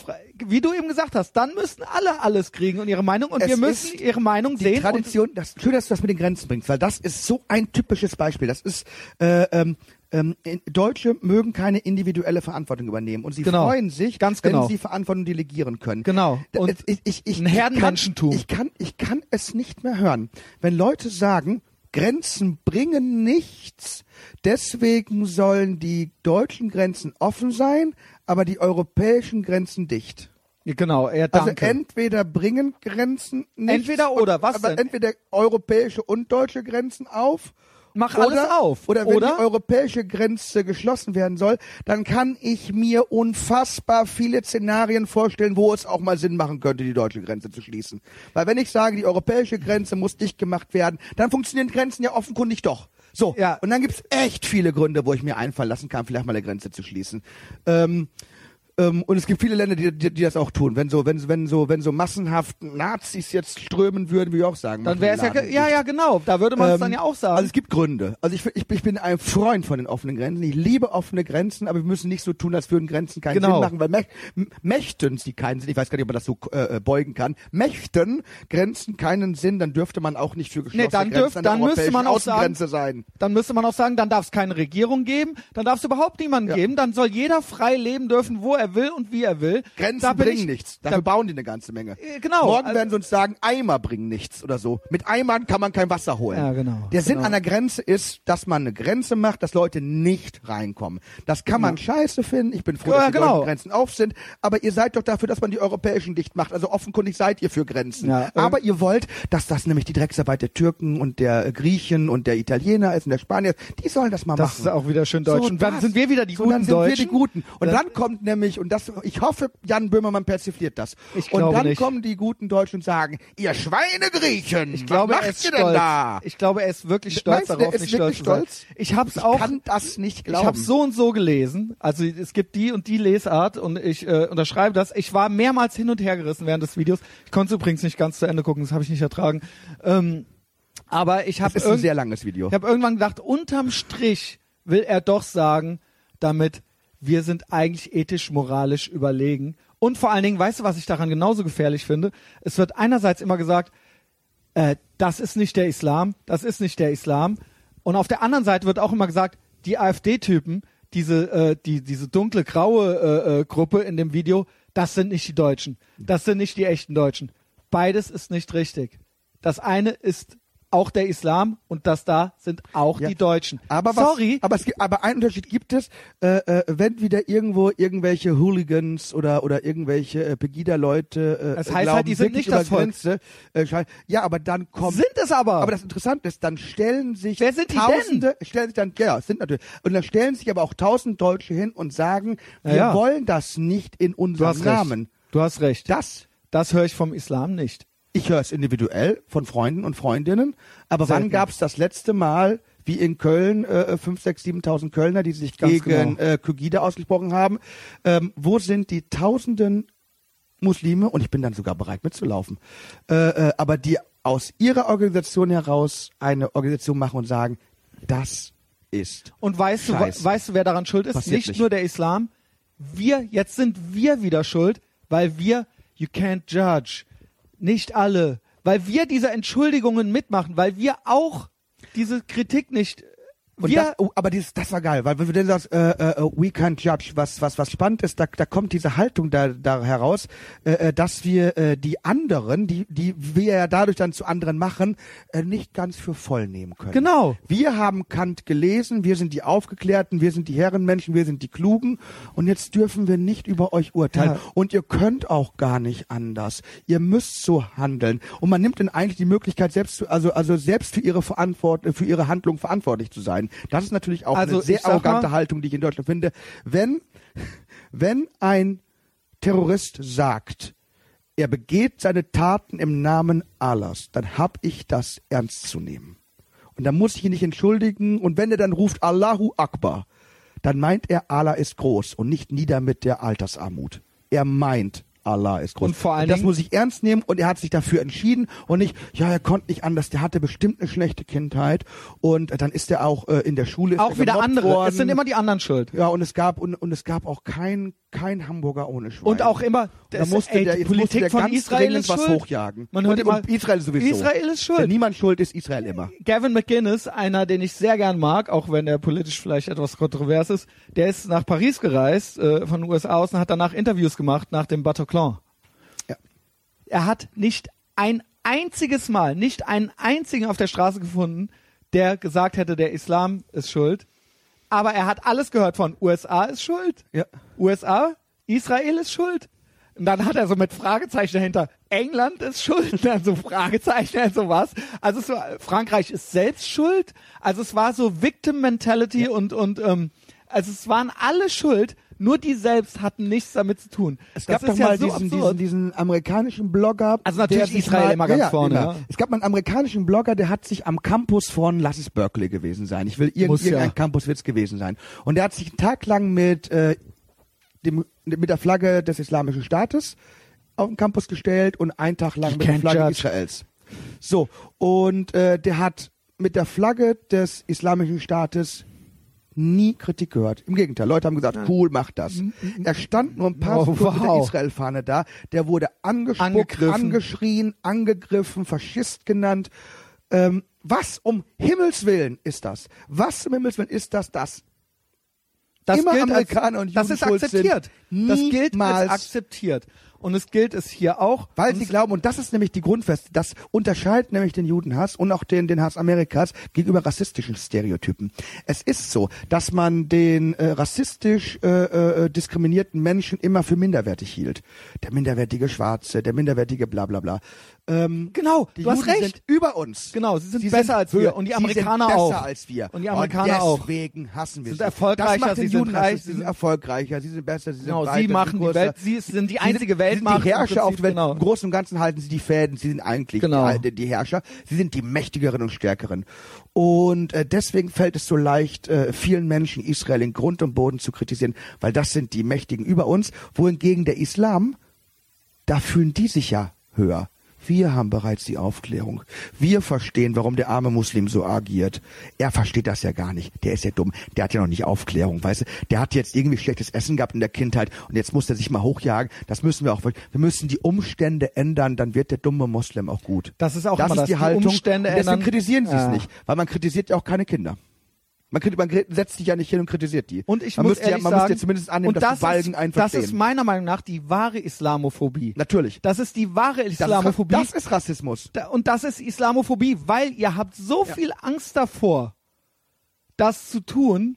wie du eben gesagt hast, dann müssen alle alles kriegen und ihre Meinung und Es wir müssen ihre Meinung die sehen. Tradition, das, schön, dass du das mit den Grenzen bringst, weil das ist so ein typisches Beispiel. Das ist, äh, ähm, ähm, Deutsche mögen keine individuelle Verantwortung übernehmen und sie Genau. freuen sich, Ganz wenn genau. sie Verantwortung delegieren können. Genau. Und ich, ich, ich, ein Herdenmenschentum. Ich kann, ich kann es nicht mehr hören, wenn Leute sagen, Grenzen bringen nichts, deswegen sollen die deutschen Grenzen offen sein, aber die europäischen Grenzen dicht. Genau, er Also danke. entweder bringen Grenzen nichts Entweder oder, und, was aber denn? entweder europäische und deutsche Grenzen auf. Mach alles oder, auf. Oder wenn Oder? die europäische Grenze geschlossen werden soll, dann kann ich mir unfassbar viele Szenarien vorstellen, wo es auch mal Sinn machen könnte, die deutsche Grenze zu schließen. Weil wenn ich sage, die europäische Grenze muss dicht gemacht werden, dann funktionieren Grenzen ja offenkundig doch. So, Ja. und dann gibt's echt viele Gründe, wo ich mir einfallen lassen kann, vielleicht mal eine Grenze zu schließen. Ähm, und es gibt viele Länder, die, die, die das auch tun. Wenn so, wenn, wenn so, wenn so massenhaft Nazis jetzt strömen würden, würde ich auch sagen. Dann wäre es ja, ja, ja, genau. Da würde man es Ähm, dann ja auch sagen. Also es gibt Gründe. Also ich, ich, ich bin ein Freund von den offenen Grenzen. Ich liebe offene Grenzen, aber wir müssen nicht so tun, als würden Grenzen keinen Genau. Sinn machen, weil mäch, m- möchten sie keinen Sinn. Ich weiß gar nicht, ob man das so äh, beugen kann. Möchten Grenzen keinen Sinn, dann dürfte man auch nicht für geschlossene dann Grenzen dürf- dann müsste man auch sagen- sein. dann müsste man auch sagen, dann darf es keine Regierung geben, dann darf es überhaupt niemanden Ja. geben, dann soll jeder frei leben dürfen, wo er will und wie er will. Grenzen Da bringen ich- nichts. Dafür da- bauen die eine ganze Menge. Äh, genau. Morgen Also- werden sie uns sagen, Eimer bringen nichts oder so. Mit Eimern kann man kein Wasser holen. Ja, genau. Der Sinn Genau. einer Grenze ist, dass man eine Grenze macht, dass Leute nicht reinkommen. Das kann man scheiße finden. Ich bin froh, Ja, dass die genau. Grenzen auf sind. Aber ihr seid doch dafür, dass man die europäischen dicht macht. Also offenkundig seid ihr für Grenzen. Ja, ähm, Aber ihr wollt, dass das nämlich die Drecksarbeit der Türken und der Griechen und der Italiener ist und der Spanier. Die sollen das mal Das machen. ist auch wieder schön deutsch. So, und dann das. sind wir wieder die so, guten dann sind Deutschen. wir die Guten. Und Dann- dann, kommt nämlich, und das, ich hoffe, Jan Böhmermann persifliert das. Ich und glaube dann nicht. kommen die guten Deutschen und sagen, ihr Schweinegriechen, Ich glaube, was macht ihr denn stolz. da? Ich glaube, er ist wirklich stolz Meinst darauf, nicht stolz stolz? Ich hab's Ich auch kann das nicht Ich glauben. habe so und so gelesen. Also es gibt die und die Lesart und ich äh, unterschreibe das. Ich war mehrmals hin und her gerissen während des Videos. Ich konnte es übrigens nicht ganz zu Ende gucken, das habe ich nicht ertragen. Ähm, aber ich habe ist ein sehr langes Video. ich habe irgendwann gedacht, unterm Strich will er doch sagen, damit wir sind eigentlich ethisch, moralisch überlegen. Und vor allen Dingen, weißt du, was ich daran genauso gefährlich finde? Es wird einerseits immer gesagt, äh, das ist nicht der Islam, das ist nicht der Islam. Und auf der anderen Seite wird auch immer gesagt, die AfD-Typen, diese, äh, die, diese dunkle, graue äh, äh, Gruppe in dem Video, das sind nicht die Deutschen. Das sind nicht die echten Deutschen. Beides ist nicht richtig. Das eine ist auch der Islam und das da sind auch Ja. die Deutschen. Aber was, Sorry, aber es gibt, aber einen Unterschied gibt es, äh, äh, wenn wieder irgendwo irgendwelche Hooligans oder oder irgendwelche äh, Pegida-Leute äh, Das heißt halt, glauben, die sind nicht das Volk. Grenze, äh, ja, aber dann kommt sind es aber. Aber das Interessante ist, dann stellen sich Wer sind die Tausende, stellen sich dann, ja, es sind natürlich, und dann stellen sich aber auch tausend Deutsche hin und sagen, Ja, wir ja. wollen das nicht in du unserem hast Namen. recht. Du hast recht. Das, Das höre ich vom Islam nicht. Ich höre es individuell von Freunden und Freundinnen, aber wann Selten. gab es das letzte Mal, wie in Köln, äh, 5, 6, 7.000 Kölner, die sich Ganz gegen genau. äh, Kygide ausgesprochen haben, ähm, wo sind die Tausenden Muslime, und ich bin dann sogar bereit mitzulaufen, äh, äh, aber die aus ihrer Organisation heraus eine Organisation machen und sagen, das ist Und weißt du, Scheiße. weißt du, wer daran schuld ist? Passiert nicht, nicht. nur der Islam. Wir, jetzt sind wir wieder schuld, weil wir, you can't judge. Nicht alle. Weil wir diese Entschuldigungen mitmachen, weil wir auch diese Kritik nicht, Und wir, das, oh, aber dieses, das war geil, weil wenn du denn sagst, äh, äh, we can't judge, was, was, was spannend ist, da, da kommt diese Haltung da, da heraus, äh, äh, dass wir äh, die anderen, die, die wir ja dadurch dann zu anderen machen, äh, nicht ganz für voll nehmen können. Genau. Wir haben Kant gelesen, wir sind die Aufgeklärten, wir sind die Herrenmenschen, wir sind die Klugen und jetzt dürfen wir nicht über euch urteilen. Ja. Und ihr könnt auch gar nicht anders. Ihr müsst so handeln. Und man nimmt dann eigentlich die Möglichkeit, selbst zu, also, also selbst für ihre Verantwort, für ihre Handlung verantwortlich zu sein. Das ist natürlich auch Also, eine sehr arrogante mal- Haltung, die ich in Deutschland finde. Wenn, wenn ein Terrorist sagt, er begeht seine Taten im Namen Allahs, dann hab ich das ernst zu nehmen. Und dann muss ich ihn nicht entschuldigen. Und wenn er dann ruft Allahu Akbar, dann meint er, Allah ist groß und nicht nieder mit der Altersarmut. Er meint Allah ist groß. Und vor allen das Dingen- muss ich ernst nehmen und er hat sich dafür entschieden und nicht, ja, er konnte nicht anders, der hatte bestimmt eine schlechte Kindheit und äh, dann ist er auch äh, in der Schule Auch er wieder andere. Worden. Es sind immer die anderen schuld. ja, und es gab und, und es gab auch kein kein Hamburger ohne Schwein. Und auch immer, da das- musste ey, der, die Politik der von Israel ist was schuld. hochjagen. Man hört und, immer, und Israel sowieso. Israel ist schuld. Wenn niemand schuld ist, Israel immer. Gavin McGinnis, einer, den ich sehr gern mag, auch wenn er politisch vielleicht etwas kontrovers ist, der ist nach Paris gereist, äh, von den USA aus, und hat danach Interviews gemacht nach dem Bataclan. Ja. Er hat nicht ein einziges Mal, nicht einen einzigen auf der Straße gefunden, der gesagt hätte, der Islam ist schuld. Aber er hat alles gehört von USA ist schuld, Ja. USA, Israel ist schuld. Und dann hat er so mit Fragezeichen dahinter, England ist schuld, dann so Fragezeichen, dann so was. Also so, Frankreich ist selbst schuld. Also es war so Victim Mentality und, und ähm, also es waren alle schuld, nur die selbst hatten nichts damit zu tun. Es Das gab doch ja mal so diesen, diesen, diesen amerikanischen Blogger. Also natürlich Israel mal, immer ganz ja, ja, vorne, Genau. ja. Es gab mal einen amerikanischen Blogger, der hat sich am Campus von, lass es Berkeley gewesen sein. Ich will irgend, Muss ja. irgendein Campus wird's gewesen sein. Und der hat sich einen Tag lang mit, äh, dem, mit der Flagge des Islamischen Staates auf den Campus gestellt und einen Tag lang You mit der Flagge judge. Israels. So, und äh, der hat mit der Flagge des Islamischen Staates nie Kritik gehört. Im Gegenteil, Leute haben gesagt, cool, mach das. Er stand nur ein paar Oh, Sekunden mit der wow. Israel-Fahne da. Der wurde angespuckt, angeschrien, angegriffen, Faschist genannt. Ähm, was um Himmels Willen ist das? Was um Himmels Willen ist das? Das Das immer gilt als, Amerikaner und Das Juden ist schuld sind. akzeptiert. Das gilt als akzeptiert. Und es gilt es hier auch. Weil sie glauben, und das ist nämlich die Grundfeste, das unterscheidet nämlich den Judenhass und auch den, den Hass Amerikas gegenüber rassistischen Stereotypen. Es ist so, dass man den äh, rassistisch äh, äh, diskriminierten Menschen immer für minderwertig hielt. Der minderwertige Schwarze, der minderwertige bla bla bla. Ähm, Genau, die du hast Juden recht. sind über uns. Genau, sie sind besser als wir und die Sie Amerikaner sind besser auch. als wir. Und die Amerikaner auch. deswegen hassen wir Sind sie. erfolgreicher, das macht den sie sind reich, sie sie sind sind- erfolgreicher, sie sind besser, sie sind Genau, breiter, sie machen die. Welt, sie sind die einzige Sie sind Weltmacht. die Herrscher auf der Welt. Genau. Im Großen und Ganzen halten sie die Fäden. Sie sind eigentlich Genau. die, die Herrscher. Sie sind die mächtigeren und stärkeren. Und äh, deswegen fällt es so leicht, äh, vielen Menschen Israel in Grund und Boden zu kritisieren, weil das sind die Mächtigen über uns. Wohingegen der Islam, da fühlen die sich ja höher. Wir haben bereits die Aufklärung. Wir verstehen, warum der arme Muslim so agiert. Er versteht das ja gar nicht. Der ist ja dumm. Der hat ja noch nicht Aufklärung, weißt du? Der hat jetzt irgendwie schlechtes Essen gehabt in der Kindheit und jetzt muss er sich mal hochjagen. Das müssen wir auch. Wir müssen die Umstände ändern, dann wird der dumme Moslem auch gut. Das ist auch das ist das, die die Haltung. Umstände und deswegen ändern. kritisieren sie es Ja. nicht, weil man kritisiert ja auch keine Kinder. Man, man setzt sich ja nicht hin und kritisiert die. Und ich man muss müsste ja, ehrlich man sagen, ja zumindest annehmen, und dass die Balken ist, einen das verstehen. ist meiner Meinung nach die wahre Islamophobie. Natürlich. Das ist die wahre Das ist, Islamophobie. das ist Rassismus. Und das ist Islamophobie, weil ihr habt so viel Angst davor, das zu tun,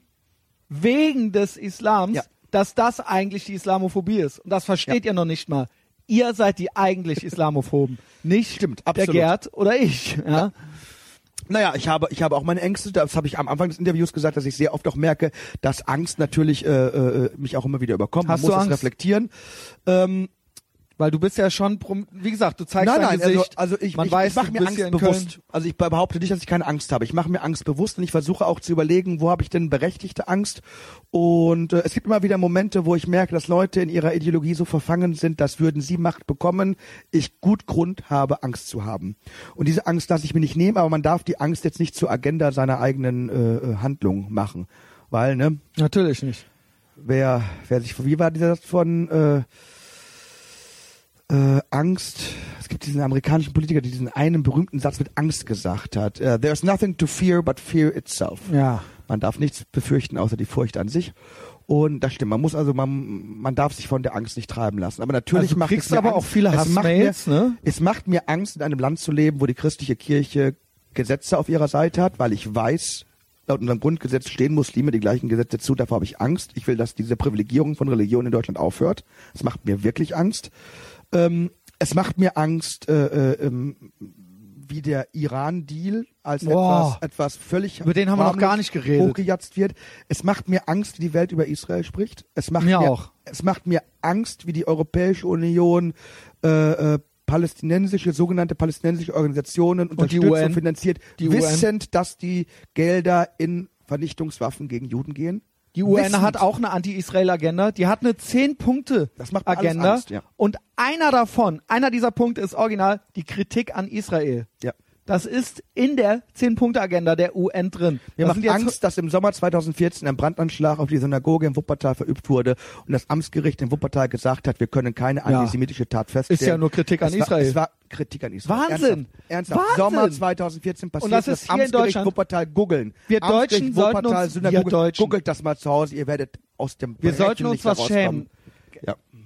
wegen des Islams, Ja. dass das eigentlich die Islamophobie ist. Und das versteht ihr noch nicht mal. Ihr seid die eigentlich Islamophoben, nicht Stimmt, der. Gerd oder ich. Ja? Naja, ich habe, ich habe auch meine Ängste. Das habe ich am Anfang des Interviews gesagt, dass ich sehr oft auch merke, dass Angst natürlich äh, äh, mich auch immer wieder überkommt. Hast Man muss du es Angst? reflektieren. Ähm, Weil du bist ja schon, wie gesagt, du zeigst nein, dein nein, also, Gesicht. also ich, Man ich, weiß, ich mache mir Angst bewusst. Also ich behaupte nicht, dass ich keine Angst habe. Ich mache mir Angst bewusst und ich versuche auch zu überlegen, wo habe ich denn berechtigte Angst. Und äh, es gibt immer wieder Momente, wo ich merke, dass Leute in ihrer Ideologie so verfangen sind, dass würden sie Macht bekommen, ich gut Grund habe, Angst zu haben. Und diese Angst lasse ich mir nicht nehmen, aber man darf die Angst jetzt nicht zur Agenda seiner eigenen äh, äh, Handlung machen. Weil, ne, Natürlich nicht. wer, wer sich, wie war dieser Satz von äh, äh, Angst? Es gibt diesen amerikanischen Politiker, der diesen einen berühmten Satz mit Angst gesagt hat. Äh, There's nothing to fear but fear itself. Ja. Man darf nichts befürchten außer die Furcht an sich. Und das stimmt. Man muss also, man, man darf sich von der Angst nicht treiben lassen. Aber natürlich Also du macht kriegst es mir aber Angst. auch viele es macht mir, Hassmails, ne? Es macht mir Angst, in einem Land zu leben, wo die christliche Kirche Gesetze auf ihrer Seite hat, weil ich weiß, laut unserem Grundgesetz stehen Muslime die gleichen Gesetze zu. Davor habe ich Angst. Ich will, dass diese Privilegierung von Religion in Deutschland aufhört. Es macht mir wirklich Angst. Ähm, es macht mir Angst, äh, äh, ähm, wie der Iran-Deal als Boah. etwas, etwas völlig Über den haben wir noch gar nicht geredet. hochgejatzt wird. Es macht mir Angst, wie die Welt über Israel spricht. Es macht Mir mir auch. Es macht mir Angst, wie die Europäische Union äh, äh, palästinensische, sogenannte palästinensische Organisationen die unterstützt UN. und finanziert, Die UN. wissend, dass die Gelder in Vernichtungswaffen gegen Juden gehen. Die UN Wissend. hat auch eine Anti-Israel-Agenda. Die hat eine Zehn-Punkte-Agenda. Ja. Und einer davon, einer dieser Punkte ist original die Kritik an Israel. Ja. Das ist in der Zehn-Punkte-Agenda der UN drin. Mir Das macht sind jetzt- Angst, dass im Sommer 2014 ein Brandanschlag auf die Synagoge in Wuppertal verübt wurde und das Amtsgericht in Wuppertal gesagt hat, wir können keine Ja. antisemitische Tat feststellen. Ist ja nur Kritik an es war, Israel. Es war Kritik an Israel. Wahnsinn. Ernsthaft. Wahnsinn. Sommer 2014 passiert Und das ist in Amtsgericht Deutschland. Wuppertal googeln. Wir Amtsgericht Deutschen sollten Wuppertal, uns- Synagoge, wir Deutschen. googelt das mal zu Hause, ihr werdet aus dem Wir sollten uns was schämen.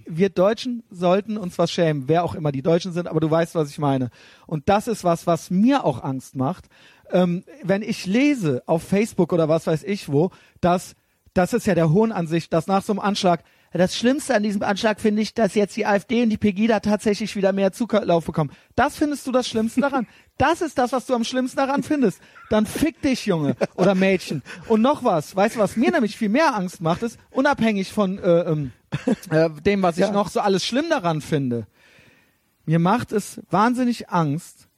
Wir Deutschen sollten uns was schämen, wer auch immer die Deutschen sind, aber du weißt, was ich meine. Und das ist was, was mir auch Angst macht. Ähm, wenn ich lese auf Facebook oder was weiß ich wo, dass, das ist ja der Hohn an sich, dass nach so einem Anschlag, das Schlimmste an diesem Anschlag finde ich, dass jetzt die AfD und die Pegida tatsächlich wieder mehr Zulauf bekommen. Das findest du das Schlimmste daran? Das ist das, was du am schlimmsten daran findest. Dann fick dich, Junge oder Mädchen. Und noch was, weißt du, was mir nämlich viel mehr Angst macht, ist, unabhängig von äh, ähm, äh, dem, was ich Ja. noch so alles schlimm daran finde. Mir macht es wahnsinnig Angst,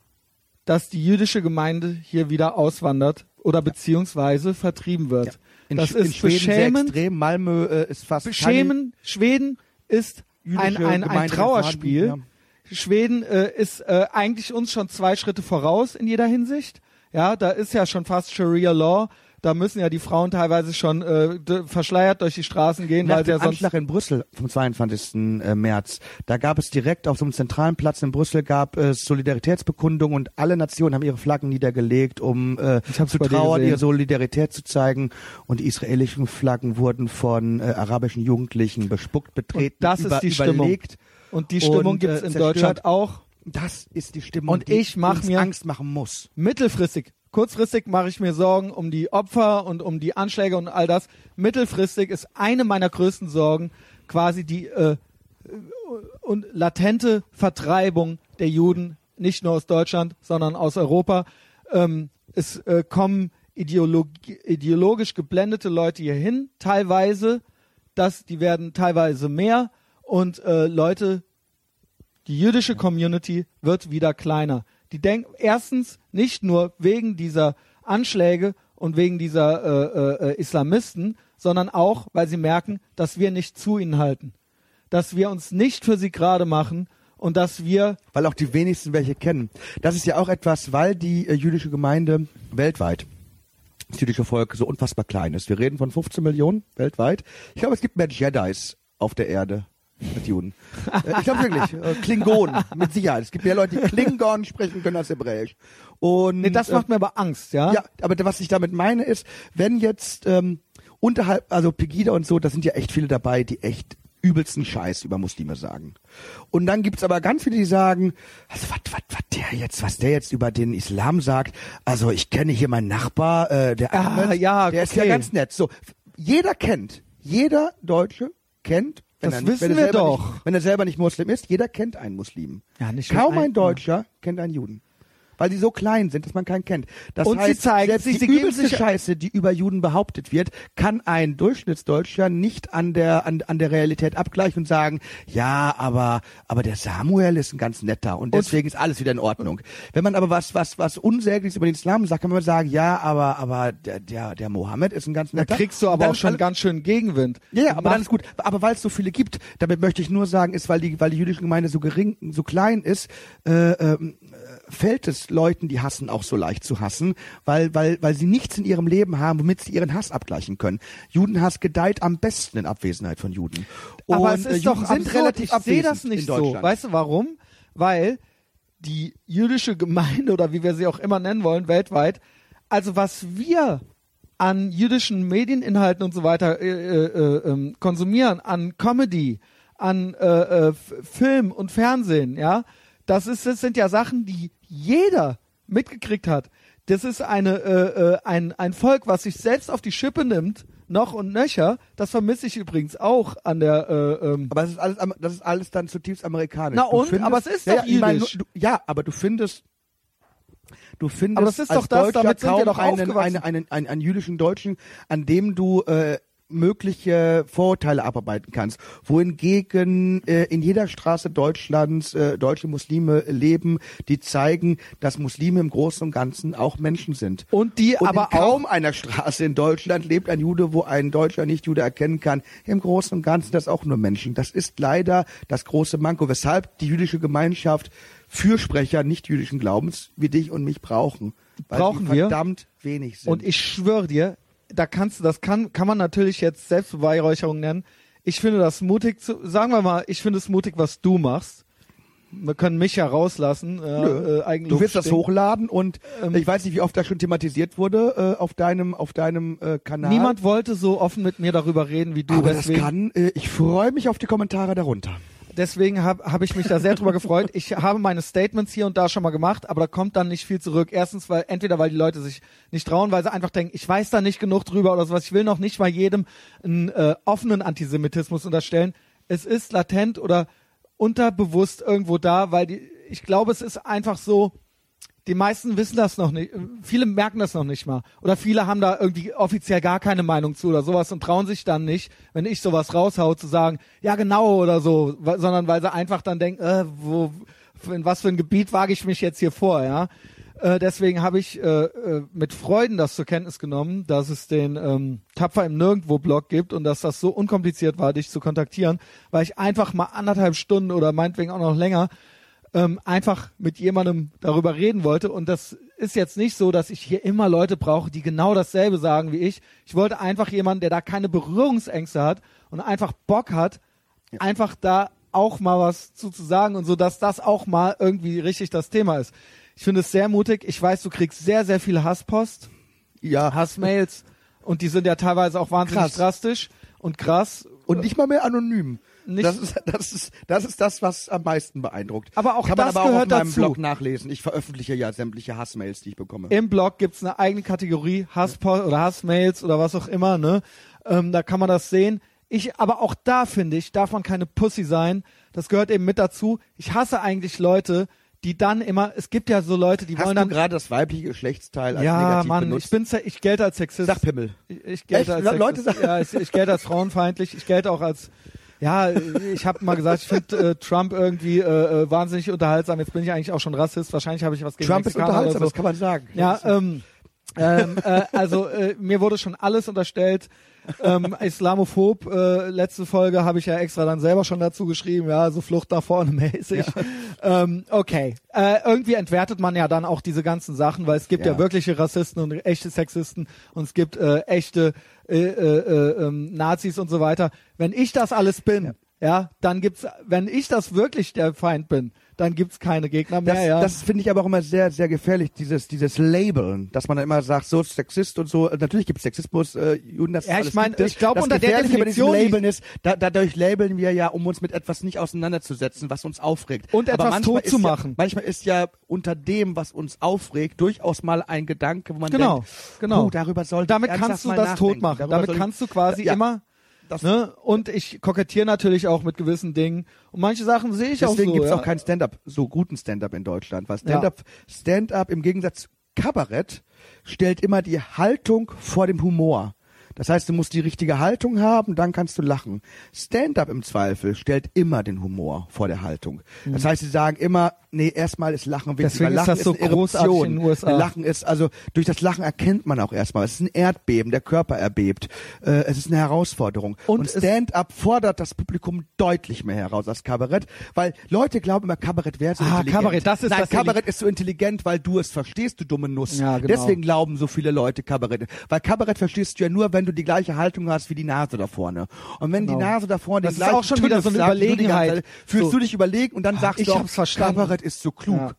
dass die jüdische Gemeinde hier wieder auswandert oder beziehungsweise vertrieben wird. In, das Sch- in ist Schweden sehr beschämend. extrem. Malmö äh, ist fast Beschämen. Schweden ist keine ein, ein, ein Trauerspiel. vorhanden, Schweden äh, ist äh, eigentlich uns schon zwei Schritte voraus in jeder Hinsicht. Ja, da ist ja schon fast Sharia Law. Da müssen ja die Frauen teilweise schon äh, verschleiert durch die Straßen gehen, Nach weil sie ja sonst Anschlag in Brüssel vom 22. äh, März, da gab es direkt auf so einem zentralen Platz in Brüssel gab es Solidaritätsbekundungen und alle Nationen haben ihre Flaggen niedergelegt, um äh, zu trauern, ihre Solidarität zu zeigen. Und die israelischen Flaggen wurden von äh, arabischen Jugendlichen bespuckt, betreten, das ist über, die Stimmung. überlegt. und die Stimmung und, gibt's äh, in zerstört. Deutschland auch. Das ist die Stimmung, Und die ich mach uns mir- Angst machen muss. Mittelfristig. Kurzfristig mache ich mir Sorgen um die Opfer und um die Anschläge und all das. Mittelfristig ist eine meiner größten Sorgen quasi die äh, und latente Vertreibung der Juden, nicht nur aus Deutschland, sondern aus Europa. Ähm, es äh, kommen ideologi ideologisch geblendete Leute hier hin, teilweise, das, die werden teilweise mehr und äh, Leute, die jüdische Community wird wieder kleiner. Die denken erstens nicht nur wegen dieser Anschläge und wegen dieser äh, äh, Islamisten, sondern auch, weil sie merken, dass wir nicht zu ihnen halten, dass wir uns nicht für sie gerade machen und dass wir Weil auch die wenigsten welche kennen. Das ist ja auch etwas, weil die äh, jüdische Gemeinde weltweit, das jüdische Volk so unfassbar klein ist. Wir reden von 15 Millionen weltweit. Ich glaube, es gibt mehr Jedis auf der Erde als Juden. Äh, ich glaube wirklich. Äh, Klingonen, mit Sicherheit. Es gibt mehr Leute, die Klingon sprechen können als Hebräisch. Und, nee, das äh, macht mir aber Angst, ja? ja, aber was ich damit meine ist, wenn jetzt ähm, unterhalb, also Pegida und so, da sind ja echt viele dabei, die echt übelsten Scheiß über Muslime sagen. Und dann gibt's aber ganz viele, die sagen, also was, was, was der jetzt, was der jetzt über den Islam sagt, also ich kenne hier meinen Nachbar, äh, der Ah, Ahmed, ja, der ist ja okay. ganz nett. So, jeder kennt, jeder Deutsche kennt, wenn Das er, wissen wenn wir doch. Nicht, wenn er selber nicht Muslim ist, jeder kennt einen Muslim. Ja, nicht Kaum ein- Deutscher kennt einen Juden. Weil die so klein sind, dass man keinen kennt. Das Und sie heißt, zeigen selbst die sie übelste Scheiße, die über Juden behauptet wird, kann ein Durchschnittsdeutscher nicht an der, an, an der Realität abgleichen und sagen, ja, aber, aber der Samuel ist ein ganz netter und deswegen ist alles wieder in Ordnung. Wenn man aber was, was, was Unsägliches über den Islam sagt, kann man sagen, ja, aber, aber der, der, der Mohammed ist ein ganz Da netter. kriegst du Und aber auch schon ganz schön Gegenwind. ja, ja, aber dann ist gut. Aber weil es so viele gibt, damit möchte ich nur sagen, ist, weil die, weil die jüdische Gemeinde so gering, so klein ist, äh, ähm, äh, fällt es Leuten, die hassen, auch so leicht zu hassen, weil, weil, weil sie nichts in ihrem Leben haben, womit sie ihren Hass abgleichen können. Judenhass gedeiht am besten in Abwesenheit von Juden. Aber Und, es äh, ist doch Juden sind absurd. relativ Ich sehe das nicht so. Weißt du warum? Weil die jüdische Gemeinde oder wie wir sie auch immer nennen wollen, weltweit, also was wir an jüdischen Medieninhalten und so weiter äh, äh, äh, ähm, konsumieren, an Comedy, an äh, äh, Film und Fernsehen, ja, das ist, das sind ja Sachen, die jeder mitgekriegt hat. Das ist eine äh, äh, ein ein Volk, was sich selbst auf die Schippe nimmt, noch und nöcher. Das vermisse ich übrigens auch an der äh, ähm, Aber das ist alles, das ist alles dann zutiefst amerikanisch. Na Du und? Aber es ist ja, doch ja, jüdisch. du, ja, aber du findest, du findest Aber das ist als doch das, Deutscher damit sind wir doch einen, einen, einen, einen, einen jüdischen Deutschen, an dem du äh, mögliche Vorurteile abarbeiten kannst, wohingegen äh, in jeder Straße Deutschlands äh, deutsche Muslime leben, die zeigen, dass Muslime im Großen und Ganzen auch Menschen sind. Und die Und aber kaum einer Straße in Deutschland lebt ein Jude, wo ein Deutscher Nicht-Jude erkennen kann. Im Großen und Ganzen das auch nur Menschen. Das ist leider das große Manko, weshalb die jüdische Gemeinschaft Fürsprecher nicht-jüdischen Glaubens wie dich und mich brauchen. Weil Brauchen die wir. verdammt wenig sind. Und ich schwöre dir, da kannst du, das kann, kann man natürlich jetzt Selbstbeweihräucherung nennen. Ich finde das mutig zu, sagen wir mal, ich finde es mutig, was du machst. Wir können mich ja rauslassen. Äh, Nö. äh, Eigenlob Du wirst das stinkt. hochladen und Ähm, ich weiß nicht, wie oft das schon thematisiert wurde äh, auf deinem auf deinem äh, Kanal. Niemand wollte so offen mit mir darüber reden wie du. aber deswegen das kann. Äh, ich freue mich auf die Kommentare darunter. Deswegen habe hab ich mich da sehr drüber gefreut. Ich habe meine Statements hier und da schon mal gemacht, aber da kommt dann nicht viel zurück. Erstens, weil entweder weil die Leute sich nicht trauen, weil sie einfach denken, ich weiß da nicht genug drüber oder sowas. Ich will noch nicht mal jedem einen äh, offenen Antisemitismus unterstellen. Es ist latent oder unterbewusst irgendwo da, weil die, ich glaube, es ist einfach so, die meisten wissen das noch nicht. Viele merken das noch nicht mal. Oder viele haben da irgendwie offiziell gar keine Meinung zu oder sowas und trauen sich dann nicht, wenn ich sowas raushau, zu sagen, ja genau oder so, sondern weil sie einfach dann denken, äh, wo, in was für ein Gebiet wage ich mich jetzt hier vor, ja. Äh, deswegen habe ich äh, äh, mit Freuden das zur Kenntnis genommen, dass es den ähm, Tapfer im Nirgendwo-Blog gibt und dass das so unkompliziert war, dich zu kontaktieren, weil ich einfach mal anderthalb Stunden oder meinetwegen auch noch länger ähm, einfach mit jemandem darüber reden wollte. Und das ist jetzt nicht so, dass ich hier immer Leute brauche, die genau dasselbe sagen wie ich. Ich wollte einfach jemanden, der da keine Berührungsängste hat und einfach Bock hat, einfach da auch mal was zu, zu sagen und so, dass das auch mal irgendwie richtig das Thema ist. Ich finde es sehr mutig. Ich weiß, du kriegst sehr, sehr viel Hasspost, Ja. Hassmails und die sind ja teilweise auch wahnsinnig Krass. drastisch und krass. Und nicht mal mehr anonym. Nicht- das, ist, das, ist, das ist das, was am meisten beeindruckt. Aber auch Kann man das aber auch gehört auf meinem dazu. Blog nachlesen. Ich veröffentliche ja sämtliche Hassmails, die ich bekomme. Im Blog gibt's eine eigene Kategorie, Hasspost oder Hassmails oder was auch immer, ne? Ähm, da kann man das sehen. Ich, aber auch da finde ich, darf man keine Pussy sein. Das gehört eben mit dazu. Ich hasse eigentlich Leute, die dann immer, es gibt ja so Leute, die Hast wollen dann, gerade das weibliche Geschlechtsteil als ja, negativ Mann, benutzt? ich bin, ich gelte als Sexist. Sag Pimmel. Ich, ich gelte Echt? als Le- Leute Sexist. sagen- ja, ich, ich gelte als frauenfeindlich. Ich gelte auch als ja, ich habe mal gesagt, ich finde äh, Trump irgendwie äh, äh, wahnsinnig unterhaltsam. Jetzt bin ich eigentlich auch schon Rassist. Wahrscheinlich habe ich was gegen Trump ist Mexikaner unterhaltsam, oder so. das kann man sagen. Ja, ähm, ähm, äh, also äh, mir wurde schon alles unterstellt. Ähm, Islamophob, äh, letzte Folge habe ich ja extra dann selber schon dazu geschrieben, ja, so Flucht nach vorne mäßig. Ähm, okay. Äh, irgendwie entwertet man ja dann auch diese ganzen Sachen, weil es gibt ja, Ja. wirkliche Rassisten und echte Sexisten und es gibt äh, echte äh, äh, äh, ähm, Nazis und so weiter. Wenn ich das alles bin, ja, dann gibt's, wenn ich das wirklich der Feind bin, dann gibt's keine Gegner mehr, Das, ja. das finde ich aber auch immer sehr, sehr gefährlich, dieses, dieses Labeln, dass man dann immer sagt, so Sexist und so. Natürlich gibt es Sexismus, äh, Juden, das Ja, ich alles mein, gibt es. ich glaub, das unter der Definition- Labeln ist, da, dadurch labeln wir ja, um uns mit etwas nicht auseinanderzusetzen, was uns aufregt. Und aber etwas tot zu machen. Ja, manchmal ist ja unter dem, was uns aufregt, durchaus mal ein Gedanke, wo man Genau, denkt, genau. oh, darüber sollte damit kannst du das tot machen. Darüber Damit kannst du quasi ja, immer, ne? Und ich kokettiere natürlich auch mit gewissen Dingen. Und manche Sachen sehe ich Deswegen auch so. gibt es ja. auch keinen Stand-up, so guten Stand-up in Deutschland. Weil Stand-up, Stand-up im Gegensatz zu Kabarett stellt immer die Haltung vor dem Humor. Das heißt, du musst die richtige Haltung haben, dann kannst du lachen. Stand-up im Zweifel stellt immer den Humor vor der Haltung. Das heißt, sie sagen immer, nee, erstmal ist Lachen wichtig, Deswegen weil ist Lachen das so großartig in den USA. Lachen ist, also durch das Lachen erkennt man auch erstmal, es ist ein Erdbeben, der Körper erbebt. Äh, es ist eine Herausforderung. Und Und, Stand-up fordert das Publikum deutlich mehr heraus als Kabarett, weil Leute glauben immer, Kabarett wäre so Ah, intelligent. Kabarett, das ist Nein, das Kabarett ist so intelligent, weil du es verstehst, du dumme Nuss. Ja, genau. Deswegen glauben so viele Leute Kabarett. Weil Kabarett verstehst du ja nur, wenn du die gleiche Haltung hast wie die Nase da vorne. Und wenn Genau. die Nase da vorne Das ist auch schon wieder so eine sagt, Überlegenheit. Zeit, Fühlst So. du dich überlegen und dann Ah, sagst ich du auch, hab's verstanden. Kabarett ist so klug. Ja.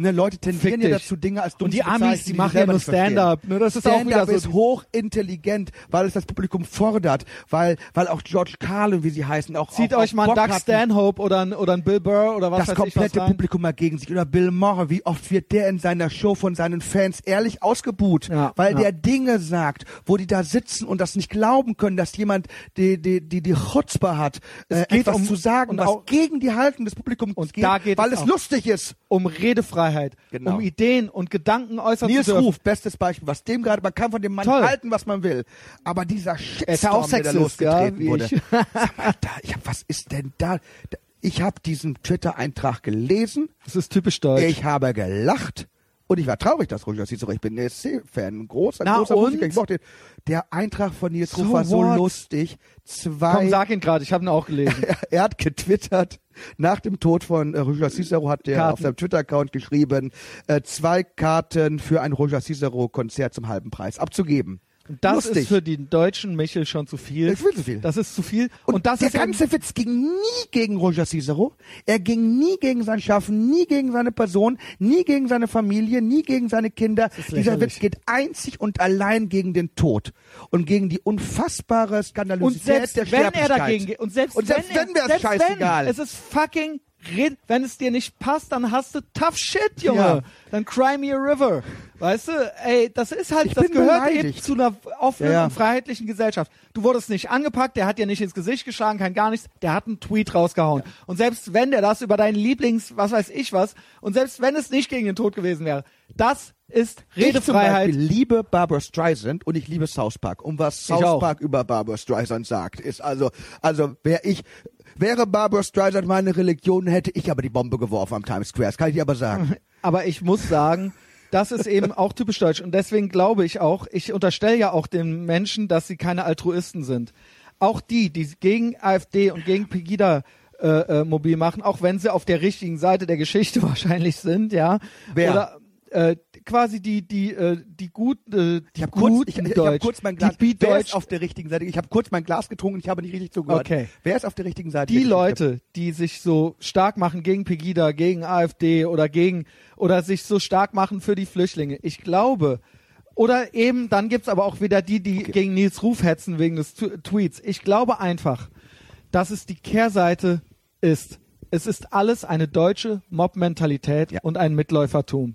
Ne, Leute tendieren ja dazu, Dinge als dumm Und die Amis, die machen ja nur. Stand-up, ne? Das ist auch wieder Stand-up so ist hochintelligent, weil es das Publikum fordert, weil, weil auch George Carlin, wie sie heißen, auch Zieht auch, euch auch mal einen Doug hatten, Stanhope oder einen, oder einen Bill Burr oder was das komplette was. Publikum mal gegen sich. Oder Bill Maher, wie oft wird der in seiner Show von seinen Fans ehrlich ausgebuht, Ja, weil ja. der Dinge sagt, wo die da sitzen und das nicht glauben können, dass jemand die die die, die Chutzpe hat, äh, geht etwas um- zu sagen, was auch- gegen die Haltung des Publikums geht, geht weil es es lustig ist. um Redefreiheit, Genau. um Ideen und Gedanken äußern Nils zu dürfen. Ruf, bestes Beispiel, was dem gerade, man kann von dem Mann Toll. halten, was man will. Aber dieser Er ist ja auch Shitstorm, der da Sexist, ja, losgetreten wie wurde. ich. Sag mal, da, ich hab, was ist denn da? Da- Ich habe diesen Twitter-Eintrag gelesen, Das ist typisch deutsch. ich habe gelacht und ich war traurig, dass Roger Cicero, ich bin ein großer, Na großer und? Musiker, ich mochte. Der Eintrag von Nils So Ruf war so what? lustig. Zwei Komm, sag ihn gerade, ich habe ihn auch gelesen. [laughs] er, hat getwittert, nach dem Tod von äh, Roger Cicero hat er auf seinem Twitter-Account geschrieben, äh, zwei Karten für ein Roger Cicero-Konzert zum halben Preis abzugeben. Und das Lustig. ist für den deutschen Michel schon zu viel. Das ist viel zu viel. Das ist zu viel. Und, Und, das der ist ganze Witz ging nie gegen Roger Cicero. Er ging nie gegen sein Schaffen, nie gegen seine Person, nie gegen seine Familie, nie gegen seine Kinder. Dieser. Witz geht einzig und allein gegen den Tod und gegen die unfassbare und Skandalosität selbst der wenn er Sterblichkeit. dagegen geht und selbst, Und selbst wenn, wenn wär's selbst scheißegal. Wenn, es ist fucking red, wenn es dir nicht passt, dann hast du tough shit, Junge. Ja. Dann cry me a river. Weißt du, ey, das ist halt, Ich das gehört eben beleidigt. zu einer offenen Ja, ja. und freiheitlichen Gesellschaft. Du wurdest nicht angepackt, der hat dir nicht ins Gesicht geschlagen, kein gar nichts, der hat einen Tweet rausgehauen. Und selbst wenn der das über deinen Lieblings, was weiß ich was, und selbst wenn es nicht gegen den Tod gewesen wäre, das ist Ich zum Redefreiheit. Beispiel liebe Barbara Streisand und ich liebe South Park. Und was South. Park über Barbara Streisand sagt, ist also, also wäre ich, wäre Barbara Streisand meine Religion, hätte ich aber die Bombe geworfen am Times Square. Das kann ich dir aber sagen. [laughs] Aber ich muss sagen, das ist eben auch typisch deutsch. Und deswegen glaube ich auch, ich unterstelle ja auch den Menschen, dass sie keine Altruisten sind. Auch die, die gegen AfD und gegen Pegida äh, äh, mobil machen, auch wenn sie auf der richtigen Seite der Geschichte [laughs] wahrscheinlich sind, ja. Wer? Oder äh, quasi die, die, äh, die guten, äh, die Ich habe kurz, ich, ich Deutsch, hab kurz mein Glas, die wer ist auf der richtigen Seite? Ich habe kurz mein Glas getrunken und ich habe nicht richtig zugehört. Okay. Wer ist auf der richtigen Seite? die? Leute, die sich so stark machen gegen Pegida, gegen AfD oder gegen oder sich so stark machen für die Flüchtlinge. Ich glaube, oder eben, dann gibt's aber auch wieder die, die gegen Nils Ruf hetzen wegen des Tu- Tweets. Ich glaube einfach, dass es die Kehrseite ist. Es ist alles eine deutsche Mob-Mentalität Ja. und ein Mitläufertum.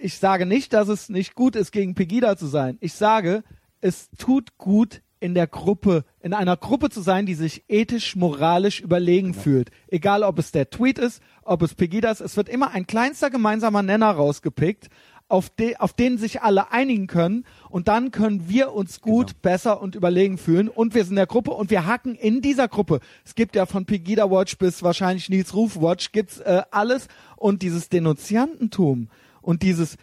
Ich sage nicht, dass es nicht gut ist, gegen Pegida zu sein. Ich sage, es tut gut, in der Gruppe, in einer Gruppe zu sein, die sich ethisch, moralisch überlegen fühlt. Egal, ob es der Tweet ist, ob es Pegida ist. Es wird immer ein kleinster gemeinsamer Nenner rausgepickt, auf, de, auf den sich alle einigen können. Und dann können wir uns gut, besser und überlegen fühlen. Und wir sind in der Gruppe und wir hacken in dieser Gruppe. Es gibt ja von Pegida Watch bis wahrscheinlich Nils Ruf Watch gibt's äh, alles. Und dieses Denunziantentum und dieses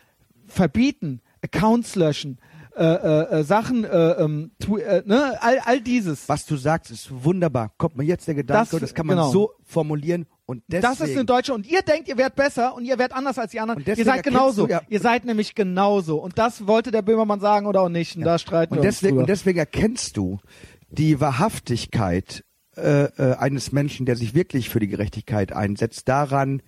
Verbieten, Accounts löschen, äh, äh, äh, Sachen, äh, ähm, tu, äh, ne, all, all dieses. Was du sagst, ist wunderbar. Kommt mir jetzt der Gedanke, Das- das kann man genau. so formulieren und deswegen. Das ist eine deutsche und ihr denkt, ihr werdet besser und ihr werdet anders als die anderen. Ihr seid genauso. du ja- Ihr seid nämlich genauso. Und das wollte der Böhmermann sagen oder auch nicht. Und da streiten und wir deswegen, uns und deswegen erkennst du die Wahrhaftigkeit äh, äh, eines Menschen, der sich wirklich für die Gerechtigkeit einsetzt, daran,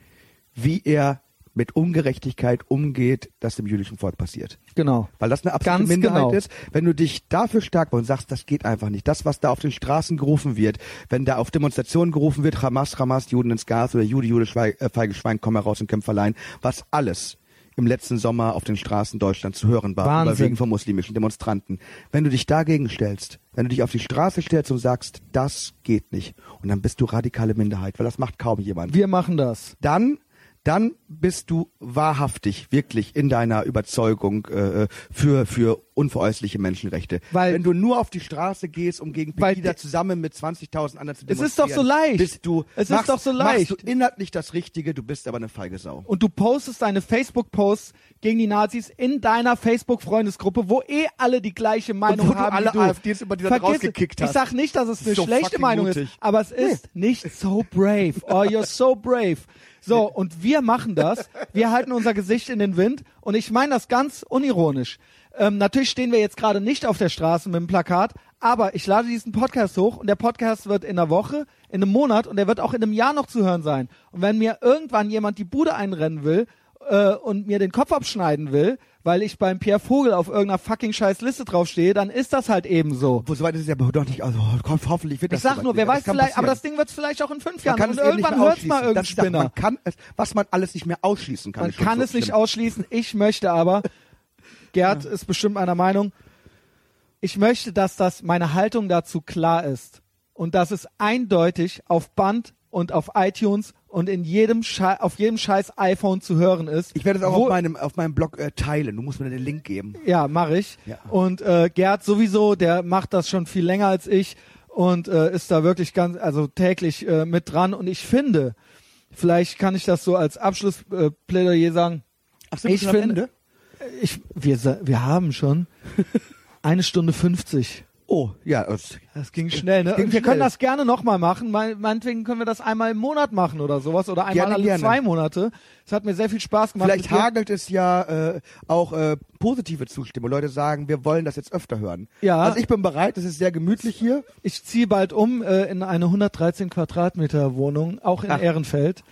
wie er mit Ungerechtigkeit umgeht, das dem jüdischen Volk passiert. Genau. Weil das eine absolute Ganz Minderheit genau. ist. Wenn du dich dafür stark machst und sagst, das geht einfach nicht. Das, was da auf den Straßen gerufen wird, wenn da auf Demonstrationen gerufen wird, Hamas, Hamas, Juden ins Gas oder Jude, Jude, Schweig, äh, feige Schwein, komm heraus und kämpf allein, was alles im letzten Sommer auf den Straßen Deutschlands zu hören war, Wahnsinn. überwiegend von muslimischen Demonstranten. Wenn du dich dagegen stellst, wenn du dich auf die Straße stellst und sagst, das geht nicht, und dann bist du radikale Minderheit, weil das macht kaum jemand Wir machen das. dann dann bist du wahrhaftig wirklich in deiner Überzeugung äh, für für unveräußerliche Menschenrechte. Weil- wenn du nur auf die Straße gehst, um gegen Pegida zusammen mit 20.000 anderen zu Es ist demonstrieren, doch so leicht. Bist du Es ist machst, doch so leicht. Machst du inhaltlich das Richtige, du bist aber eine feige Sau. und du postest deine Facebook-Posts gegen die Nazis in deiner Facebook-Freundesgruppe, wo eh alle die gleiche Meinung wo du haben alle du. AfDs über die Vergiss rausgekickt hast. Ich sag nicht, dass es eine So schlechte Meinung mutig. ist, aber es ist nicht so brave. Oh, you're so brave. So, und wir machen das. Wir halten unser Gesicht in den Wind und ich meine das ganz unironisch. Ähm, natürlich stehen wir jetzt gerade nicht auf der Straße mit dem Plakat, aber ich lade diesen Podcast hoch und der Podcast wird in einer Woche, in einem Monat und der wird auch in einem Jahr noch zu hören sein. Und wenn mir irgendwann jemand die Bude einrennen will äh, und mir den Kopf abschneiden will, weil ich beim Pierre Vogel auf irgendeiner fucking scheiß Liste draufstehe, dann ist das halt eben so. Wo soweit ist es ja doch nicht, also Gott, hoffentlich wird Ich das sag soweit nur, nicht. wer weiß vielleicht, aber passieren. das Ding wird vielleicht auch in fünf Jahren und es nicht irgendwann hört's mal irgendein Spinner. man kann es, was man alles nicht mehr ausschließen kann. Man kann so es nicht schlimm. ausschließen. Ich möchte aber, Gerd ist bestimmt einer Meinung, ich möchte, dass das meine Haltung dazu klar ist und dass es eindeutig auf Band und auf iTunes und in jedem Schei auf jedem scheiß iPhone zu hören ist. Ich werde es auch auf meinem, auf meinem Blog äh, teilen. Du musst mir den Link geben. Ja, mache ich. Ja. Und äh, Gerd sowieso, der macht das schon viel länger als ich und äh, ist da wirklich ganz, also täglich äh, mit dran. Und ich finde, vielleicht kann ich das so als Abschlussplädoyer äh, sagen. Ach, sind Ich finde-? Ich, wir, wir haben schon [laughs] eine Stunde 50. Oh, ja. Das, Das ging schnell, ne? ging wir können schnell. das gerne nochmal machen. Mein- Meinetwegen können wir das einmal im Monat machen oder sowas oder einmal Gerne, alle gerne. zwei Monate. Es hat mir sehr viel Spaß gemacht. Vielleicht hagelt es ja äh, auch äh, positive Zustimmung. Leute sagen, wir wollen das jetzt öfter hören. Ja. Also ich bin bereit, es ist sehr gemütlich hier. Ich ziehe bald um äh, in eine 113 Quadratmeter Wohnung, auch in Ach. Ehrenfeld.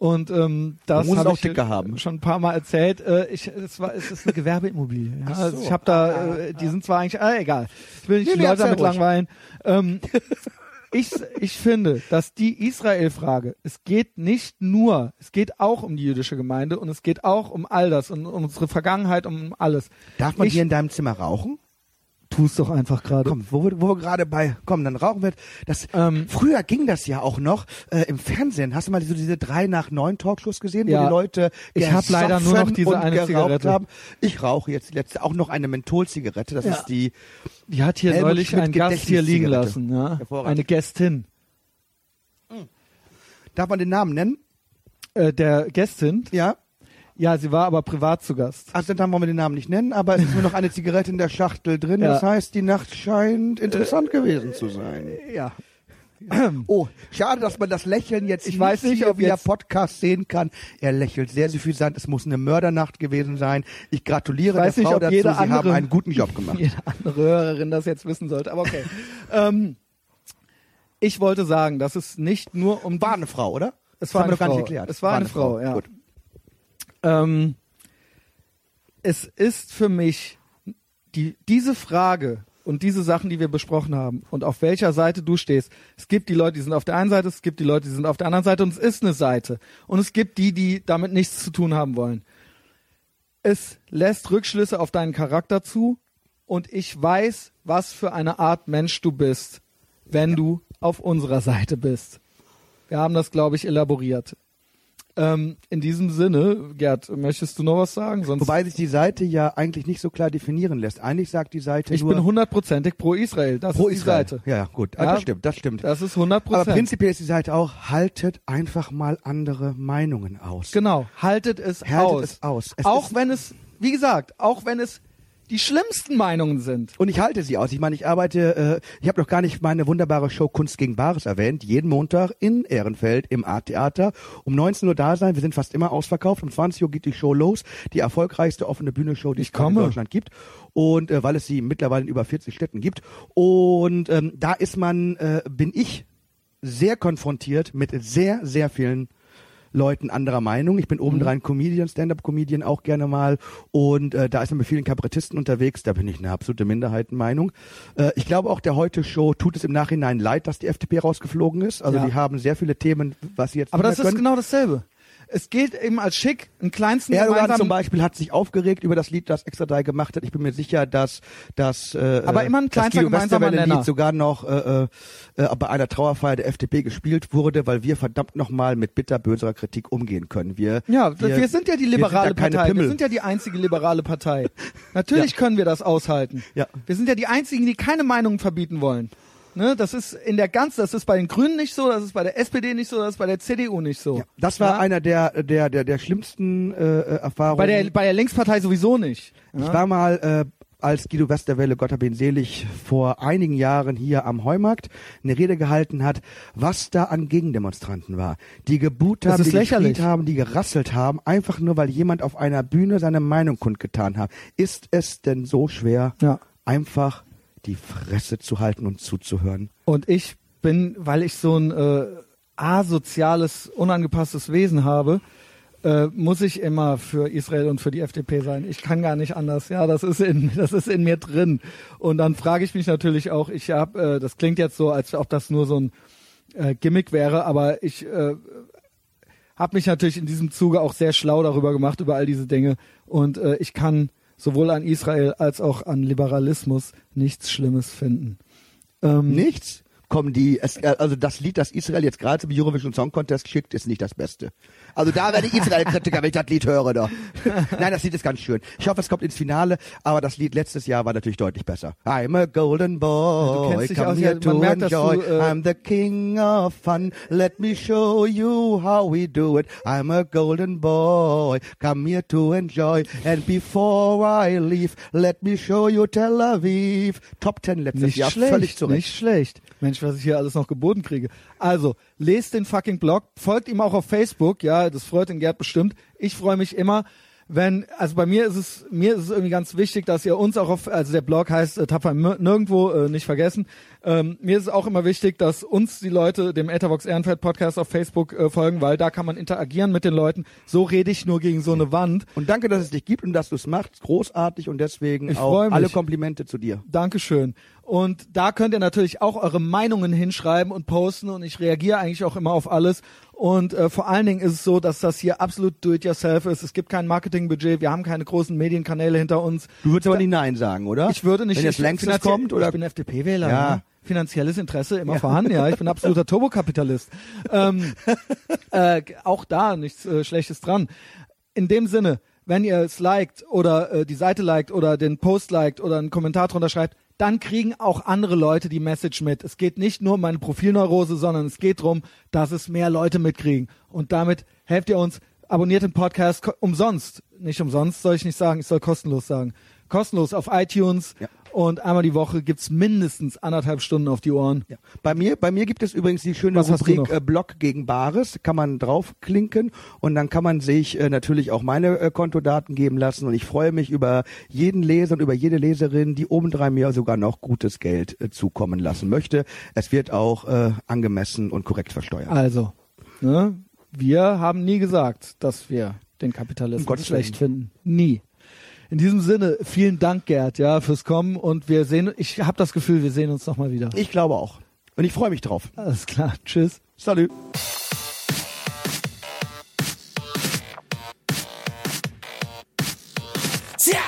Und ähm, das muss auch ich dicker haben. schon ein paar Mal erzählt. Äh, ich, es, war, es ist eine Gewerbeimmobilie. Ja? Ach so. also ich habe da, äh, die sind zwar eigentlich, äh, egal. Ich will nicht Nee, die Leute damit ruhig. langweilen. Ähm, [laughs] ich, ich finde, dass die Israel-Frage, es geht nicht nur, es geht auch um die jüdische Gemeinde und es geht auch um all das und um unsere Vergangenheit, um alles. Darf man ich hier in deinem Zimmer rauchen? Tu's doch einfach gerade. Komm, wo wir, wo wir gerade bei, komm, dann rauchen wir. Das, Ähm, früher ging das ja auch noch äh, im Fernsehen. Hast du mal so diese drei nach neun Talkshows gesehen, Ja. wo die Leute Ich hab leider nur noch diese eine geraucht Zigarette. haben? Ich rauche jetzt die letzte auch noch eine Mentholzigarette. Das Ja. ist die. Die hat hier Helmut neulich Schmidt ein Gast hier liegen lassen, ja. Eine Gästin. Darf man den Namen nennen? Äh, der Gästin, Ja. Ja, sie war aber privat zu Gast. Also dann wollen wir den Namen nicht nennen, aber es ist nur noch eine Zigarette in der Schachtel drin. [laughs] Ja. Das heißt, die Nacht scheint interessant gewesen zu sein. Ja. [clears throat] Oh, schade, dass man das Lächeln jetzt Ich weiß nicht, ob jetzt- Podcast sehen kann. Er lächelt sehr suffisant. Es muss eine Mördernacht gewesen sein. Ich gratuliere Ich weiß der nicht, Frau ob dazu. jede Sie haben andere- einen guten Job gemacht. [laughs] Jede andere Hörerin das jetzt wissen sollte, aber okay. [laughs] ähm, ich wollte sagen, dass es nicht nur um War eine Frau, oder? Es war haben eine Frau. nicht. Es war eine Frau, ja. Gut. Ähm, es ist für mich die, diese Frage und diese Sachen, die wir besprochen haben und auf welcher Seite du stehst. Es gibt die Leute, die sind auf der einen Seite, es gibt die Leute, die sind auf der anderen Seite und es ist eine Seite. Und es gibt die, die damit nichts zu tun haben wollen. Es lässt Rückschlüsse auf deinen Charakter zu und ich weiß, was für eine Art Mensch du bist, wenn du auf unserer Seite bist. Wir haben das, glaube ich, elaboriert. Ähm, in diesem Sinne, Gerd, möchtest du noch was sagen? Sonst Wobei sich die Seite ja eigentlich nicht so klar definieren lässt. Eigentlich sagt die Seite ich nur bin hundertprozentig pro Israel. Das pro ist die Israel. Seite. Ja, gut. Ja. das stimmt, das stimmt. Das ist 100 Aber prinzipiell ist die Seite auch, haltet einfach mal andere Meinungen aus. Genau. Haltet es Haltet aus. es aus. Es auch wenn es, wie gesagt, auch wenn es die schlimmsten Meinungen sind. Und ich halte sie aus. Ich meine, ich arbeite, äh, ich habe noch gar nicht meine wunderbare Show Kunst gegen Bares erwähnt. Jeden Montag in Ehrenfeld im Art-Theater. Um 19 Uhr da sein. Wir sind fast immer ausverkauft. Um 20 Uhr geht die Show los. Die erfolgreichste offene Bühnenshow, die Ich es in. Deutschland gibt. Und äh, weil es sie mittlerweile in über 40 Städten gibt. Und ähm, da ist man, äh, bin ich sehr konfrontiert mit sehr, sehr vielen Leuten anderer Meinung. Ich bin Mhm. obendrein Comedian, Stand-up-Comedian auch gerne mal und äh, da ist man mit vielen Kabarettisten unterwegs. Da bin ich eine absolute Minderheitenmeinung. Äh, ich glaube auch der Heute-Show tut es im Nachhinein leid, dass die FDP rausgeflogen ist. Also Ja. die haben sehr viele Themen, was sie jetzt Aber das mehr ist können. genau dasselbe. Es gilt eben als schick, einen kleinsten Erdogan zum Beispiel hat sich aufgeregt über das Lied, das Extra 3 gemacht hat. Ich bin mir sicher, dass dass äh, Aber immer ein das kleinster gemeinsamer Nenner. Lied sogar noch äh, äh, äh, bei einer Trauerfeier der FDP gespielt wurde, weil wir verdammt nochmal mit bitterböser Kritik umgehen können. Wir Ja, wir, sind ja die liberale wir Partei. Wir Pimmel. sind ja die einzige liberale Partei. [laughs] Natürlich können wir das aushalten. Ja. Wir sind ja die einzigen, die keine Meinungen verbieten wollen. Ne, das ist in der ganz, das ist bei den Grünen nicht so, das ist bei der SPD nicht so, das ist bei der CDU nicht so. Ja, das war Ja? einer der der der der schlimmsten äh, äh, Erfahrungen. bei der bei der Linkspartei sowieso nicht. ich Ja? war mal äh, als Guido Westerwelle, Gott hab ihn selig, vor einigen Jahren hier am Heumarkt eine Rede gehalten hat, was da an Gegendemonstranten war. Die Das haben, die lächerlich. haben, die gerasselt haben, einfach nur, weil jemand auf einer Bühne seine Meinung kundgetan hat. Ist es denn so schwer, Ja. einfach die Fresse zu halten und zuzuhören? Und ich bin, weil ich so ein äh, asoziales, unangepasstes Wesen habe, äh, muss ich immer für Israel und für die FDP sein. Ich kann gar nicht anders. Ja, das ist in, [laughs] das ist in mir drin. Und dann frage ich mich natürlich auch, ich habe, äh, das klingt jetzt so, als ob das nur so ein äh, Gimmick wäre, aber ich äh, habe mich natürlich in diesem Zuge auch sehr schlau darüber gemacht, über all diese Dinge. Und äh, ich kann sowohl an Israel als auch an Liberalismus nichts Schlimmes finden. Ähm, Nichts? Kommen die, es, äh, also das Lied, das Israel jetzt gerade zum Eurovision Song Contest schickt, ist nicht das Beste. Also da werde ich Israel-Kritiker, wenn ich das Lied höre da. Nein, das Lied ist ganz schön. Ich hoffe, es kommt ins Finale, aber das Lied letztes Jahr war natürlich deutlich besser. I'm a golden boy, come aus, here to merkt, enjoy. du, äh, I'm the king of fun, let me show you how we do it. I'm a golden boy, come here to enjoy. And before I leave, let me show you Tel Aviv. Top Ten letztes Nicht Jahr, schlecht, völlig zurecht. nicht schlecht. Mensch, was ich hier alles noch geboten kriege. Also, lest den fucking Blog, folgt ihm auch auf Facebook, ja, das freut den Gerd bestimmt. Ich freue mich immer, wenn, also bei mir ist es, mir ist es irgendwie ganz wichtig, dass ihr uns auch auf, also der Blog heißt äh, Tapfer nirgendwo, äh, nicht vergessen. Ähm, mir ist es auch immer wichtig, dass uns die Leute dem Ethervox Ehrenfeld Podcast auf Facebook äh, folgen, weil da kann man interagieren mit den Leuten. So rede ich nur gegen so eine Wand. Und danke, dass es dich gibt und dass du es machst. Großartig und deswegen Ich auch alle Komplimente zu dir. Dankeschön. Und da könnt ihr natürlich auch eure Meinungen hinschreiben und posten und ich reagiere eigentlich auch immer auf alles. Und äh, vor allen Dingen ist es so, dass das hier absolut do-it-yourself ist. Es gibt kein Marketingbudget, wir haben keine großen Medienkanäle hinter uns. Du würdest aber nicht Nein sagen, oder? Ich würde nicht. Wenn jetzt längstes kommt, oder? Ich bin FDP-Wähler. Ja. Ne? Finanzielles Interesse immer vorhanden, ja. Ich bin absoluter [laughs] Turbokapitalist. ähm, äh, auch da nichts äh, Schlechtes dran. In dem Sinne, wenn ihr es liked oder äh, die Seite liked oder den Post liked oder einen Kommentar drunter schreibt, dann kriegen auch andere Leute die Message mit. Es geht nicht nur um meine Profilneurose, sondern es geht darum, dass es mehr Leute mitkriegen. Und damit helft ihr uns. Abonniert den Podcast umsonst. Nicht umsonst soll ich nicht sagen, ich soll kostenlos sagen. Kostenlos auf iTunes Ja. und einmal die Woche gibt's mindestens anderthalb Stunden auf die Ohren. Ja. Bei mir, bei mir gibt es übrigens die schöne Was Rubrik äh, Blog gegen Bares. Kann man draufklinken und dann kann man sich äh, natürlich auch meine äh, Kontodaten geben lassen. Und ich freue mich über jeden Leser und über jede Leserin, die obendrein mir sogar noch gutes Geld äh, zukommen lassen möchte. Es wird auch äh, angemessen und korrekt versteuert. Also, ne, wir haben nie gesagt, dass wir den Kapitalismus Um schlecht finden. Nie. In diesem Sinne, vielen Dank, Gerd, ja, fürs Kommen und wir sehen, ich habe das Gefühl, wir sehen uns nochmal wieder. Ich glaube auch. Und ich freue mich drauf. Alles klar, tschüss. Salut. Tja!